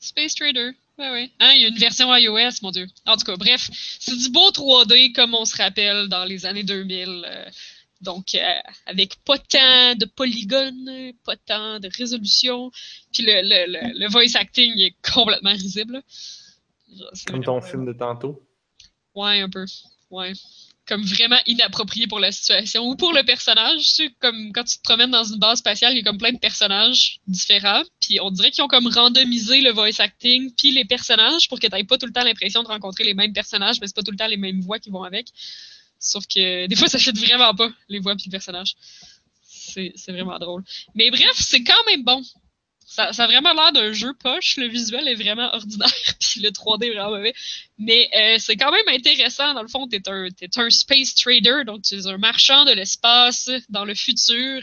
Space Trader. Ouais, ouais. Hein, il y a une version iOS, mon Dieu. En tout cas, bref, c'est du beau 3D comme on se rappelle dans les années 2000. euh, donc, euh, avec pas tant de polygones, pas tant de résolution. Puis le, le, le, le voice acting est complètement risible. Genre, c'est Comme ton film de tantôt. Ouais, un peu. Ouais. Comme vraiment inapproprié pour la situation ou pour le personnage. Sais, comme quand tu te promènes dans une base spatiale, il y a comme plein de personnages différents. Puis on dirait qu'ils ont comme randomisé le voice acting puis les personnages pour que tu pas tout le temps l'impression de rencontrer les mêmes personnages, mais c'est pas tout le temps les mêmes voix qui vont avec. Sauf que des fois, ça fait vraiment pas, les voix puis le personnage. C'est c'est vraiment drôle. Mais bref, c'est quand même bon. Ça, a vraiment l'air d'un jeu poche. Le visuel est vraiment ordinaire, puis le 3D est vraiment mauvais. Mais euh, c'est quand même intéressant. Dans le fond, t'es un, t'es un space trader, donc tu es un marchand de l'espace dans le futur.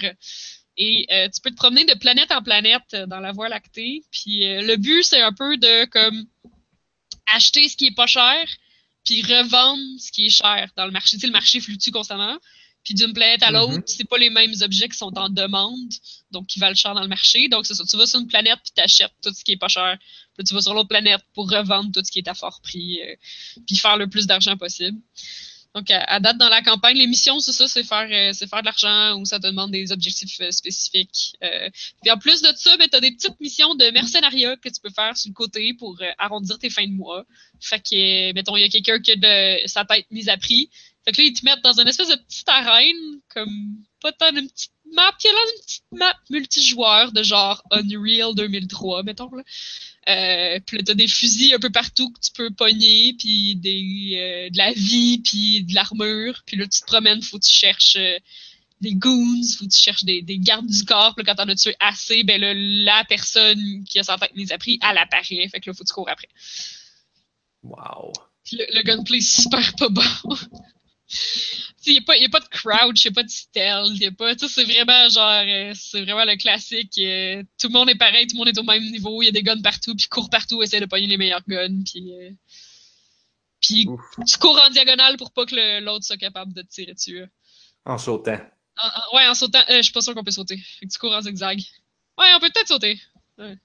Et euh, tu peux te promener de planète en planète euh, dans la Voie lactée. Puis le but, c'est un peu de comme acheter ce qui est pas cher, puis revendre ce qui est cher dans le marché. Tu sais, le marché fluctue constamment. Puis d'une planète à l'autre, Mhm. c'est pas les mêmes objets qui sont en demande, donc qui valent cher dans le marché. Donc c'est ça, tu vas sur une planète puis t'achètes tout ce qui est pas cher. Puis tu vas sur l'autre planète pour revendre tout ce qui est à fort prix, euh, puis faire le plus d'argent possible. Donc, à, à date, dans la campagne, les missions, c'est ça, c'est faire, euh, c'est faire de l'argent ou ça te demande des objectifs euh, spécifiques. Puis en plus de ça, ben, tu as des petites missions de mercenariat que tu peux faire sur le côté pour arrondir tes fins de mois. Fait que, mettons, il y a quelqu'un qui a de sa tête mise à prix. Fait que là, ils te mettent dans une espèce de petite arène, comme pas tant une petite map, qui est là une petite map multijoueur de genre Unreal 2003, mettons. Là. Euh, puis là, t'as des fusils un peu partout que tu peux pogner, puis des, euh, de la vie, puis de l'armure. Puis là, tu te promènes, faut que tu cherches euh, des goons, faut que tu cherches des, des gardes du corps. Puis là, quand t'en as tué assez, ben là, la personne qui a sa tête mise à prix, elle apparaît. Fait que là, faut que tu cours après. Wow. Puis le, le gunplay est super pas bon. Il n'y a, a pas de crouch, il n'y a pas de stealth, y a pas. C'est vraiment genre. euh, c'est vraiment le classique. euh, tout le monde est pareil, tout le monde est au même niveau, il y a des guns partout, puis cours partout, essaie de pogner les meilleurs guns, puis. euh, puis tu cours en diagonale pour pas que l'autre soit capable de te tirer dessus. En sautant. En- en- ouais, en sautant. je suis pas sûr qu'on peut sauter. Fait que tu cours en zigzag. Ouais, on peut peut-être sauter. Ouais.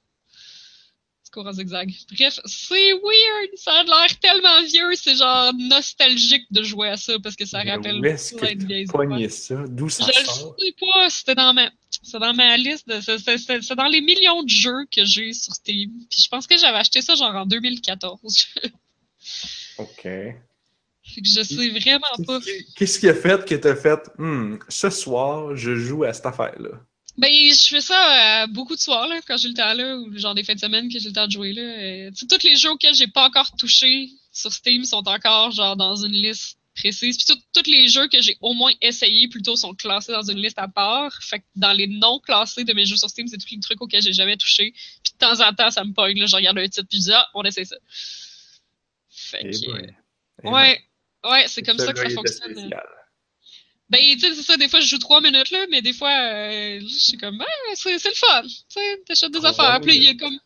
Tu cours en zigzag. Bref, c'est weird. Ça a l'air tellement vieux. C'est genre nostalgique de jouer à ça parce que ça Mais rappelle Où est-ce plein de que tu ça? D'où ça Je le sort? sais pas, c'était dans ma. C'est dans ma liste. de- c'est- dans les millions de jeux que j'ai sur Steam. Puis je pense que j'avais acheté ça genre en 2014. OK. fait que je sais vraiment pas. Qu'est-ce qui- Qu'est-ce qui a fait que t'as fait Hmm, ce soir, je joue à cette affaire-là? Ben, je fais ça euh, beaucoup de soirs, là, quand j'ai le temps, là, ou genre des fins de semaine que j'ai le temps de jouer, là. Euh, tous les jeux auxquels j'ai pas encore touché sur Steam sont encore, genre, dans une liste précise. Puis tous les jeux que j'ai au moins essayé, plutôt, sont classés dans une liste à part. Fait que dans les non classés de mes jeux sur Steam, c'est tous les trucs auxquels j'ai jamais touché. Puis de temps en temps, ça me pogne, là, je regarde un titre, puis je dis, ah, on essaie ça. Fait Eh que, ben. Eh ouais, ouais, c'est comme ça que ça fonctionne. spécial. Ben, tu sais, c'est ça, des fois, je joue trois minutes, là, mais des fois, euh, je suis comme, ah, c'est, le fun. Tu sais, t'achètes des Trois affaires. Puis il y a comme.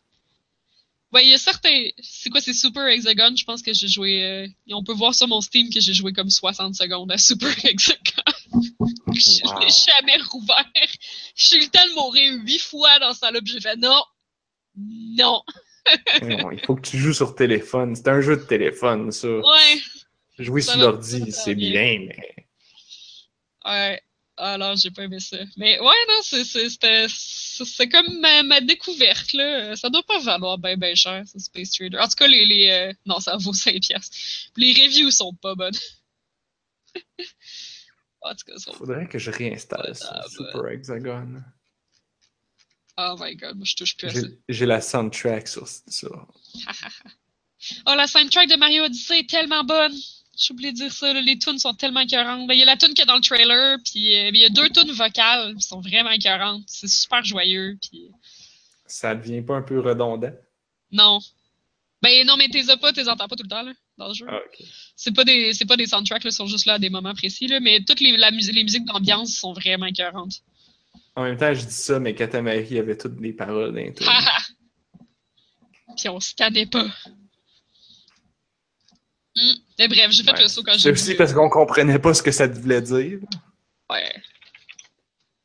Ouais, il y a certains. C'est quoi, c'est Super Hexagon? Je pense que j'ai joué. euh, on peut voir sur mon Steam que j'ai joué comme 60 secondes à Super Hexagon. je Wow. l'ai jamais rouvert. J'ai eu le temps de mourir huit fois dans ça là puis j'ai fait non, Non. Non, il faut que tu joues sur téléphone. C'est un jeu de téléphone, ça. Ouais. Jouer Ça sur l'ordi, c'est bien, mais. Ouais. Alors, j'ai pas aimé ça. Mais ouais, non, c'est, comme ma, ma découverte, là. Ça doit pas valoir ben ben cher, ça, Space Trader. En tout cas, les, les euh, non, ça vaut 5 piastres. Les reviews sont pas bonnes. en tout cas, sont... Faudrait que je réinstalle ça, Super Hexagon. Oh my god, moi, je touche plus à ça. J'ai j'ai la soundtrack sur ça. oh, la soundtrack de Mario Odyssey est tellement bonne. J'ai oublié de dire ça, là, les tunes sont tellement écœurantes. Ben, Il y a la tune qui est dans le trailer, puis euh, il y a deux tunes vocales qui sont vraiment écœurantes. C'est super joyeux, puis Ça devient pas un peu redondant? non. Ben non, mais t'es as pas, t'es entends pas tout le temps, là, dans le jeu. Ah. C'est pas des, c'est pas des soundtracks, là, ils sont juste là à des moments précis, là, mais toutes les, la les musiques d'ambiance sont vraiment écœurantes. En même temps, je dis ça, mais Katamari avait toutes les paroles d'un tour. Puis on se tannait pas. Hmm. Mais bref, j'ai fait Ouais. le saut quand C'est j'ai aussi vu. parce qu'on comprenait pas ce que ça voulait dire. Ouais.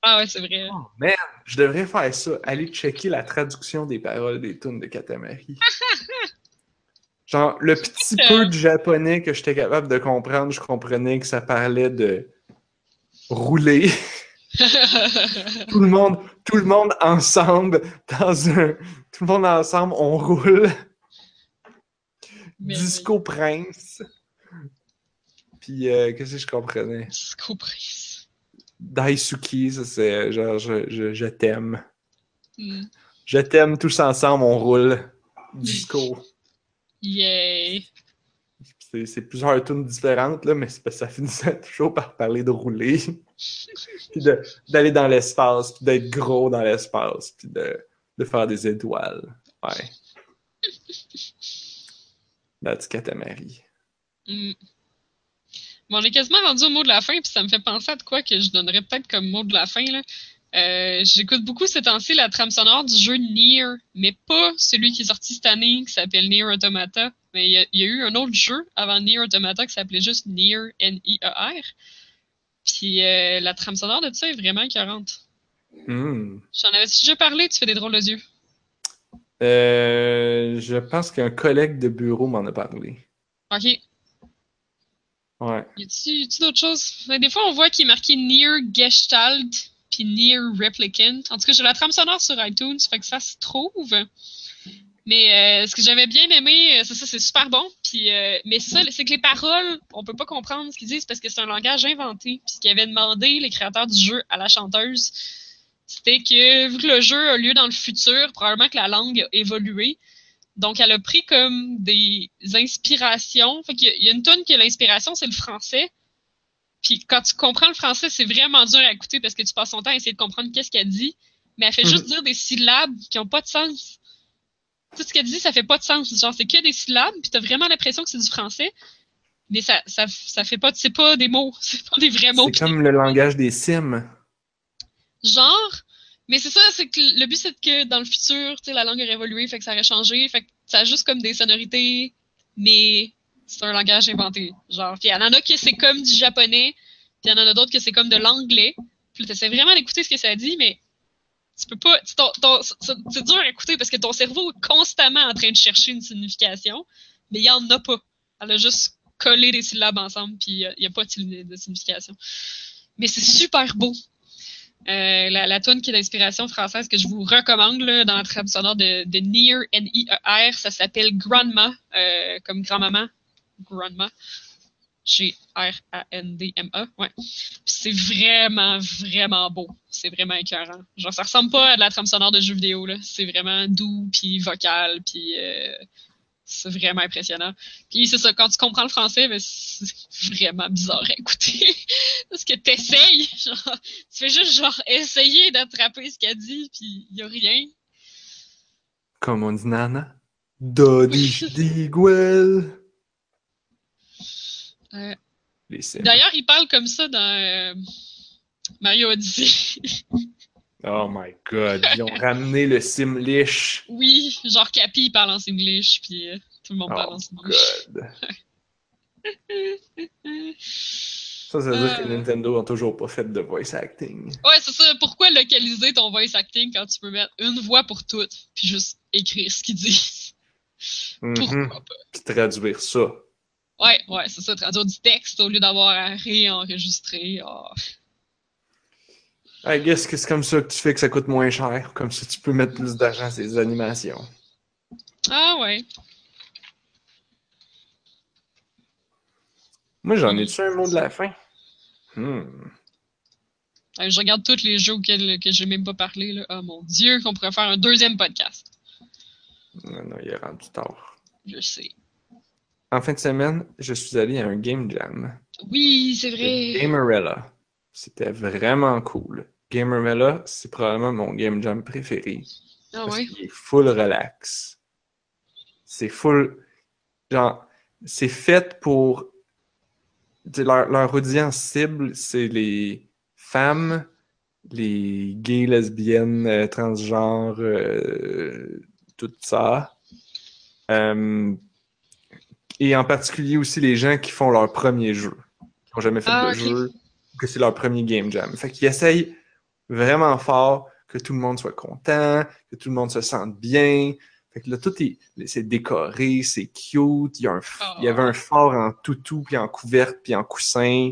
Ah ouais, c'est vrai. Oh, man, je devrais faire ça. Aller checker la traduction des paroles des tunes de Katamari. Genre, le petit peu de japonais que j'étais capable de comprendre, je comprenais que ça parlait de rouler. tout le monde, tout le monde ensemble dans un, tout le monde ensemble, on roule. Disco Prince. Puis euh, qu'est-ce que je comprenais? Disco Prince. Daisuki, ça c'est genre je, je, je t'aime. Hmm. Je t'aime tous ensemble, on roule. Disco. Yay. C'est plusieurs tunes différentes, là, mais ça finissait toujours par parler de rouler. puis de- d'aller dans l'espace, puis d'être gros dans l'espace, puis de, de faire des étoiles. Ouais. That's Katamari. Hmm. Bon, on est quasiment rendu au mot de la fin, puis ça me fait penser à de quoi que je donnerais peut-être comme mot de la fin. Là. Euh, J'écoute beaucoup ces temps-ci la trame sonore du jeu Nier, mais pas celui qui est sorti cette année, qui s'appelle Nier Automata. Mais il y, a- il y a eu un autre jeu avant Nier Automata qui s'appelait juste Nier N-I-E-R. Puis euh, la trame sonore de ça est vraiment écœurante. Hmm. J'en avais déjà parlé, tu fais des drôles de yeux. Euh, je pense qu'un collègue de bureau m'en a parlé. Ok. Ouais. y a-tu d'autres choses? Des fois, on voit qu'il est marqué Near Gestalt puis Near Replicant. En tout cas, j'ai la trame sonore sur iTunes, fait que ça se trouve. Mais euh, ce que j'avais bien aimé, euh, c'est ça, c'est super bon. Puis, euh, mais ça, c'est que les paroles, on peut pas comprendre ce qu'ils disent parce que c'est un langage inventé. Puis ce qu'ils avaient demandé les créateurs du jeu à la chanteuse, c'était que vu que le jeu a lieu dans le futur, probablement que la langue a évolué. Donc, elle a pris comme des inspirations. Fait qu'il y a- il y a une tonne que l'inspiration, c'est le français. Puis quand tu comprends le français, c'est vraiment dur à écouter parce que tu passes ton temps à essayer de comprendre qu'est-ce qu'elle dit. Mais elle fait juste dire des syllabes qui ont pas de sens. Tout ce qu'elle dit, ça fait pas de sens. Genre, c'est que des syllabes, puis t'as vraiment l'impression que c'est du français. Mais ça, ça, ça fait pas, c'est pas des mots. C'est pas des vrais mots. C'est comme le langage des Sims. Genre, mais c'est ça, c'est que le but c'est que dans le futur, tu la langue aurait évolué, fait que ça aurait changé, fait que ça a juste comme des sonorités, mais c'est un langage inventé. Genre, puis il y en a que c'est comme du japonais, puis il y en a d'autres que c'est comme de l'anglais. Puis t'essaies vraiment d'écouter ce que ça dit, mais tu peux pas, tu- c'est dur à écouter parce que ton cerveau est constamment en train de chercher une signification, mais il y en a pas. Elle a juste collé des syllabes ensemble, puis il n'y a pas de signification. Mais c'est super beau. Euh, la, la qui est d'inspiration française que je vous recommande dans la trame sonore de, Near N-I-E-R, ça s'appelle Grandma, euh, comme grand-maman. Grandma. G-R-A-N-D-M-A. Ouais. C'est vraiment, vraiment beau. C'est vraiment écœurant. Genre, ça ressemble pas à de la trame sonore de jeux vidéo. C'est vraiment doux, puis vocal, puis euh, c'est vraiment impressionnant. Puis c'est ça, quand tu comprends le français, ben, c'est vraiment bizarre à écouter. Parce que t'essayes, genre, tu fais juste genre essayer d'attraper ce qu'elle dit, puis y a rien. Comme on dit Nana. Euh. D'ailleurs, il parle comme ça dans euh, Mario Odyssey. Oh my god, ils ont ramené le Simlish. oui, genre Capi parle en English, puis euh, tout le monde parle Oh en English. god. Ça, ça veut dire que Euh. Nintendo a toujours pas fait de voice acting. Ouais, c'est ça. Pourquoi localiser ton voice acting quand tu peux mettre une voix pour toutes, puis juste écrire ce qu'ils disent? Mhm. Pourquoi pas? Puis traduire ça. Ouais, ouais, c'est ça. Traduire du texte au lieu d'avoir à réenregistrer. Ah. I guess que c'est comme ça que tu fais que ça coûte moins cher. Comme ça, tu peux mettre plus d'argent sur les animations. Ah ouais. Moi, j'en ai-tu un mot de la fin? Hmm. Euh, Je regarde tous les jeux auxquels que j'ai même pas parlé. Là. Oh mon dieu, qu'on pourrait faire un deuxième podcast. Non, non, il est rendu tard. Je sais. En fin de semaine, je suis allé à un game jam. Oui, c'est vrai. Gamerella. C'était vraiment cool. Gamerella, c'est probablement mon game jam préféré. Ah Parce ouais? est full relax. C'est full. Genre, c'est fait pour. Leur, leur audience cible, c'est les femmes, les gays, lesbiennes, euh, transgenres, euh, tout ça. Euh, et en particulier aussi les gens qui font leur premier jeu, qui n'ont jamais fait Ah, de jeu, que c'est leur premier game jam. Fait qu'ils essayent vraiment fort que tout le monde soit content, que tout le monde se sente bien. Fait que là, tout est, c'est décoré, c'est cute. Il y, a un, Ah. il y avait un fort en toutou, puis en couverte, puis en coussin.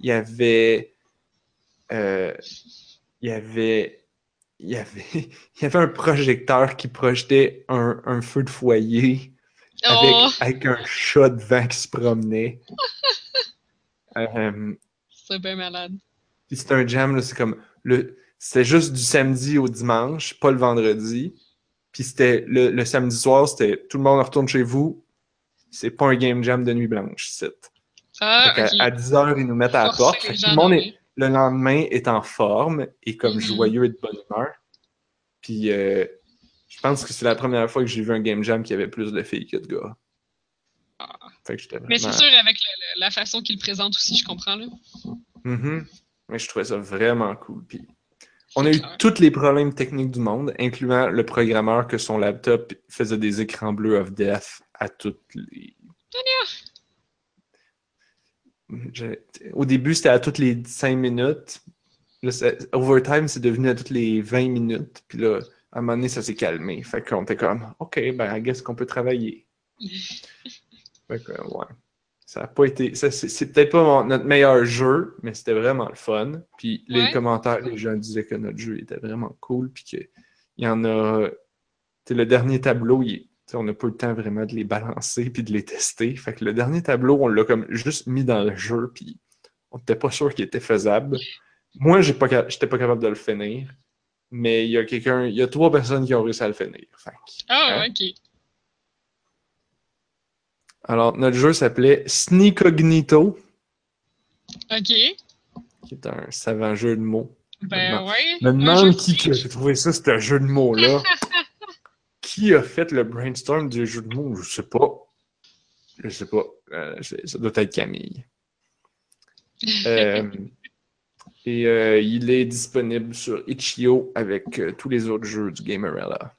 Il y avait, euh, il y avait, il y avait, il y avait un projecteur qui projetait un, un feu de foyer avec, Oh, avec un chat devant qui se promenait. Euh, c'est bien malade. puis c'est un jam, là, c'est comme C'était juste du samedi au dimanche, pas le vendredi. Puis c'était le, le samedi soir, c'était tout le monde retourne chez vous. C'est pas un game jam de nuit blanche, c'est. Ah, à 10h, ils nous mettent à la porte. Fait tout le monde est, le lendemain est en forme et comme Mhm. joyeux et de bonne humeur. Puis euh, je pense que c'est la première fois que j'ai vu un game jam qui avait plus de filles que de gars. Ah. Fait que Mais c'est sûr, avec la façon qu'il présente aussi, je comprends. Là. Mhm. Mais je trouvais ça vraiment cool. Puis on a eu tous les problèmes techniques du monde, incluant le programmeur que son laptop faisait des écrans bleus of death à toutes les. Je- Au début, c'était à toutes les 5 minutes. Là, overtime, c'est devenu à toutes les 20 minutes. Puis là, à un moment donné, ça s'est calmé. Fait qu'on était comme, OK, ben, I guess qu'on peut travailler. Fait que, ouais. Ça a pas été. C'est peut-être pas mon- notre meilleur jeu, mais c'était vraiment le fun. Puis les Ouais. commentaires, les gens disaient que notre jeu était vraiment cool. Puis qu'il y en a. tu sais, le dernier tableau, il on n'a pas eu le temps vraiment de les balancer puis de les tester. Fait que le dernier tableau, on l'a comme juste mis dans le jeu. Puis on n'était pas sûr qu'il était faisable. Moi, ca- j'étais pas capable de le finir. Mais il y a quelqu'un, il y a trois personnes qui ont réussi à le finir. Fait que- Ah, Hein? ok. Alors, notre jeu s'appelait Sneakognito. Ok. qui est un savant jeu de mots. Ben. Je me Un demande jeu qui de a trouvé ça, ce jeu de mots-là. qui a fait le brainstorm du jeu de mots? Je sais pas. Je sais pas. Euh, ça doit être Camille. Euh, et euh, il est disponible sur Itch.io avec euh, tous les autres jeux du Gamerella.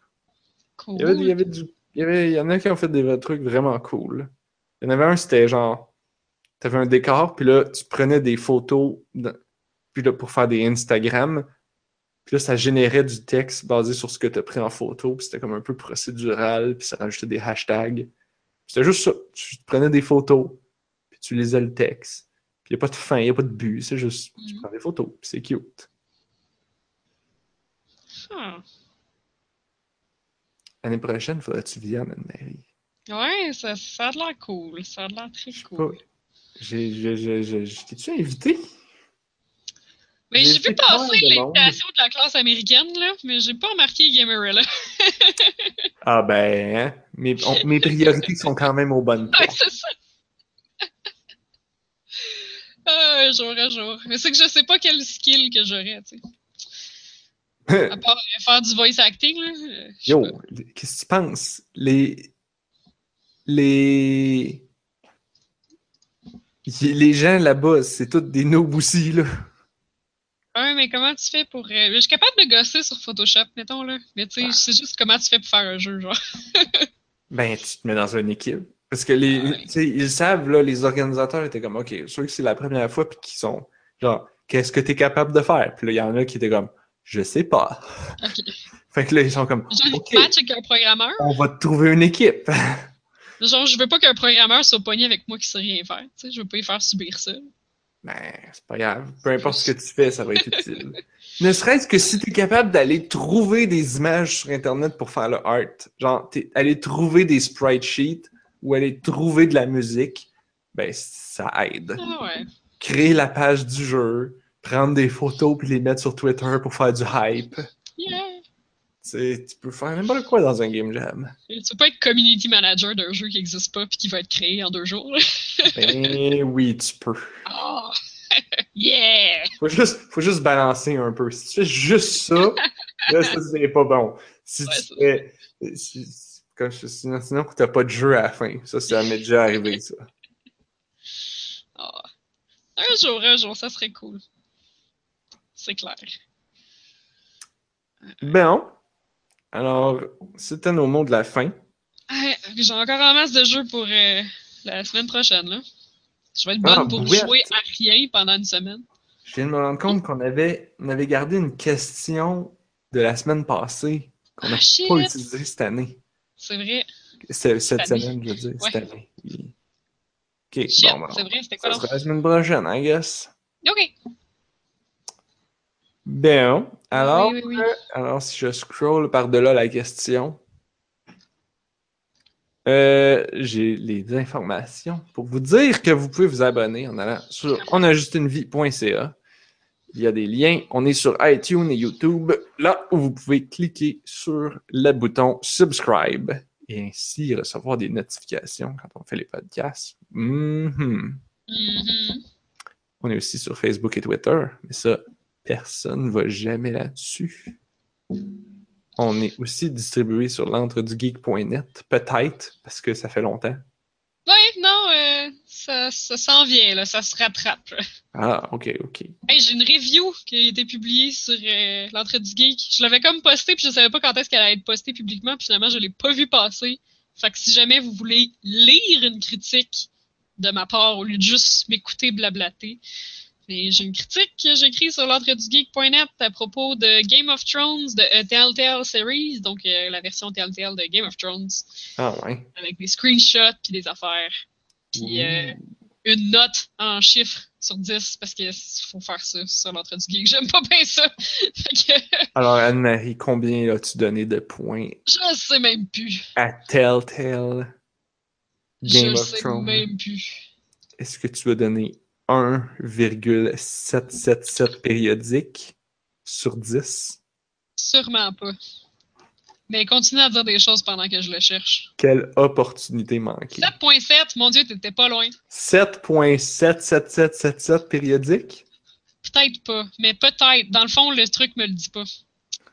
Cool. Il y, avait, il, y avait du- il y avait- il y en a qui ont fait des trucs vraiment cool. Il y en avait un, c'était genre, t'avais un décor, puis là, tu prenais des photos, puis là, pour faire des Instagram, puis là, ça générait du texte basé sur ce que tu as pris en photo, puis c'était comme un peu procédural, puis ça rajoutait des hashtags. C'était juste ça. Tu prenais des photos, puis tu lisais le texte. Puis il n'y a pas de fin, il n'y a pas de but, c'est juste, tu Mhm. prends des photos, puis c'est cute. Ah. L'année prochaine, faudrait que tu viennes, Anne-Marie. Ouais, ça, ça a l'air cool. Ça a l'air très cool. J'ai, je t'ai-tu invité? Mais J'ai vu passer l'invitation de la classe américaine, là, mais j'ai pas remarqué Gamerella. Ah ben, hein? mes, on- mes priorités sont quand même aux bonnes Ouais, places. c'est ça. Ah, un jour, un jour. Mais c'est que je sais pas quel skill que j'aurais, tu sais. À part faire du voice acting, là. Yo, qu'est-ce que tu penses? Les. Les. Les gens là-bas, c'est tous des noobs aussi, là. Ouais, mais comment tu fais pour. euh, Je suis capable de gosser sur Photoshop, mettons, là. Mais tu sais, Ah. c'est juste comment tu fais pour faire un jeu, genre. Ben, tu te mets dans une équipe. Parce que les, Ouais. tu sais, ils savent, là, les organisateurs étaient comme, OK, sûr que c'est la première fois, puis qu'ils sont genre, qu'est-ce que tu es capable de faire? Puis là, il y en a qui étaient comme, je sais pas. Ok. Fait que là, ils sont comme, Genre, OK, match avec un programmeur? on va te trouver une équipe. Genre, je veux pas qu'un programmeur soit pogné avec moi qui sait rien faire. Tu sais, je veux pas y faire subir ça. Ben, c'est pas grave. Peu importe ce que tu fais, ça va être utile. ne serait-ce que si tu es capable d'aller trouver des images sur Internet pour faire le art. Genre, aller trouver des sprite sheets ou aller trouver de la musique, ben, ça aide. Ah ouais. Créer la page du jeu, prendre des photos puis les mettre sur Twitter pour faire du hype. Yeah. Tu peux faire n'importe quoi dans un game jam. Tu peux pas être community manager d'un jeu qui existe pas puis qui va être créé en deux jours. Ben oui, tu peux. Ah! yeah! Faut juste, faut juste balancer un peu. Si tu fais juste ça, là, ça, c'est pas bon. Si Ouais, tu fais. si- si- comme je, sinon, sinon, t'as pas de jeu à la fin. Ça, ça m'est déjà arrivé, ça. Ah. Un jour, un jour, ça serait cool. C'est clair. Bon. Alors, c'était nos mots de la fin. Ah, J'ai encore en masse de jeux pour euh, la semaine prochaine. Là. Je vais être Ah, bonne pour bouette. jouer à rien pendant une semaine. Je viens de me rendre compte qu'on avait, on avait gardé une question de la semaine passée qu'on Ah, n'a shit! pas utilisée cette année. C'est vrai. Cette semaine, je veux dire, cette année. Ok, Shit, bon, c'est vrai, c'était ça quoi sera la semaine prochaine, I guess. Ok. Bon, alors, Oui, oui, oui. alors si je scroll par-delà la question, euh, j'ai les informations pour vous dire que vous pouvez vous abonner en allant sur onajustunevie.ca. Il y a des liens. On est sur iTunes et YouTube, là où vous pouvez cliquer sur le bouton subscribe et ainsi recevoir des notifications quand on fait les podcasts. Mhm. Mhm. On est aussi sur Facebook et Twitter, mais ça, personne ne va jamais là-dessus. On est aussi distribué sur l'entredugeek.net, peut-être, parce que ça fait longtemps. Ouais, non, euh, ça, ça s'en vient, là, ça se rattrape. Ah, ok, ok. Hey, j'ai une review qui a été publiée sur euh, l'entrée du geek. Je l'avais comme postée, puis je savais pas quand est-ce qu'elle allait être postée publiquement, puis finalement, je l'ai pas vue passer. Fait que si jamais vous voulez lire une critique de ma part au lieu de juste m'écouter blablater, mais j'ai une critique que j'ai écrite sur l'entrée du geek.net à propos de Game of Thrones, de euh, Telltale Series, donc euh, la version Telltale de Game of Thrones, Ah, ouais. avec des screenshots puis des affaires. Puis euh, une note en chiffres sur 10 parce qu'il faut faire ça sur l'entrée du geek. J'aime pas bien ça. que Alors, Anne-Marie, combien as-tu donné de points je sais même plus. à Telltale Game je of sais Thrones? même plus. Est-ce que tu as donné 1,777 périodiques sur 10? Sûrement pas. Mais continue à dire des choses pendant que je le cherche. Quelle opportunité manquée? 7.7, mon dieu, t'étais pas loin. 7.77777 périodiques? Peut-être pas, mais peut-être. Dans le fond, le truc me le dit pas.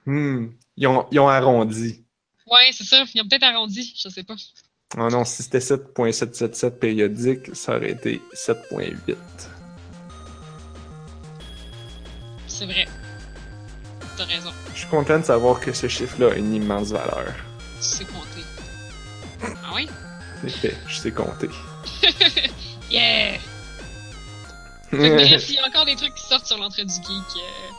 Hmm. Ils ont, ils ont arrondi. Ouais, c'est ça. Ils ont peut-être arrondi, je sais pas. Oh non, si c'était 7.777 périodique, ça aurait été 7.8. C'est vrai. T'as raison. Je suis content de savoir que ce chiffre-là a une immense valeur. Tu sais compter. Ah oui? Effet, je sais compter. Yeah! Bref, il y a encore des trucs qui sortent sur l'entrée du geek. euh.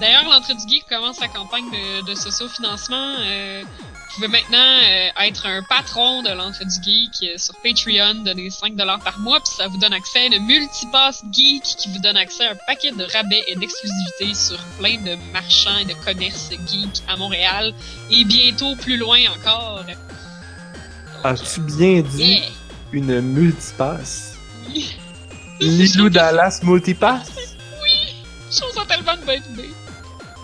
D'ailleurs, l'entrée du geek commence la campagne de, de socio-financement. Euh, vous pouvez maintenant euh, être un patron de l'entrée du geek euh, sur Patreon, donner 5$ par mois, puis ça vous donne accès à une multipass geek qui vous donne accès à un paquet de rabais et d'exclusivités sur plein de marchands et de commerces geek à Montréal et bientôt plus loin encore. As-tu bien dit yeah! une multipass? Oui. Lilou Dallas Multipass? Oui! Je trouve ça tellement de bonne idée.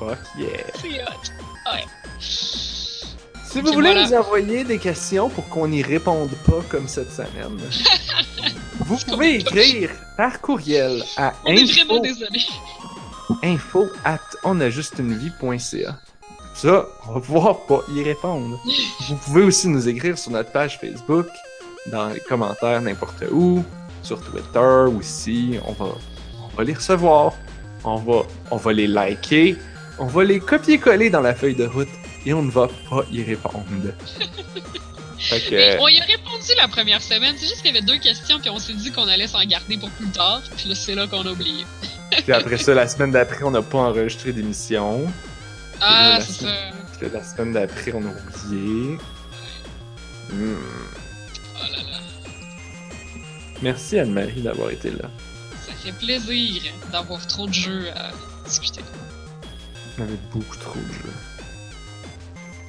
Fuck yeah! C'est hot. Ouais. Si vous voulez voilà. nous envoyer des questions pour qu'on n'y réponde pas comme cette semaine, vous pouvez écrire par courriel à On info, info at onajustunevie.ca. Ça, on va pouvoir pas y répondre. Vous pouvez aussi nous écrire sur notre page Facebook, dans les commentaires n'importe où, sur Twitter aussi. On va, on va les recevoir. On va, on va les liker. On va les copier-coller dans la feuille de route et on ne va pas y répondre. Fait que, Mais on y a répondu la première semaine. C'est juste qu'il y avait deux questions, puis on s'est dit qu'on allait s'en garder pour plus tard. Puis là, c'est là qu'on a oublié. puis après ça, la semaine d'après, on n'a pas enregistré d'émission. Ah, c'est ça. Puis là, la semaine d'après, on a oublié. Hmm. Oh là là. Merci Anne-Marie d'avoir été là. Ça fait plaisir d'avoir trop de jeux à discuter. On avait beaucoup trop de jeux.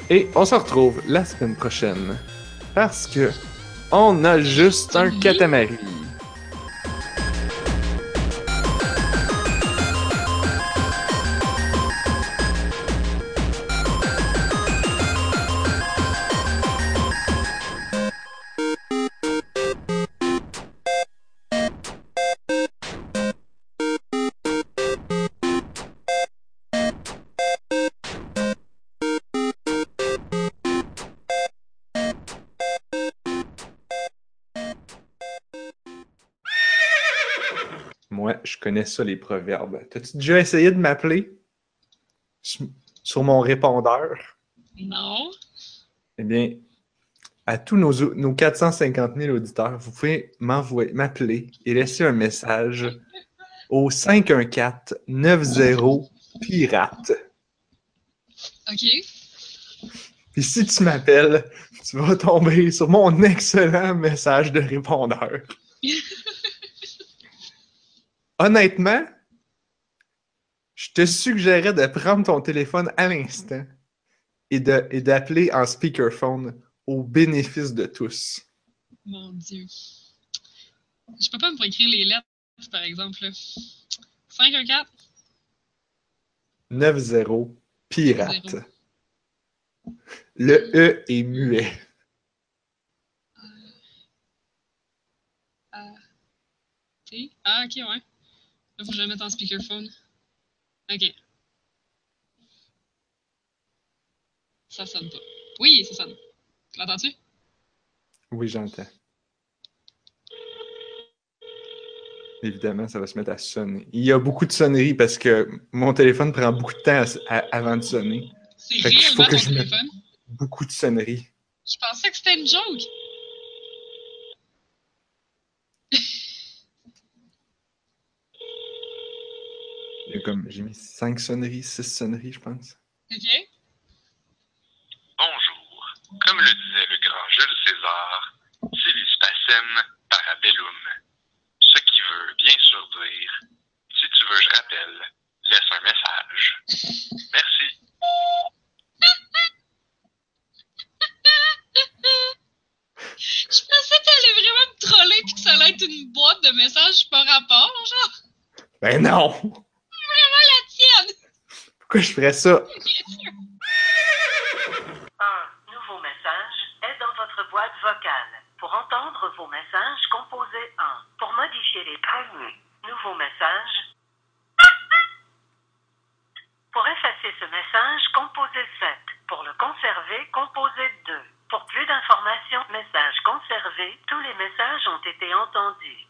Et on se retrouve la semaine prochaine. Parce que on a juste un Oui. catamaran. Connais ça, les proverbes. T'as-tu déjà essayé de m'appeler sur mon répondeur? Non. Eh bien, à tous nos, nos 450 000 auditeurs, vous pouvez m'envoyer, m'appeler et laisser un message au 514-90 pirate. Ok. Puis si tu m'appelles, tu vas tomber sur mon excellent message de répondeur. Honnêtement, je te suggérais de prendre ton téléphone à l'instant et d'appeler en speakerphone au bénéfice de tous. Mon Dieu. Je peux pas me écrire les lettres, par exemple. là. 514. 9-0 pirate. Le E est muet. T. Ah, ok, ouais. Là, faut que je le mette en speakerphone. Ok. Ça sonne pas. Oui, ça sonne. L'entends-tu? Oui, j'entends. Évidemment, ça va se mettre à sonner. Il y a beaucoup de sonneries parce que mon téléphone prend beaucoup de temps à- à- avant de sonner. C'est qu'il faut réellement que ton je mette- téléphone? Beaucoup de sonneries. Je pensais que c'était une joke. Il y a comme, j'ai mis 5 sonneries, 6 sonneries, je pense. Ok. Bonjour. Comme le disait le grand Jules César, Silis pacem parabellum. Ce qui veut bien sûr dire, si tu veux, je rappelle, laisse un message. Merci. Je pensais que t'allais vraiment me troller pis que ça allait être une boîte de messages par rapport, genre. Ben non! Pourquoi je ferais ça? Un nouveau message est dans votre boîte vocale. Pour entendre vos messages, composez 1. Pour modifier les premiers nouveaux messages, pour effacer ce message, composez 7. Pour le conserver, composez 2. Pour plus d'informations, message conservé, tous les messages ont été entendus.